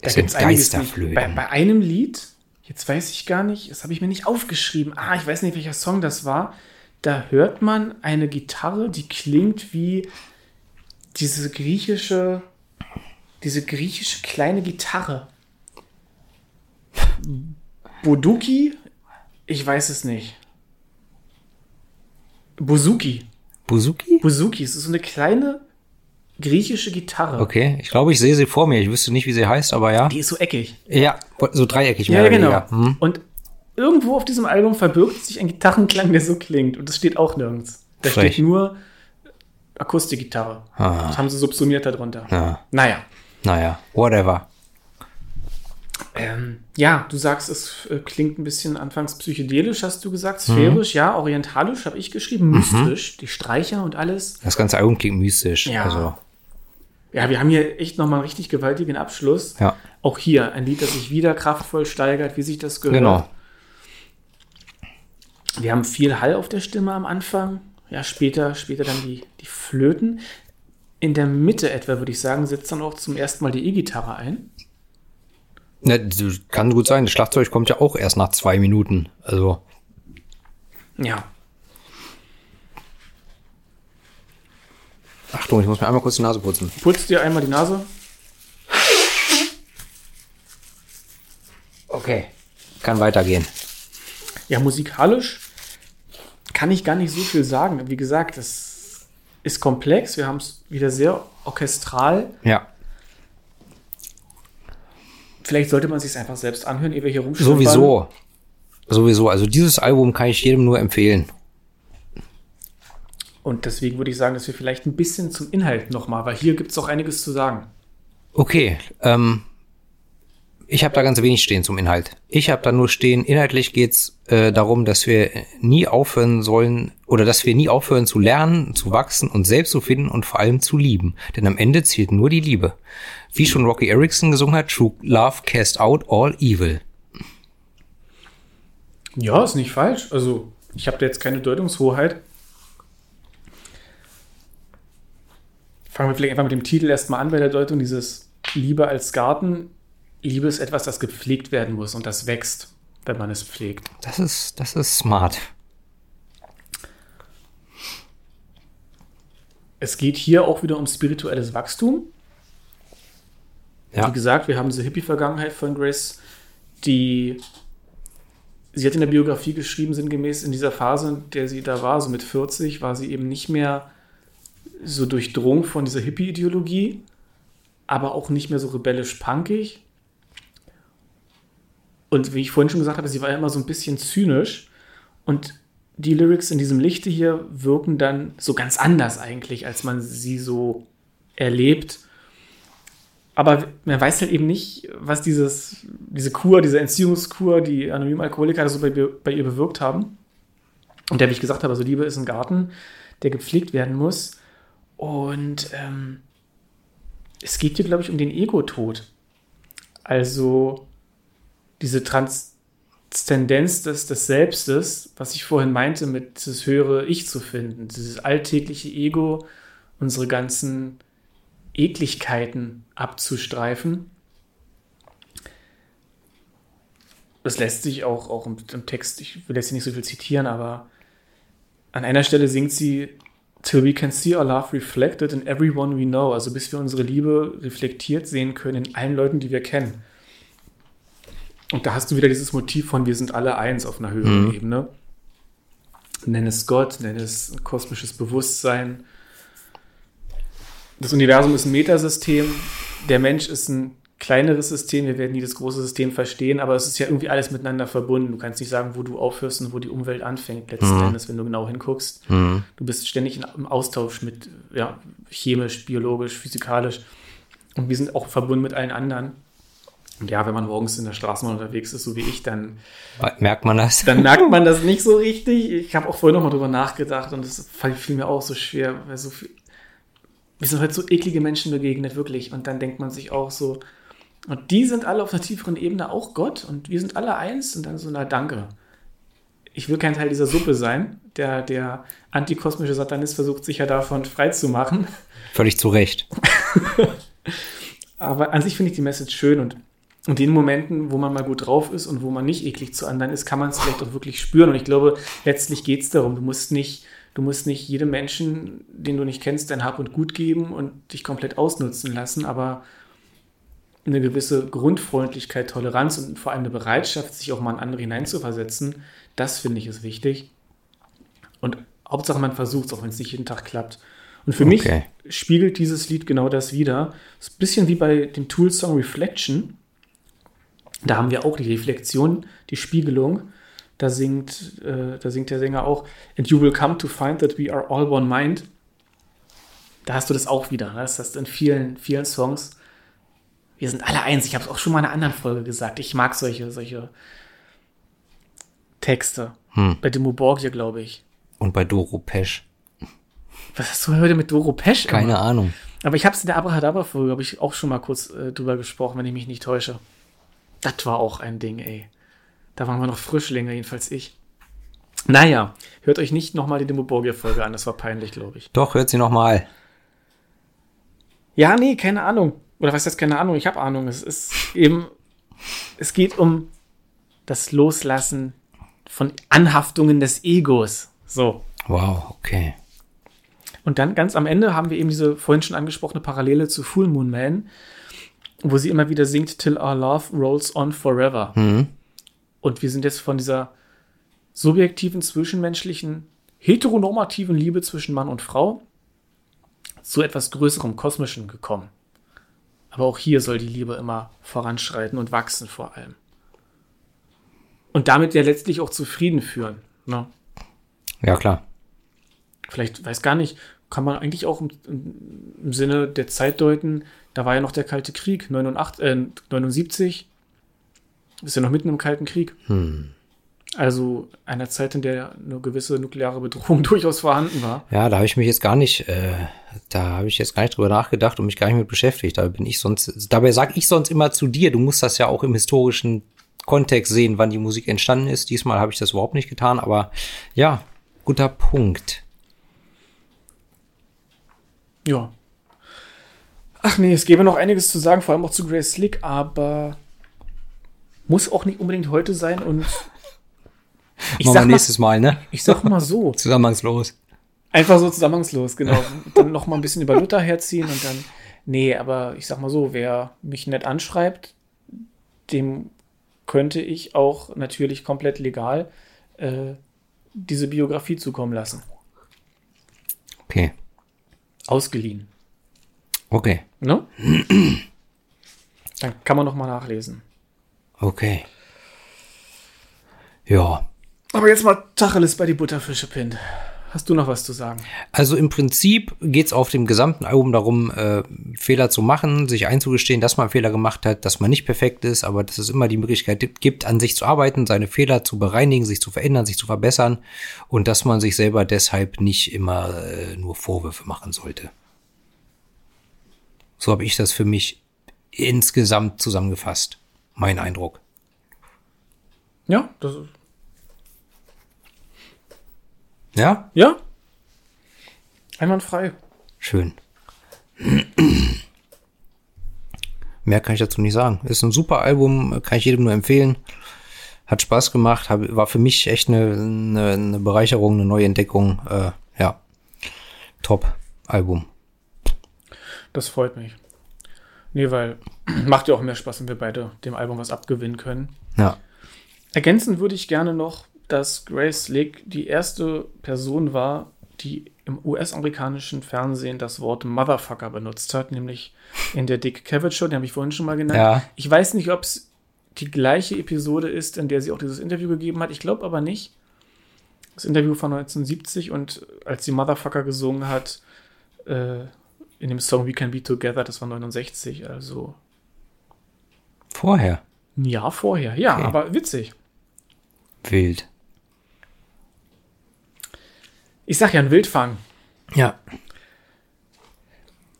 Speaker 2: Da gibt's einiges nicht. Bei, bei einem Lied, jetzt weiß ich gar nicht, das habe ich mir nicht aufgeschrieben. Ah, ich weiß nicht, welcher Song das war. Da hört man eine Gitarre, die klingt wie diese griechische, diese griechische kleine Gitarre. Boduki? Ich weiß es nicht. Bouzouki.
Speaker 1: Buzuki?
Speaker 2: Bouzouki, es ist so eine kleine griechische Gitarre.
Speaker 1: Okay, ich glaube, ich sehe sie vor mir. Ich wüsste nicht, wie sie heißt, aber ja.
Speaker 2: Die ist so eckig.
Speaker 1: Ja, so dreieckig.
Speaker 2: Ja, genau. Hm. Und irgendwo auf diesem Album verbirgt sich ein Gitarrenklang, der so klingt. Und das steht auch nirgends. Da Frech. steht nur Akustikgitarre. Ah. Das haben sie subsumiert darunter.
Speaker 1: Ja.
Speaker 2: Naja.
Speaker 1: Naja, whatever.
Speaker 2: Ähm, ja, du sagst, es äh, klingt ein bisschen anfangs psychedelisch, hast du gesagt, sphärisch, mhm. ja, orientalisch habe ich geschrieben, mystisch, mhm. die Streicher und alles.
Speaker 1: Das ganze Album klingt mystisch.
Speaker 2: Ja.
Speaker 1: Also.
Speaker 2: Ja, wir haben hier echt nochmal einen richtig gewaltigen Abschluss.
Speaker 1: Ja.
Speaker 2: Auch hier ein Lied, das sich wieder kraftvoll steigert, wie sich das gehört.
Speaker 1: Genau.
Speaker 2: Wir haben viel Hall auf der Stimme am Anfang. Ja, später, später dann die, die Flöten. In der Mitte etwa, würde ich sagen, setzt dann auch zum ersten Mal die E-Gitarre ein.
Speaker 1: Ne, kann gut sein. Das Schlagzeug kommt ja auch erst nach zwei Minuten. Also.
Speaker 2: Ja.
Speaker 1: Achtung, ich muss mir einmal kurz die Nase putzen.
Speaker 2: Putz dir einmal die Nase.
Speaker 1: Okay. Kann weitergehen.
Speaker 2: Ja, musikalisch kann ich gar nicht so viel sagen. Wie gesagt, es ist komplex. Wir haben es wieder sehr orchestral.
Speaker 1: Ja.
Speaker 2: Vielleicht sollte man sich einfach selbst anhören, ehe wir hier
Speaker 1: Sowieso. Sowieso. Also dieses Album kann ich jedem nur empfehlen.
Speaker 2: Und deswegen würde ich sagen, dass wir vielleicht ein bisschen zum Inhalt nochmal, weil hier gibt es auch einiges zu sagen.
Speaker 1: Okay. Ähm, ich habe da ganz wenig stehen zum Inhalt. Ich habe da nur stehen, inhaltlich geht's äh, darum, dass wir nie aufhören sollen oder dass wir nie aufhören zu lernen, zu wachsen und selbst zu finden und vor allem zu lieben. Denn am Ende zählt nur die Liebe. Wie schon Rocky Erickson gesungen hat, True Love cast out all evil.
Speaker 2: Ja, ist nicht falsch. Also, ich habe da jetzt keine Deutungshoheit. Fangen wir vielleicht einfach mit dem Titel erstmal an bei der Deutung. Dieses Liebe als Garten Liebe ist etwas, das gepflegt werden muss und das wächst, wenn man es pflegt.
Speaker 1: Das ist, das ist smart.
Speaker 2: Es geht hier auch wieder um spirituelles Wachstum. Ja. Wie gesagt, wir haben diese Hippie-Vergangenheit von Grace, die sie hat in der Biografie geschrieben, sinngemäß in dieser Phase, in der sie da war, so mit 40, war sie eben nicht mehr so durchdrungen von dieser Hippie-Ideologie, aber auch nicht mehr so rebellisch punkig, und wie ich vorhin schon gesagt habe, sie war ja immer so ein bisschen zynisch. Und die Lyrics in diesem Lichte hier wirken dann so ganz anders eigentlich, als man sie so erlebt. Aber man weiß halt eben nicht, was dieses, diese Kur, diese Entziehungskur, die anonymen Alkoholiker so bei, bei ihr bewirkt haben. Und der, wie ich gesagt habe, also Liebe ist ein Garten, der gepflegt werden muss. Und ähm, es geht hier, glaube ich, um den Ego-Tod. Also diese Transzendenz des, des Selbstes, was ich vorhin meinte, mit dieses höhere Ich zu finden, dieses alltägliche Ego, unsere ganzen Ekligkeiten abzustreifen. Das lässt sich auch, auch im, im Text, ich will jetzt nicht so viel zitieren, aber an einer Stelle singt sie, Till we can see our love reflected in everyone we know, also bis wir unsere Liebe reflektiert sehen können in allen Leuten, die wir kennen. Und da hast du wieder dieses Motiv von, wir sind alle eins auf einer höheren mhm. Ebene. Nenn es Gott, nenn es kosmisches Bewusstsein. Das Universum ist ein Metasystem. Der Mensch ist ein kleineres System. Wir werden nie das große System verstehen, aber es ist ja irgendwie alles miteinander verbunden. Du kannst nicht sagen, wo du aufhörst und wo die Umwelt anfängt, letzten mhm. Endes, wenn du genau hinguckst. Mhm. Du bist ständig im Austausch mit ja, chemisch, biologisch, physikalisch. Und wir sind auch verbunden mit allen anderen. Und ja, wenn man morgens in der Straßenbahn unterwegs ist, so wie ich, dann
Speaker 1: merkt man das.
Speaker 2: Dann merkt man das nicht so richtig. Ich habe auch vorhin noch mal drüber nachgedacht und es fiel mir auch so schwer, weil so viel, wir sind heute so eklige Menschen begegnet, wirklich. Und dann denkt man sich auch so, und die sind alle auf einer tieferen Ebene auch Gott und wir sind alle eins und dann so, na danke. ich will kein Teil dieser Suppe sein. Der, der antikosmische Satanist versucht sich ja davon frei zu machen.
Speaker 1: Völlig zu Recht.
Speaker 2: Aber an sich finde ich die Message schön und in den Momenten, wo man mal gut drauf ist und wo man nicht eklig zu anderen ist, kann man es vielleicht auch wirklich spüren. Und ich glaube, letztlich geht es darum, du musst nicht, du musst nicht jedem Menschen, den du nicht kennst, dein Hab und Gut geben und dich komplett ausnutzen lassen, aber eine gewisse Grundfreundlichkeit, Toleranz und vor allem eine Bereitschaft, sich auch mal in andere hineinzuversetzen, das finde ich ist wichtig. Und Hauptsache man versucht es, auch wenn es nicht jeden Tag klappt. Und für okay. mich spiegelt dieses Lied genau das wieder. ist ein bisschen wie bei dem Tool-Song Reflection. Da haben wir auch die Reflexion, die Spiegelung. Da singt, äh, da singt der Sänger auch, And you will come to find that we are all one mind. Da hast du das auch wieder. Ne? Das hast du in vielen, vielen Songs. Wir sind alle eins. Ich habe es auch schon mal in einer anderen Folge gesagt. Ich mag solche, solche Texte. Hm. Bei Demo Borgia, glaube ich.
Speaker 1: Und bei Doro Pesch.
Speaker 2: Was hast du heute mit Doro Pesch?
Speaker 1: Keine immer? Ahnung.
Speaker 2: Aber ich habe es in der Abrahadabra-Folge, habe ich auch schon mal kurz äh, drüber gesprochen, wenn ich mich nicht täusche. Das war auch ein Ding, ey. Da waren wir noch Frischlinge, jedenfalls ich. Naja, hört euch nicht nochmal die Demo Borgia-Folge an, das war peinlich, glaube ich.
Speaker 1: Doch, hört sie nochmal.
Speaker 2: Ja, nee, keine Ahnung. Oder was heißt keine Ahnung? Ich habe Ahnung. Es ist eben, es geht um das Loslassen von Anhaftungen des Egos. So.
Speaker 1: Wow, okay.
Speaker 2: Und dann ganz am Ende haben wir eben diese vorhin schon angesprochene Parallele zu Full Moon Man, wo sie immer wieder singt, Till our love rolls on forever. Mhm. Und wir sind jetzt von dieser subjektiven, zwischenmenschlichen, heteronormativen Liebe zwischen Mann und Frau zu etwas größerem, kosmischen gekommen. Aber auch hier soll die Liebe immer voranschreiten und wachsen vor allem. Und damit ja letztlich auch zufrieden führen. Ne?
Speaker 1: Ja, klar.
Speaker 2: Vielleicht, weiß gar nicht, kann man eigentlich auch im, im, Sinne der Zeit deuten, da war ja noch der Kalte Krieg, 89, äh, 79, ist ja noch mitten im Kalten Krieg. Hm. Also einer Zeit, in der eine gewisse nukleare Bedrohung durchaus vorhanden war.
Speaker 1: Ja, da habe ich mich jetzt gar nicht, äh, da habe ich jetzt gar nicht drüber nachgedacht und mich gar nicht mit beschäftigt. Da bin ich sonst, dabei sage ich sonst immer zu dir, du musst das ja auch im historischen Kontext sehen, wann die Musik entstanden ist. Diesmal habe ich das überhaupt nicht getan, aber ja, guter Punkt.
Speaker 2: Ja. Ach nee, es gäbe noch einiges zu sagen, vor allem auch zu Grace Slick, aber muss auch nicht unbedingt heute sein und
Speaker 1: ich Machen wir nächstes Mal, ne?
Speaker 2: Ich sag mal so.
Speaker 1: Zusammenhangslos.
Speaker 2: Einfach so zusammenhangslos, genau. dann noch mal ein bisschen über Luther herziehen und dann, nee, aber ich sag mal so, wer mich nett anschreibt, dem könnte ich auch natürlich komplett legal äh, diese Biografie zukommen lassen.
Speaker 1: Okay.
Speaker 2: Ausgeliehen.
Speaker 1: Okay.
Speaker 2: Ne? Dann kann man noch mal nachlesen.
Speaker 1: Okay. Ja.
Speaker 2: Aber jetzt mal Tacheles bei die Butterfische Pint. Hast du noch was zu sagen?
Speaker 1: Also im Prinzip geht es auf dem gesamten Album darum, äh, Fehler zu machen, sich einzugestehen, dass man Fehler gemacht hat, dass man nicht perfekt ist, aber dass es immer die Möglichkeit gibt, an sich zu arbeiten, seine Fehler zu bereinigen, sich zu verändern, sich zu verbessern und dass man sich selber deshalb nicht immer äh, nur Vorwürfe machen sollte. So habe ich das für mich insgesamt zusammengefasst. Mein Eindruck.
Speaker 2: Ja, das ist
Speaker 1: ja?
Speaker 2: Ja. Einwandfrei.
Speaker 1: Schön. Mehr kann ich dazu nicht sagen. Ist ein super Album, kann ich jedem nur empfehlen. Hat Spaß gemacht, war für mich echt eine, eine, eine Bereicherung, eine neue Entdeckung. Äh, ja, top Album.
Speaker 2: Das freut mich. Nee, weil macht ja auch mehr Spaß, wenn wir beide dem Album was abgewinnen können.
Speaker 1: Ja.
Speaker 2: Ergänzend würde ich gerne noch dass Grace Slick die erste Person war, die im US-amerikanischen Fernsehen das Wort Motherfucker benutzt hat, nämlich in der Dick Cavett Show, die habe ich vorhin schon mal genannt. Ja. Ich weiß nicht, ob es die gleiche Episode ist, in der sie auch dieses Interview gegeben hat. Ich glaube aber nicht. Das Interview von 1970 und als sie Motherfucker gesungen hat, äh, in dem Song We Can Be Together, das war 69, also.
Speaker 1: Vorher?
Speaker 2: Ja, vorher. Ja, okay. aber witzig.
Speaker 1: Wild.
Speaker 2: Ich sag ja, ein Wildfang.
Speaker 1: Ja.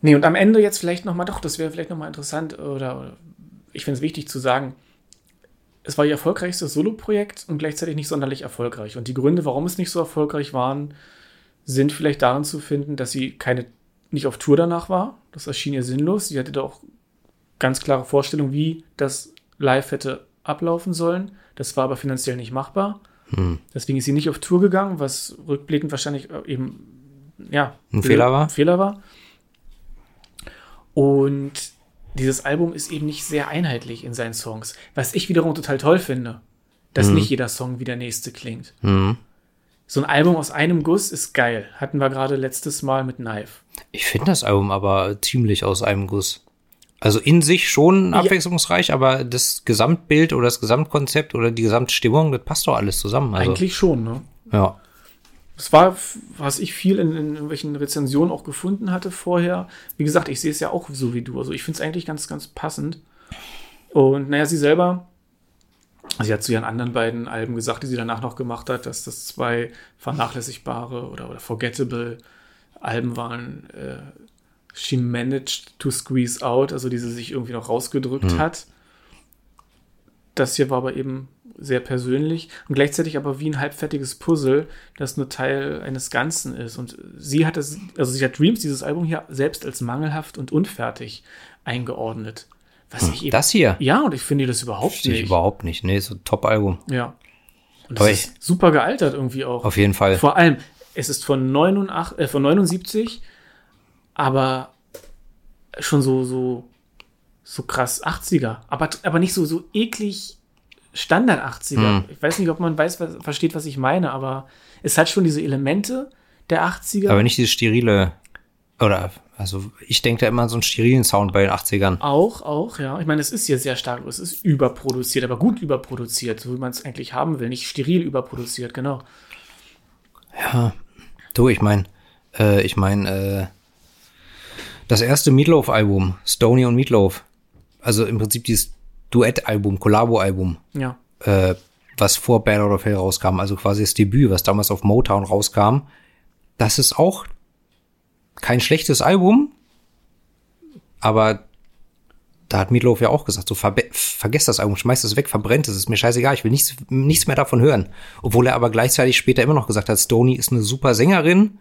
Speaker 2: Nee, und am Ende jetzt vielleicht nochmal, doch, das wäre vielleicht nochmal interessant, oder, oder ich finde es wichtig zu sagen, es war ihr erfolgreichstes Soloprojekt und gleichzeitig nicht sonderlich erfolgreich. Und die Gründe, warum es nicht so erfolgreich waren, sind vielleicht darin zu finden, dass sie keine, nicht auf Tour danach war. Das erschien ihr sinnlos. Sie hatte da auch ganz klare Vorstellung, wie das live hätte ablaufen sollen. Das war aber finanziell nicht machbar.
Speaker 1: Hm.
Speaker 2: Deswegen ist sie nicht auf Tour gegangen, was rückblickend wahrscheinlich äh, eben ja,
Speaker 1: Ein Fehler war?
Speaker 2: Fehler war. Und dieses Album ist eben nicht sehr einheitlich in seinen Songs, was ich wiederum total toll finde, dass
Speaker 1: Mhm.
Speaker 2: nicht jeder Song wie der nächste klingt.
Speaker 1: Hm.
Speaker 2: So ein Album aus einem Guss ist geil. Hatten wir gerade letztes Mal mit Knife.
Speaker 1: Ich finde das Album aber ziemlich aus einem Guss. Also in sich schon
Speaker 2: Ja.
Speaker 1: abwechslungsreich, aber das Gesamtbild oder das Gesamtkonzept oder die Gesamtstimmung, das passt doch alles zusammen. Also,
Speaker 2: Eigentlich schon, ne?
Speaker 1: ja.
Speaker 2: Es war, was ich viel in, in irgendwelchen Rezensionen auch gefunden hatte vorher. Wie gesagt, ich sehe es ja auch so wie du. Also ich finde es eigentlich ganz, ganz passend. Und naja, sie selber, sie hat zu ihren anderen beiden Alben gesagt, die sie danach noch gemacht hat, dass das zwei vernachlässigbare oder, oder forgettable Alben waren. Äh, she managed to squeeze out, also die sie sich irgendwie noch rausgedrückt hat. Das hier war aber eben sehr persönlich und gleichzeitig aber wie ein halbfertiges Puzzle, das nur Teil eines Ganzen ist. Und sie hat es, also sie hat Dreams, dieses Album hier, selbst als mangelhaft und unfertig eingeordnet. Was ich eben.
Speaker 1: Das hier
Speaker 2: ja, und ich finde das überhaupt
Speaker 1: verstehe ich
Speaker 2: nicht.
Speaker 1: überhaupt nicht. Nee, so ein Top-Album.
Speaker 2: Ja. Und
Speaker 1: Aber
Speaker 2: das ist super gealtert irgendwie auch.
Speaker 1: Auf jeden Fall.
Speaker 2: Vor allem, es ist von, 89, äh, von 79, aber schon so, so, so krass 80er. Aber, aber nicht so, so eklig Standard 80er.
Speaker 1: Hm.
Speaker 2: Ich weiß nicht, ob man weiß, was, versteht, was ich meine, aber es hat schon diese Elemente der 80er.
Speaker 1: Aber nicht dieses sterile, oder, also ich denke da immer an so einen sterilen Sound bei den 80ern.
Speaker 2: Auch, auch, ja. Ich meine, es ist hier sehr stark, es ist überproduziert, aber gut überproduziert, so wie man es eigentlich haben will. Nicht steril überproduziert, genau.
Speaker 1: Ja, du, ich meine, äh, ich meine, äh, das erste Meatloaf-Album, Stony und Meatloaf, also im Prinzip dieses Duett-Album, Collabo-Album,
Speaker 2: Ja.
Speaker 1: äh, was vor Bad Out of Hell rauskam, also quasi das Debüt, was damals auf Motown rauskam, das ist auch kein schlechtes Album, aber da hat Meatloaf ja auch gesagt, so verbe- vergesst das Album, schmeißt es weg, verbrennt es, ist mir scheißegal, ich will nichts, nichts mehr davon hören. Obwohl er aber gleichzeitig später immer noch gesagt hat, Stoney ist eine super Sängerin,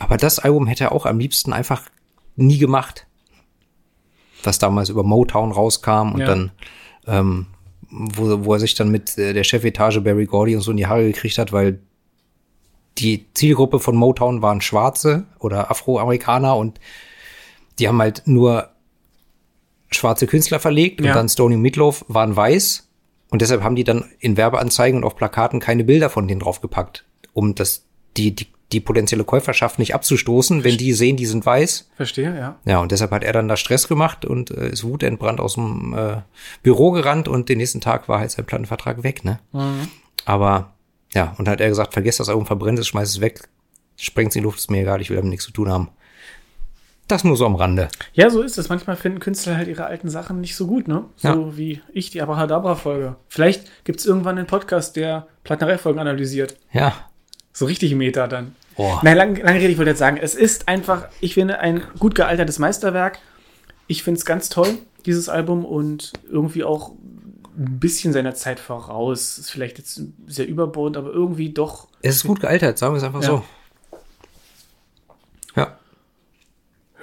Speaker 1: aber das Album hätte er auch am liebsten einfach nie gemacht. Was damals über Motown rauskam und
Speaker 2: Ja.
Speaker 1: dann, ähm, wo, wo er sich dann mit äh, der Chefetage Barry Gordy und so in die Haare gekriegt hat, weil die Zielgruppe von Motown waren Schwarze oder Afroamerikaner und die haben halt nur schwarze Künstler verlegt
Speaker 2: Ja.
Speaker 1: und dann Stony Meatloaf waren weiß und deshalb haben die dann in Werbeanzeigen und auf Plakaten keine Bilder von denen draufgepackt, um das die die die potenzielle Käuferschaft nicht abzustoßen, wenn die sehen, die sind weiß.
Speaker 2: Verstehe, ja.
Speaker 1: Ja, und deshalb hat er dann da Stress gemacht und äh, ist wutentbrannt aus dem äh, Büro gerannt und den nächsten Tag war halt sein Plattenvertrag weg, ne? Aber ja, und dann hat er gesagt, vergesst das Album, verbrennt es, schmeißt es weg, sprengt es in die Luft, ist mir egal, ich will damit nichts zu tun haben. Das nur so am Rande.
Speaker 2: Ja, so ist es. Manchmal finden Künstler halt ihre alten Sachen nicht so gut, ne? So
Speaker 1: Ja.
Speaker 2: wie ich die Abrahadabra-Folge. Vielleicht gibt es irgendwann einen Podcast, der Plattenerei-Folgen analysiert.
Speaker 1: Ja.
Speaker 2: So richtig Meta dann.
Speaker 1: Boah.
Speaker 2: Nein, lange lang Rede, ich wollte jetzt sagen, es ist einfach, ich finde, ein gut gealtertes Meisterwerk. Ich finde es ganz toll, dieses Album, und irgendwie auch ein bisschen seiner Zeit voraus. Ist vielleicht jetzt sehr überbordend, aber irgendwie doch.
Speaker 1: Es ist gut gealtert, sagen wir es einfach
Speaker 2: Ja.
Speaker 1: so. Ja.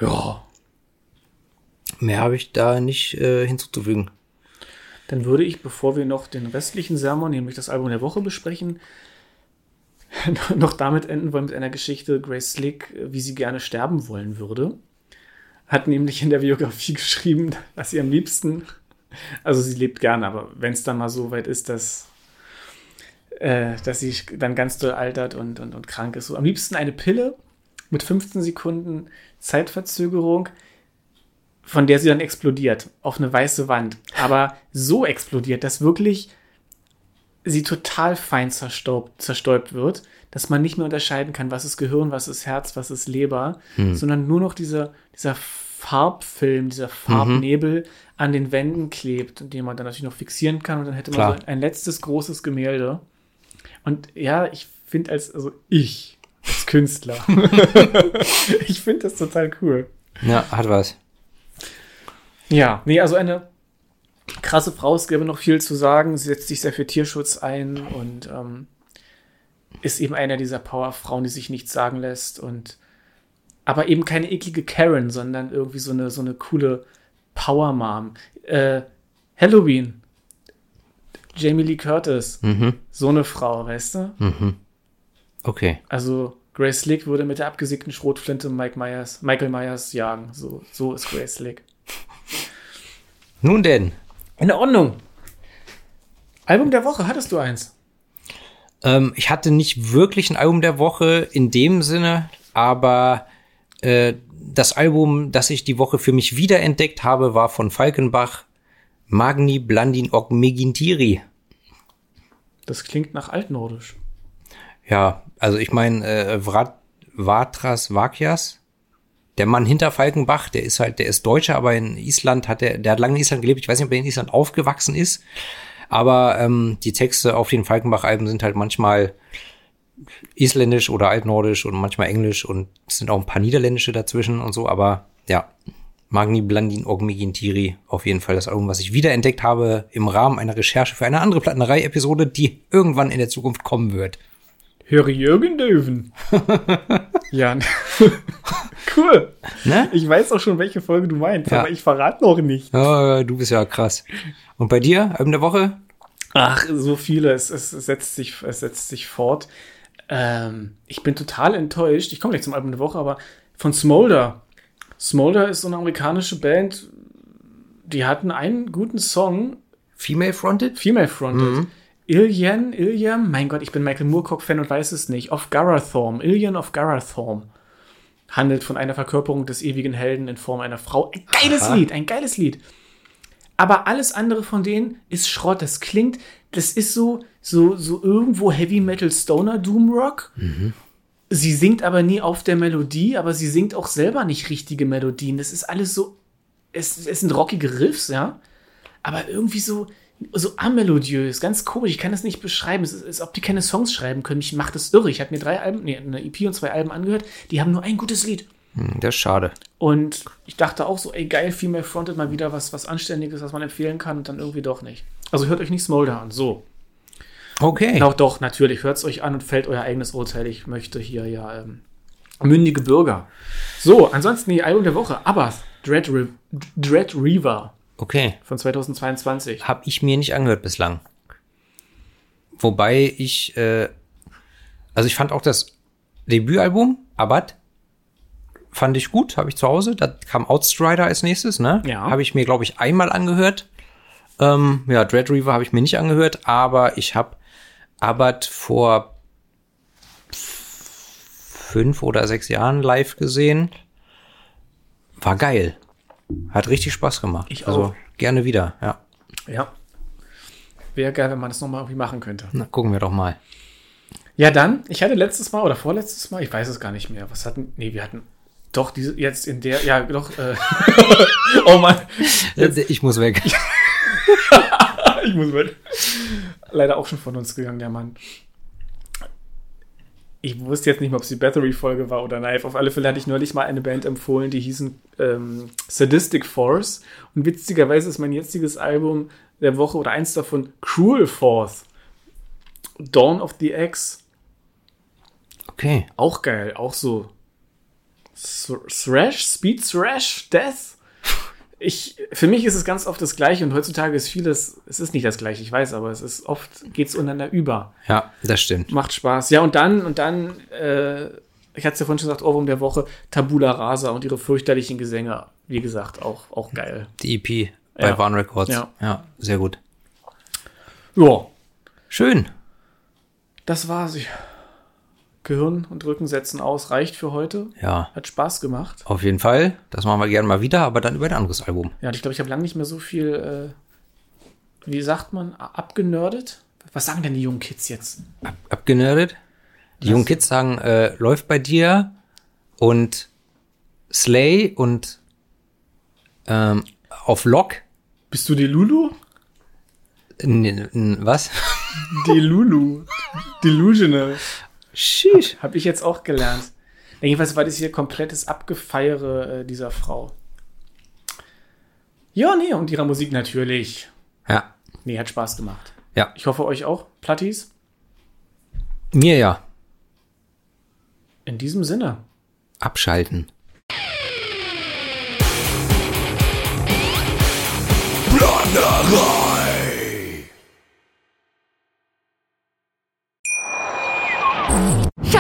Speaker 2: Ja.
Speaker 1: Mehr habe ich da nicht äh, hinzuzufügen.
Speaker 2: Dann würde ich, bevor wir noch den restlichen Sermon, nämlich das Album der Woche besprechen, noch damit enden wollen mit einer Geschichte Grace Slick, wie sie gerne sterben wollen würde. Hat nämlich in der Biografie geschrieben, dass sie am liebsten, also sie lebt gerne, aber wenn es dann mal so weit ist, dass, äh, dass sie dann ganz doll altert und, und, und krank ist, so am liebsten eine Pille mit 15 Sekunden Zeitverzögerung, von der sie dann explodiert auf eine weiße Wand. Aber so explodiert, dass wirklich sie total fein zerstaubt, zerstäubt wird, dass man nicht mehr unterscheiden kann, was ist Gehirn, was ist Herz, was ist Leber, sondern nur noch dieser, dieser Farbfilm, dieser Farbnebel an den Wänden klebt, den man dann natürlich noch fixieren kann und dann hätte man
Speaker 1: Klar.
Speaker 2: so ein letztes großes Gemälde. Und ja, ich finde als, also ich als Künstler, ich finde das total cool.
Speaker 1: Ja, hat was.
Speaker 2: Ja, nee, also eine krasse Frau, es gäbe noch viel zu sagen. Sie setzt sich sehr für Tierschutz ein und ähm, ist eben einer dieser Powerfrauen, die sich nichts sagen lässt und aber eben keine eklige Karen, sondern irgendwie so eine, so eine coole Power Mom. Äh, Halloween. Jamie Lee Curtis.
Speaker 1: Mhm.
Speaker 2: So eine Frau, weißt du?
Speaker 1: Mhm. Okay.
Speaker 2: Also Grace Slick würde mit der abgesägten Schrotflinte Mike Myers, Michael Myers jagen. So, so ist Grace Slick.
Speaker 1: Nun denn.
Speaker 2: In Ordnung. Album der Woche, hattest du eins?
Speaker 1: Ähm, ich hatte nicht wirklich ein Album der Woche in dem Sinne, aber äh, das Album, das ich die Woche für mich wiederentdeckt habe, war von Falkenbach Magni Blandin Og Megintiri.
Speaker 2: Das klingt nach Altnordisch.
Speaker 1: Ja, also ich meine, äh, Vrat, Vatras Vakias, der Mann hinter Falkenbach, der ist halt, der ist Deutscher, aber in Island hat er, der hat lange in Island gelebt. Ich weiß nicht, ob er in Island aufgewachsen ist, aber ähm, die Texte auf den Falkenbach-Alben sind halt manchmal isländisch oder altnordisch und manchmal englisch und es sind auch ein paar niederländische dazwischen und so, aber ja, Magni Blandin Ogmigintiri, auf jeden Fall das Album, was ich wiederentdeckt habe im Rahmen einer Recherche für eine andere Plattenerei-Episode, die irgendwann in der Zukunft kommen wird.
Speaker 2: Höre Jürgen Döven. ja. cool.
Speaker 1: Ne?
Speaker 2: Ich weiß auch schon, welche Folge du meinst,
Speaker 1: Ja.
Speaker 2: aber ich verrate noch nicht.
Speaker 1: Oh, du bist ja krass. Und bei dir, Album der Woche?
Speaker 2: Ach, so viele. Es, es, es, setzt, sich, es setzt sich fort. Ähm, ich bin total enttäuscht. Ich komme gleich zum Album der Woche, aber von Smolder. Smolder ist so eine amerikanische Band. Die hatten einen guten Song,
Speaker 1: Female Fronted?
Speaker 2: Female Fronted. Ilyan, Ilyan, mein Gott, ich bin Michael Moorcock-Fan und weiß es nicht. Of Garathorm, Ilyan of Garathorm. Handelt von einer Verkörperung des ewigen Helden in Form einer Frau. Ein geiles
Speaker 1: Aha.
Speaker 2: Lied, ein geiles Lied. Aber alles andere von denen ist Schrott. Das klingt, das ist so, so, so irgendwo Heavy Metal Stoner Doom Rock. Sie singt aber nie auf der Melodie, aber sie singt auch selber nicht richtige Melodien. Das ist alles so, es, es sind rockige Riffs, ja. Aber irgendwie so, so amelodiös, ganz komisch. Ich kann das nicht beschreiben. Es ist, als ob die keine Songs schreiben können. Mich macht das irre. Ich habe mir drei Alben, nee, eine EP und zwei Alben angehört. Die haben nur ein gutes Lied.
Speaker 1: Hm, Das ist schade.
Speaker 2: Und ich dachte auch so, ey, geil, Female Fronted mal wieder was, was Anständiges, was man empfehlen kann und dann irgendwie doch nicht. Also hört euch nicht Smolder an. So.
Speaker 1: Okay.
Speaker 2: Doch, doch, natürlich. Hört es euch an und fällt euer eigenes Urteil. Ich möchte hier ja ähm, mündige Bürger. So, ansonsten die Album der Woche. Aber Dread, Re Dread Reaver
Speaker 1: Okay.
Speaker 2: von 2022.
Speaker 1: Habe ich mir nicht angehört bislang. Wobei ich, äh, also ich fand auch das Debütalbum, Abad, fand ich gut, habe ich zu Hause. Da kam Outstrider als nächstes, ne?
Speaker 2: Ja.
Speaker 1: Habe ich mir, glaube ich, einmal angehört. Ähm, ja, Dread Reaver habe ich mir nicht angehört, aber ich habe Abad vor fünf oder sechs Jahren live gesehen. War geil. Hat richtig Spaß gemacht.
Speaker 2: Ich
Speaker 1: also
Speaker 2: auch.
Speaker 1: gerne wieder, ja.
Speaker 2: Ja. Wäre geil, wenn man das nochmal irgendwie machen könnte.
Speaker 1: Na, gucken wir doch mal.
Speaker 2: Ja, dann, ich hatte letztes Mal oder vorletztes Mal, ich weiß es gar nicht mehr. Was hatten, nee, wir hatten doch diese, jetzt in der, ja, doch, äh, oh Mann,
Speaker 1: Ich muss weg.
Speaker 2: ich muss mit. Leider auch schon von uns gegangen, der Mann. Ich wusste jetzt nicht mehr, ob es die Battery-Folge war oder Knife. Auf alle Fälle hatte ich neulich mal eine Band empfohlen, die hießen ähm, Sadistic Force. Und witzigerweise ist mein jetziges Album der Woche oder eins davon Cruel Force. Dawn of the X.
Speaker 1: Okay.
Speaker 2: Auch geil, auch so Thr- Thrash, Speed Thrash, Death. Ich, für mich ist es ganz oft das Gleiche und heutzutage ist vieles, es ist nicht das Gleiche, ich weiß, aber es ist oft, geht es untereinander über.
Speaker 1: Ja, das stimmt.
Speaker 2: Macht Spaß. Ja, und dann, und dann, äh, ich hatte es ja vorhin schon gesagt, Ohrwurm der Woche, Tabula Rasa und ihre fürchterlichen Gesänge. Wie gesagt, auch, auch geil.
Speaker 1: Die EP bei
Speaker 2: Ja.
Speaker 1: Warn Records.
Speaker 2: Ja.
Speaker 1: ja, sehr gut.
Speaker 2: Ja,
Speaker 1: Schön.
Speaker 2: das war's. Ich- Gehirn und Rücken setzen aus, reicht für heute.
Speaker 1: Ja,
Speaker 2: Hat Spaß gemacht.
Speaker 1: auf jeden Fall. Das machen wir gerne mal wieder, aber dann über ein anderes Album.
Speaker 2: Ja, und ich glaube, ich habe lange nicht mehr so viel, äh, wie sagt man, abgenördet. Was sagen denn die jungen Kids jetzt?
Speaker 1: Ab abgenerdet. Die jungen Kids sagen, äh, läuft bei dir und Slay und ähm, auf Lock.
Speaker 2: Bist du die Lulu?
Speaker 1: N was?
Speaker 2: Die Lulu. Delusional.
Speaker 1: Sheesh.
Speaker 2: Habe ich jetzt auch gelernt. Jedenfalls war das hier komplettes Abgefeiere äh, dieser Frau. Ja, nee, und ihrer Musik natürlich.
Speaker 1: Ja.
Speaker 2: Nee, hat Spaß gemacht.
Speaker 1: Ja.
Speaker 2: Ich hoffe euch auch, Plattis.
Speaker 1: Mir ja.
Speaker 2: In diesem Sinne.
Speaker 1: Abschalten.